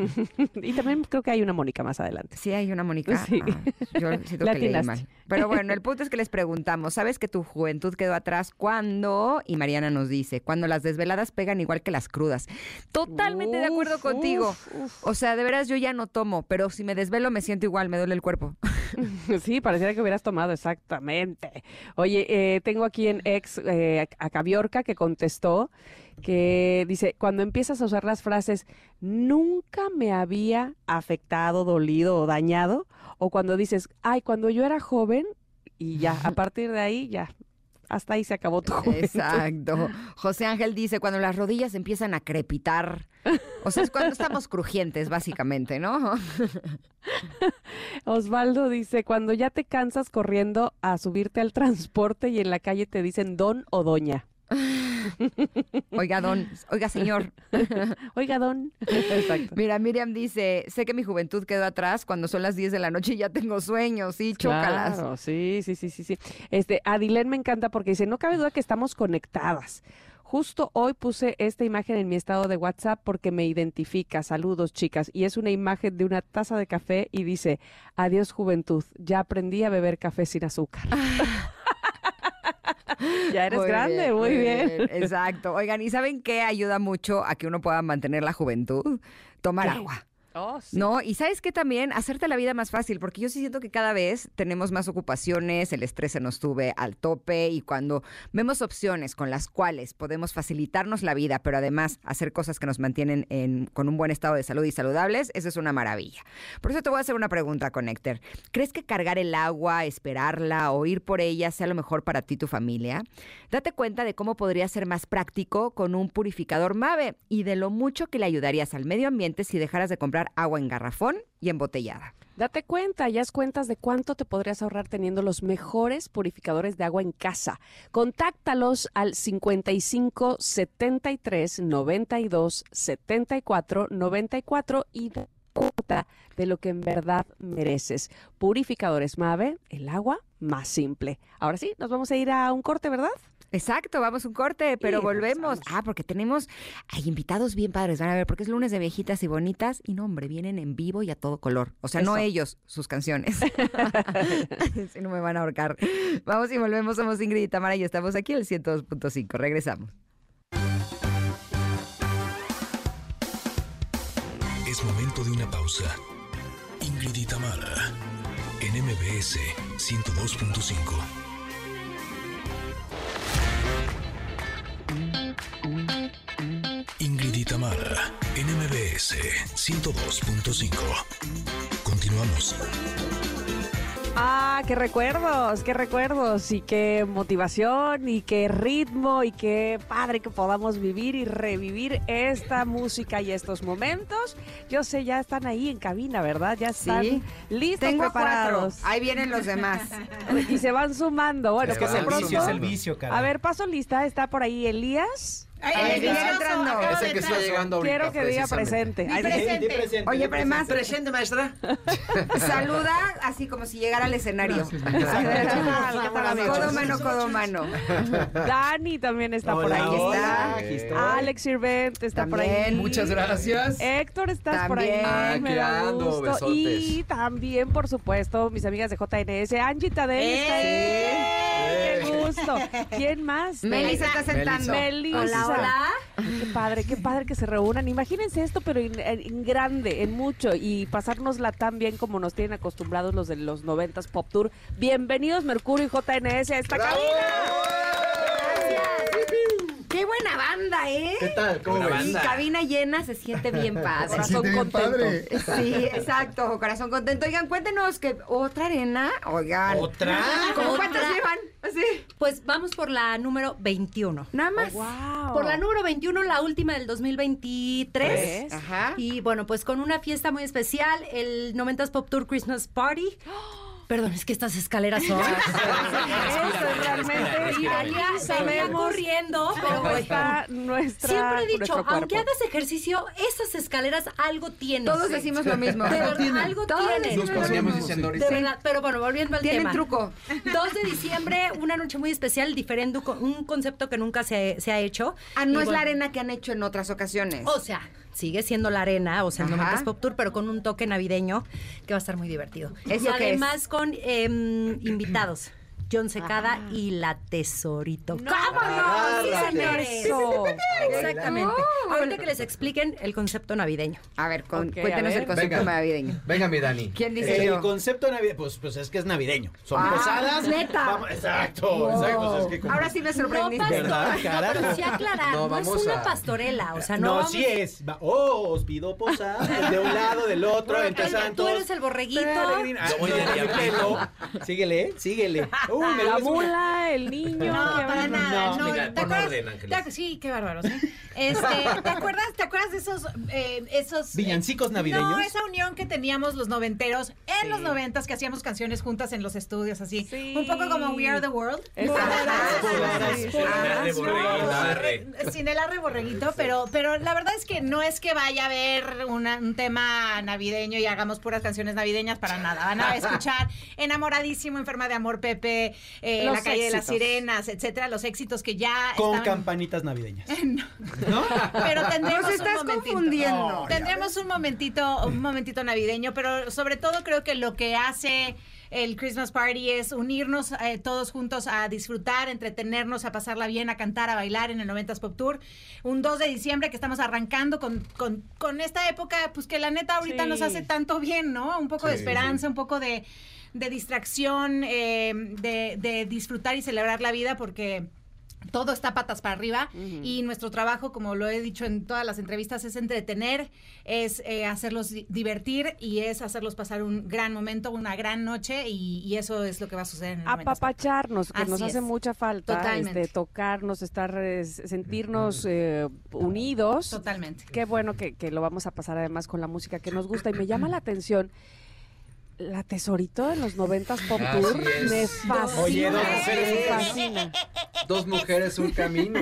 <laughs> y también creo que hay una Mónica más adelante. Sí, hay una Mónica. <laughs> Sí. Ah, yo siento que leí mal. Pero bueno, el punto es que les preguntamos, ¿sabes que tu juventud quedó atrás cuándo? Y Mariana nos dice, cuando las desveladas pegan igual que las crudas. Totalmente de acuerdo contigo. uf, uf. O sea, de veras yo ya no tomo, pero si me desvelo me siento igual, me duele el cuerpo. <laughs> Sí, pareciera que hubieras tomado, exactamente. Oye, eh, tengo aquí en ex eh, a Cabiorca que contestó que dice, cuando empiezas a usar las frases, nunca me había afectado, dolido o dañado, o cuando dices, ay, cuando yo era joven, y ya, a partir de ahí ya, hasta ahí se acabó tu juventud. Exacto. José Ángel dice, cuando las rodillas empiezan a crepitar, o sea, es cuando estamos crujientes, básicamente, ¿no? <laughs> Osvaldo dice, cuando ya te cansas corriendo a subirte al transporte y en la calle te dicen don o doña. <laughs> Oiga, don, oiga, señor. <laughs> Oiga, don. Exacto. Mira, Miriam dice, sé que mi juventud quedó atrás cuando son las 10 de la noche y ya tengo sueños, sí, chócalas. Claro, sí, sí, sí, sí, sí. Este, Adilén me encanta porque dice, no cabe duda que estamos conectadas. Justo hoy puse esta imagen en mi estado de WhatsApp porque me identifica. Saludos, chicas. Y es una imagen de una taza de café y dice, adiós juventud, ya aprendí a beber café sin azúcar. <laughs> <laughs> ya eres Muy grande, muy bien. <laughs> Exacto. Oigan, ¿y saben qué ayuda mucho a que uno pueda mantener la juventud? Tomar ¿Qué? agua. Oh. ¿No? Y sabes que también hacerte la vida más fácil, porque yo sí siento que cada vez tenemos más ocupaciones, el estrés se nos sube al tope y cuando vemos opciones con las cuales podemos facilitarnos la vida, pero además hacer cosas que nos mantienen en- con un buen estado de salud y saludables, eso es una maravilla. Por eso te voy a hacer una pregunta, Connector. ¿Crees que cargar el agua, esperarla o ir por ella sea lo mejor para ti y tu familia? Date cuenta de cómo podría ser más práctico con un purificador MAVE y de lo mucho que le ayudarías al medio ambiente si dejaras de comprar agua en garrafón y embotellada. Date cuenta, ya es cuentas de cuánto te podrías ahorrar teniendo los mejores purificadores de agua en casa. Contáctalos al 55 73 92 74 94 y cuenta de lo que en verdad mereces. Purificadores Mave, el agua más simple. Ahora sí, nos vamos a ir a un corte, ¿verdad? Exacto, vamos a un corte, pero Y volvemos. regresamos. Ah, porque tenemos hay invitados bien padres, van a ver, porque es lunes de viejitas y bonitas y no, hombre, vienen en vivo y a todo color. O sea, no ellos, sus canciones. <laughs> si no me van a ahorcar. Vamos y volvemos, somos Ingrid y Tamara y estamos aquí en el 102.5. Regresamos. Es momento de una pausa. Ingrid y Tamara, en MBS 102.5. Tamara, en MBS 102.5. Continuamos. Ah, qué recuerdos, qué recuerdos y qué motivación y qué ritmo y qué padre que podamos vivir y revivir esta música y estos momentos. Yo sé, ya están ahí en cabina, ¿verdad? Ya están Sí. listos, Tengo cuatro. preparados. Ahí vienen los demás. <laughs> Y se van sumando. Bueno, Es que pues el pronto- vicio, es el vicio. A ver, paso lista, está por ahí Elías. Entrando. Es el que está llegando ahorita. Quiero que diga precisamente. presente. Ay, Oye, pero además, Presente, maestra. <laughs> saluda así como si llegara al escenario. Codo mano, codo mano. Dani también está por ahí. Alex Sirvent está por ahí. Muchas gracias. Héctor, estás por ahí. me Aquí da gusto. Y también, por supuesto, mis amigas de JNS. Angie Tadei está ahí. ¿Quién más? Meli se está sentando. Melissa. Hola, hola. Qué padre, qué padre que se reúnan. Imagínense esto, pero en, en grande, en mucho, y pasárnosla tan bien como nos tienen acostumbrados los de los noventas Pop Tour. Bienvenidos, Mercurio y JNS, a esta cabina. ¡Qué buena banda, eh! ¿Qué tal? ¿Cómo Y ves? cabina llena se siente bien padre. Corazón contento. Sí, exacto, corazón contento. Oigan, cuéntenos que otra arena, oigan. ¿Otra? ¿Cómo cuántas llevan? Así. Pues vamos por la número 21. Nada más. Wow. Por la número 21, la última del 2023. Tres. Ajá. Y bueno, pues con una fiesta muy especial, el 90s Pop Tour Christmas Party. <gasps> Perdón, es que estas escaleras son. <laughs> Eso es realmente. Y sabemos corriendo, pero cómo está nuestra. Siempre he dicho, aunque hagas ejercicio, esas escaleras algo tienen. Todos decimos lo mismo. De verdad, algo tienen. De verdad, pero bueno, volviendo al Tienen tema. truco. 2 de diciembre, una noche muy especial, diferente, un concepto que nunca se, se ha hecho. Ah, no es la arena que han hecho en otras ocasiones. O sea, sigue siendo la arena, o sea, el Ajá. 90s Pop Tour, pero con un toque navideño que va a estar muy divertido. ¿Eso y es? además con em, invitados. John Secada y la Tesorito. No, ¡Vámonos! ¡Sí, señores! Exactamente. Ahorita que les expliquen el concepto navideño. A ver, con- Ok, a cuéntenos ver. el concepto Venga. navideño. Venga, mi Dani. ¿Quién dice el yo? concepto navideño, pues, pues es que es navideño. Son Ah, posadas. neta. Vamos- exacto, exacto. o sea, es que como- Ahora sí me No, sorprendiste. pastor, ¿Verdad, cara? no, pero sí aclarar, No, no, es una a- pastorela, o sea, no, no, vamos- sí es. Va- Oh, os pido posada. De un lado, del otro, Bueno, entre tú santos. eres el borreguito. Ah, no, el no, no. Síguele, síguele. Uy, me La mula, el niño. No, qué para nada. No, Mira, ¿te acuerdas? orden, Ángeles. te- sí, qué bárbaros. ¿eh? Este, ¿te acuerdas? ¿Te acuerdas de esos, eh, esos ¿Villancicos eh, navideños? No, esa unión que teníamos los noventeros en Sí. los noventas que hacíamos canciones juntas en los estudios así, Sí. un poco como We Are the World. Sin el arre borreguito, pero, pero la verdad es que no es que vaya a haber una- un tema navideño y hagamos puras canciones navideñas para nada. Van a escuchar Enamoradísimo, Enferma de Amor, Pepe, eh, La Calle de las. Sirenas, etcétera, los éxitos que ya Con estaban- campanitas navideñas. <laughs> no. Pero tendremos Nos estás un momentito. confundiendo. Tendremos un momentito, un momentito navideño, pero sobre todo creo que lo que hace el Christmas Party es unirnos eh, todos juntos a disfrutar, entretenernos, a pasarla bien, a cantar, a bailar en el 90s Pop Tour. Un 2 de diciembre que estamos arrancando con, con, con esta época, pues que la neta ahorita Sí. nos hace tanto bien, ¿no? Un poco de esperanza, un poco de, de distracción, eh, de, de disfrutar y celebrar la vida porque todo está patas para arriba y nuestro trabajo, como lo he dicho en todas las entrevistas, es entretener, es eh, hacerlos di- divertir y es hacerlos pasar un gran momento, una gran noche y, y eso es lo que va a suceder en el apapacharnos, que nos hace mucha falta, Totalmente. este, tocarnos, estar, sentirnos eh, unidos. Totalmente. Qué bueno que, que lo vamos a pasar además con la música que nos gusta y me llama la atención. La tesorito de los noventas pop Así tour es. me fascina, Oye, dos me mujeres. fascina. Dos mujeres, un camino.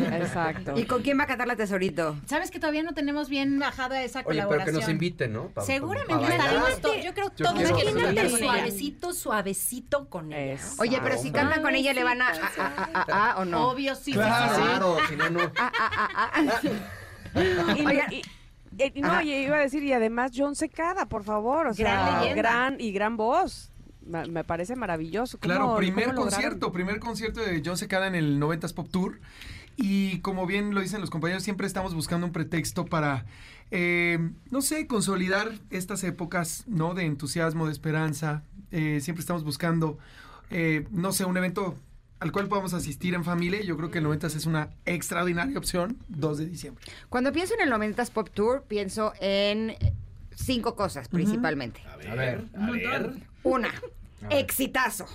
Exacto. ¿Y con quién va a cantar la tesorito? Sabes que todavía no tenemos bien bajada esa Oye, pero colaboración. que nos inviten, ¿no? Pa- Seguramente estaremos to- yo creo Yo todos ella. suavecito, suavecito con ella. Oye, pero si cantan con ella, ¿le van a, a, a- a- a- o no? Obvio, sí, sí, Claro. sí, sí. Claro, si no, no. Ah, ah, ah. <laughs> Y, y- eh, no, Ajá. y iba a decir, y además John Secada, por favor, o Gran sea, leyenda. gran y gran voz. Me, parece maravilloso. ¿Cómo- Claro, primer concierto, primer concierto de John Secada en el 90s Pop Tour. Y como bien lo dicen los compañeros, siempre estamos buscando un pretexto para, eh, no sé, consolidar estas épocas, ¿no? De entusiasmo, de esperanza. Eh, siempre estamos buscando, eh, no sé, un evento al cual podamos asistir en familia. Yo creo que el 90s es una extraordinaria opción, 2 de diciembre. Cuando pienso en el 90s Pop Tour, pienso en cinco cosas principalmente. A ver, a ver. Una, exitazo.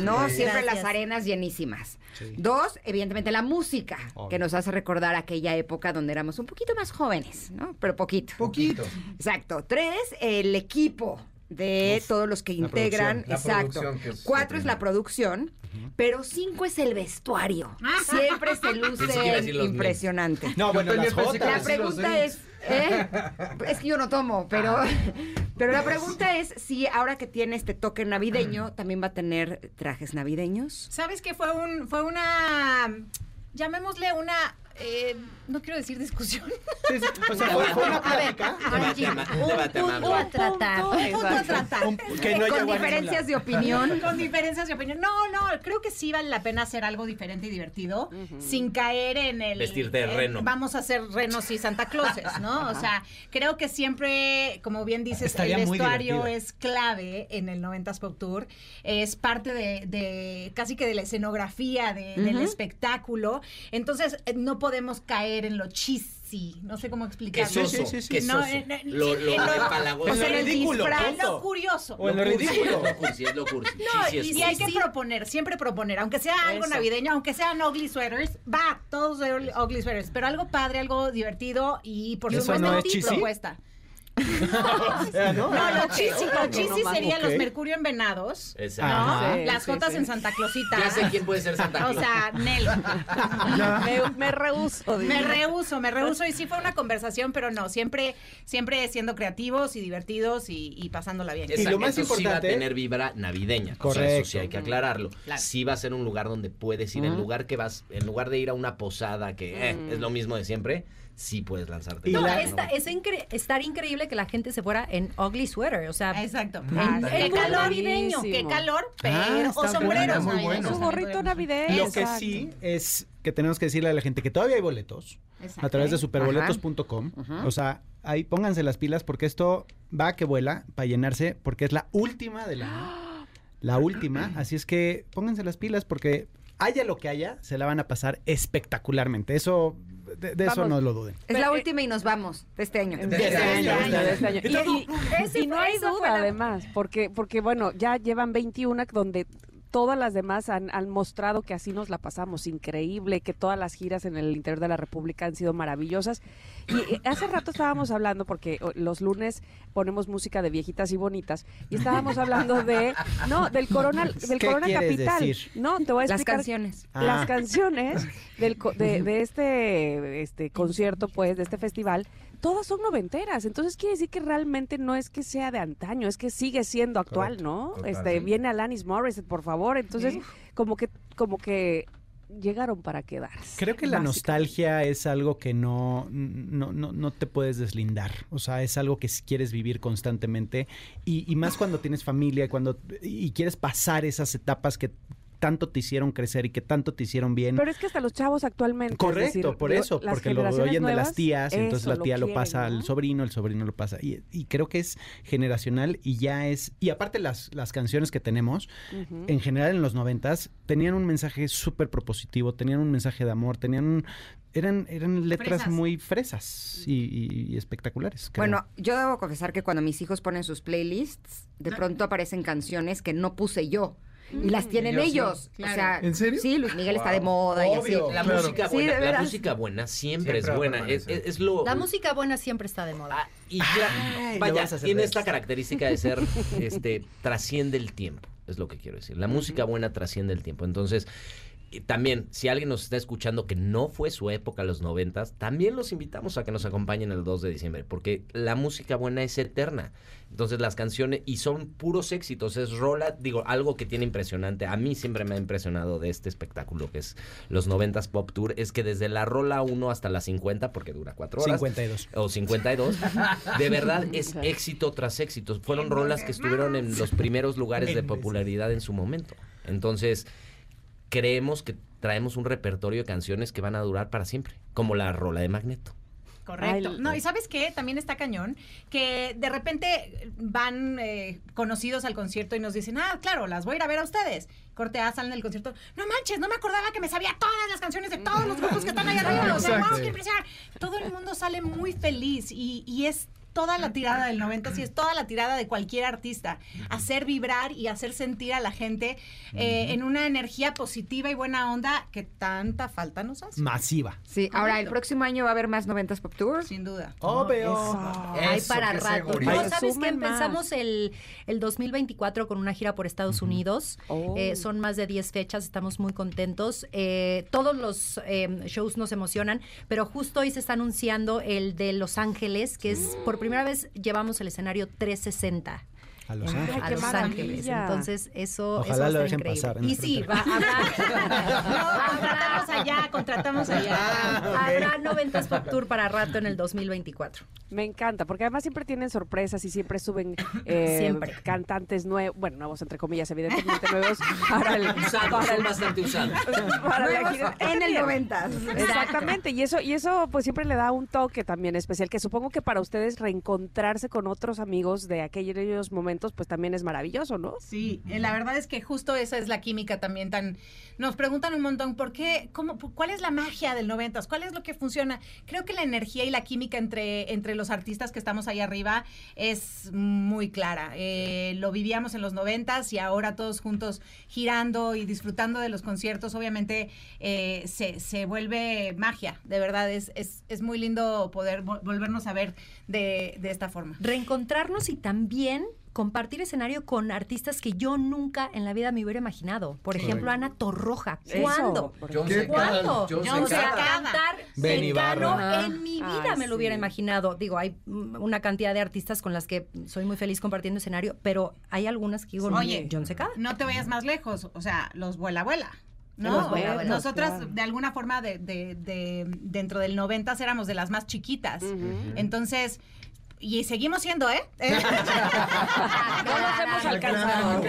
¿No? Sí. Siempre Gracias. las arenas llenísimas. Dos, evidentemente la música, que nos hace recordar aquella época donde éramos un poquito más jóvenes, ¿no? Pero poquito. Poquito. Exacto. Tres, el equipo de todos los que integran. Exacto. que es Cuatro es la producción. Pero cinco es el vestuario. <laughs> Siempre se que luce impresionante. No, bueno, las que La pregunta es, ¿eh? <laughs> es que yo no tomo, pero, <laughs> pero la pregunta es si ahora que tiene este toque navideño, también va a tener trajes navideños. ¿Sabes qué fue un fue una llamémosle una eh, no quiero decir discusión. Sí, sí. O sea, fue, fue una plática. Debate, un punto a tratar. Un punto a tratar. Un- <laughs> que no Con a diferencias de opinión. Con diferencias de opinión. No, no, creo que sí vale la pena hacer algo diferente y divertido sin caer en el... Vestirte de en reno. Vamos a hacer renos y Santa Clauses, ¿no? O sea, creo que siempre, como bien dices, Estaría el vestuario es clave en el 90s Pop Tour. Es parte de, de casi que de la escenografía de- del espectáculo. Entonces, eh, no podemos caer en lo cheesy. No sé cómo explicarlo. Sí, sí, sí. No, eh, eh, Lo, lo lo- empalagoso. o sea, el ridículo, lo curioso. O en lo ridículo. Es lo cursi, es lo cursi. No, Sí, sí, es y, cursi. hay que proponer, siempre proponer, aunque sea algo Eso. navideño, aunque sean ugly sweaters, va, todos ugly sweaters, pero algo padre, algo divertido y por ¿Eso supuesto no es propuesta. <laughs> O sea, ¿no? No, lo cheesy, lo cheesy no, sería ok. los Mercurio envenados, Exacto. ¿no? Sí, Las sí, jotas sí. en Santa Clausita. Ya sé quién puede ser Santa O Claus. sea, Nel. <laughs> Me, me rehuso. Me rehuso, me rehuso y sí fue una conversación, pero no, siempre, siempre siendo creativos y divertidos y, y pasándola bien. Y lo más eso sí va a importante- tener vibra navideña. O sea, Correcto. eso sí hay que aclararlo. Claro. Sí va a ser un lugar donde puedes ir, en lugar que vas, en lugar de ir a una posada que eh, es lo mismo de siempre, sí puedes lanzarte. No, ¿no? está- es incre- estar increíble que la gente se fuera en ugly sweater, o sea, Exacto. en- Ah, en qué muy calor navideño. Qué calor, pero Ah, o está bueno, sombreros. bueno. Su gorrito navideño. Lo que sí es que tenemos que decirle a la gente que todavía hay boletos Exacto. a través de superboletos.com. O sea, ahí pónganse las pilas porque esto va a que vuela para llenarse porque es la última del año. <gasps> La última. Así es que pónganse las pilas porque haya lo que haya, se la van a pasar espectacularmente. Eso, de, de eso no lo duden. Es la última y nos vamos de este año. De este año, de este año. Y, y- no hay duda, la- además, porque, porque bueno, ya llevan 21 donde todas las demás han, han mostrado que así nos la pasamos increíble, que todas las giras en el interior de la República han sido maravillosas. Y hace rato estábamos hablando, porque los lunes ponemos música de viejitas y bonitas, y estábamos hablando de, no, del Corona, <laughs> del ¿Qué Corona Capital. decir? No, te voy a Las explicar. canciones. Las Ah. canciones del, co- de, de este, este concierto, pues, de este festival, todas son noventeras. Entonces quiere decir que realmente no es que sea de antaño, es que sigue siendo actual, ¿no? total, este, sí. viene Alanis Morissette, por favor. Entonces, como que, como que llegaron para quedarse. Creo que la nostalgia es algo que no, no, no, no te puedes deslindar. O sea, es algo que si quieres vivir constantemente. Y, y más cuando tienes familia, cuando y quieres pasar esas etapas que tanto te hicieron crecer y que tanto te hicieron bien. Pero es que hasta los chavos actualmente. es Correcto, decir, por eso, porque lo oyen de las tías, entonces la tía lo, quieren, pasa ¿no? al sobrino, el sobrino lo pasa. Y, y creo que es generacional y ya es... Y aparte las, las canciones que tenemos, en general en los noventas, tenían un mensaje súper propositivo, tenían un mensaje de amor, tenían un- Eran, eran letras Fresas. muy fresas y, y- y espectaculares. creo. Bueno, yo debo confesar que cuando mis hijos ponen sus playlists, de Ah. pronto aparecen canciones que no puse yo. Y las tienen Ellos sí. ellos. Claro. O sea, ¿En serio? Sí, Luis Miguel está de moda y así. La Claro. música Sí, buena, la música buena siempre, Siempre es buena. Es, permanecer. es- es lo. La música buena siempre está de moda. Ah, y ya- Ay, lo vaya, vas a hacer tiene esta eso. característica de ser, <laughs> este, trasciende el tiempo, es lo que quiero decir. La música buena trasciende el tiempo. Entonces, también, si alguien nos está escuchando que no fue su época los noventas, también los invitamos a que nos acompañen el 2 de diciembre, porque la música buena es eterna. Entonces las canciones, y son puros éxitos, es rola, digo, algo que tiene impresionante, a mí siempre me ha impresionado de este espectáculo que es los noventas Pop Tour, es que desde la rola 1 hasta la 50, porque dura 4 horas, 52. o 52, de verdad <laughs> es éxito tras éxito. Fueron rolas que estuvieron en los primeros lugares de popularidad en su momento. Entonces, creemos que traemos un repertorio de canciones que van a durar para siempre, como la rola de Magneto. Correcto. Ay, no, y ¿sabes qué? También está cañón, que de repente van eh, conocidos al concierto y nos dicen, ah, claro, las voy a ir a ver a ustedes. Corte A, salen del concierto, no manches, no me acordaba que me sabía todas las canciones de todos los grupos que están ahí arriba. O sea, wow, qué impresionante. Todo el mundo sale muy feliz y, y es toda la tirada del 90 y es toda la tirada de cualquier artista. Hacer vibrar y hacer sentir a la gente eh, en una energía positiva y buena onda que tanta falta nos hace. Masiva. Sí, ahora el próximo año va a haber más 90s Pop Tour. Sin duda. Obvio. Hay Eso, para qué rato. No, ¿sabes qué? Empezamos el, el 2024 con una gira por Estados Unidos. Oh. Eh, son más de 10 fechas, estamos muy contentos. Eh, todos los eh, shows nos emocionan, pero justo hoy se está anunciando el de Los Ángeles, que es por primera vez llevamos el escenario 360. A Los Ángeles. a Los maravilla. Ángeles. Entonces, eso, Ojalá eso va a estar increíble. pasar y sí, va, habrá, <laughs> No, contratamos allá, contratamos allá. habrá 90s Pop Tour para rato en el 2024. Me encanta, porque además siempre tienen sorpresas y siempre suben <coughs> eh, Siempre. cantantes nuevos, bueno, nuevos entre comillas, evidentemente nuevos para el, <laughs> Usados, para son el- bastante usados. <laughs> en el También. 90s. Exactamente, y eso, y eso pues siempre le da un toque también especial, que supongo que para ustedes reencontrarse con otros amigos de aquellos momentos pues también es maravilloso, ¿no? Sí, eh, la verdad es que justo esa es la química también tan... Nos preguntan un montón, ¿por qué? Cómo, ¿Cuál es la magia del noventas? ¿Cuál es lo que funciona? Creo que la energía y la química entre, entre los artistas que estamos ahí arriba es muy clara. Eh, lo vivíamos en los noventas y ahora todos juntos girando y disfrutando de los conciertos, obviamente eh, se, se vuelve magia, de verdad. Es, es, es muy lindo poder vol- volvernos a ver de, de esta forma. reencontrarnos y también compartir escenario con artistas que yo nunca en la vida me hubiera imaginado. Por ejemplo, Ana Torroja. Eso, ¿Cuándo? C. ¿Cuándo? John o sea, cantar Ibarra. en mi vida Ay, me lo hubiera sí. imaginado. Digo, hay una cantidad de artistas con las que soy muy feliz compartiendo escenario, pero hay algunas que digo, Oye, John Secada. No te vayas más lejos, o sea, los vuela vuela. No, nosotras claro. de alguna forma de, de- de- dentro del 90 éramos de las más chiquitas. Entonces, y seguimos siendo, ¿eh? <laughs> No nos hemos alcanzado.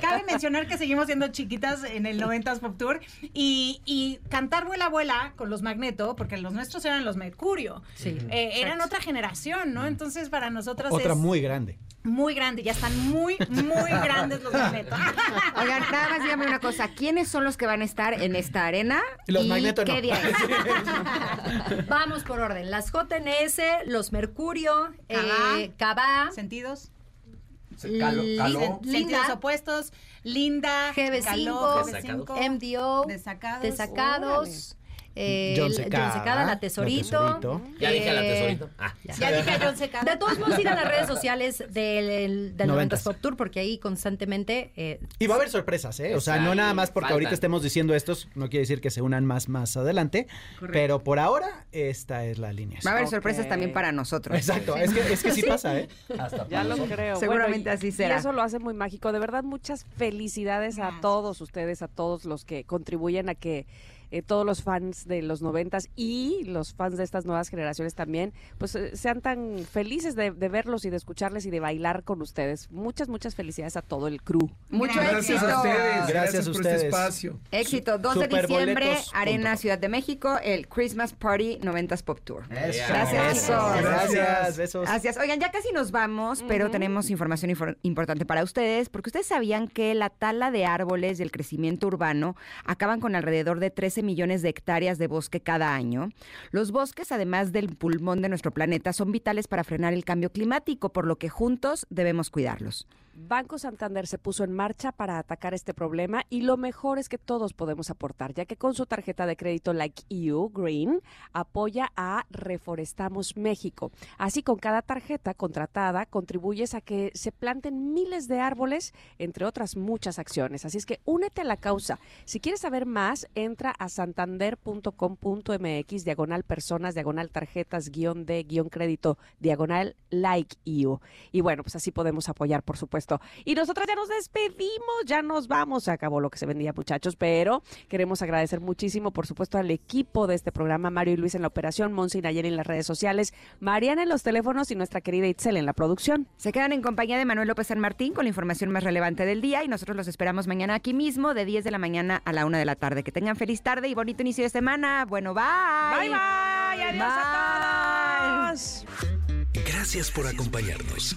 Cabe mencionar que seguimos siendo chiquitas en el 90s Pop Tour y, y cantar Vuela Vuela con los Magneto, porque los nuestros eran los Mercurio. Sí. Eh, eran otra generación, ¿no? Entonces para nosotras Otra es muy grande. Muy grande, ya están muy, muy grandes los Magneto. <laughs> Oigan, nada más dígame una cosa. ¿Quiénes son los que van a estar en esta arena? Los ¿Y Magneto no. qué día es? <laughs> Vamos por orden. Las JNS, los Mercurio, eh, Cabá, Sentidos. Linda. sentidos opuestos, Linda, GB5, Caló, Desacados. GB5, MDO, Desacados. Desacados, eh, John el- Secada, John Secada, la la Tesorito. Tesorito. Ya dije a la eh, tesorito. Ah, Ya dije a John Secada. De todos modos, ir a las redes sociales del, del Noventas. 90s Pop Tour, porque ahí constantemente. eh, Y va a haber sorpresas, ¿eh? O sea, no nada más porque Faltan. ahorita estemos diciendo estos, no quiere decir que se unan más más adelante, pero por ahora esta es la línea. Va a haber sorpresas también para nosotros. Exacto, es que, es que sí pasa, ¿eh? hasta Ya lo nosotros. creo. Seguramente Bueno, y- así será. Y eso lo hace muy mágico. De verdad, muchas felicidades a todos ustedes, a todos los que contribuyen a que eh, todos los fans de los noventas y los fans de estas nuevas generaciones también, pues eh, sean tan felices de, de verlos y de escucharles y de bailar con ustedes. Muchas, muchas felicidades a todo el crew. Mucho Gracias éxito. a ustedes. Gracias Gracias, a por ustedes. este espacio. Éxito, 2 de diciembre, Arena. Ciudad de México, el Christmas Party 90s Pop Tour. Eso. Gracias, Eso. chicos. Gracias, besos. Gracias. Oigan, ya casi nos vamos, pero tenemos información infor- importante para ustedes, porque ustedes sabían que la tala de árboles y el crecimiento urbano acaban con alrededor de 13 millones de hectáreas de bosque cada año. Los bosques, además del pulmón de nuestro planeta, son vitales para frenar el cambio climático, por lo que juntos debemos cuidarlos. Banco Santander se puso en marcha para atacar este problema y lo mejor es que todos podemos aportar, ya que con su tarjeta de crédito Like You Green apoya a Reforestamos México. Así con cada tarjeta contratada contribuyes a que se planten miles de árboles, entre otras muchas acciones. Así es que únete a la causa. Si quieres saber más, entra a santander.com.mx diagonal personas, diagonal tarjetas, guion de, guion crédito, diagonal Like You. Y bueno, pues así podemos apoyar, por supuesto. Y nosotros ya nos despedimos, ya nos vamos. Se acabó lo que se vendía, muchachos, pero queremos agradecer muchísimo, por supuesto, al equipo de este programa, Mario y Luis en la operación, Monsi y Nayeli en las redes sociales, Mariana en los teléfonos y nuestra querida Itzel en la producción. Se quedan en compañía de Manuel López San Martín con la información más relevante del día y nosotros los esperamos mañana aquí mismo de 10 de la mañana a la 1 de la tarde. Que tengan feliz tarde y bonito inicio de semana. Bueno, bye. Bye, bye. Adiós a todos. Gracias por acompañarnos.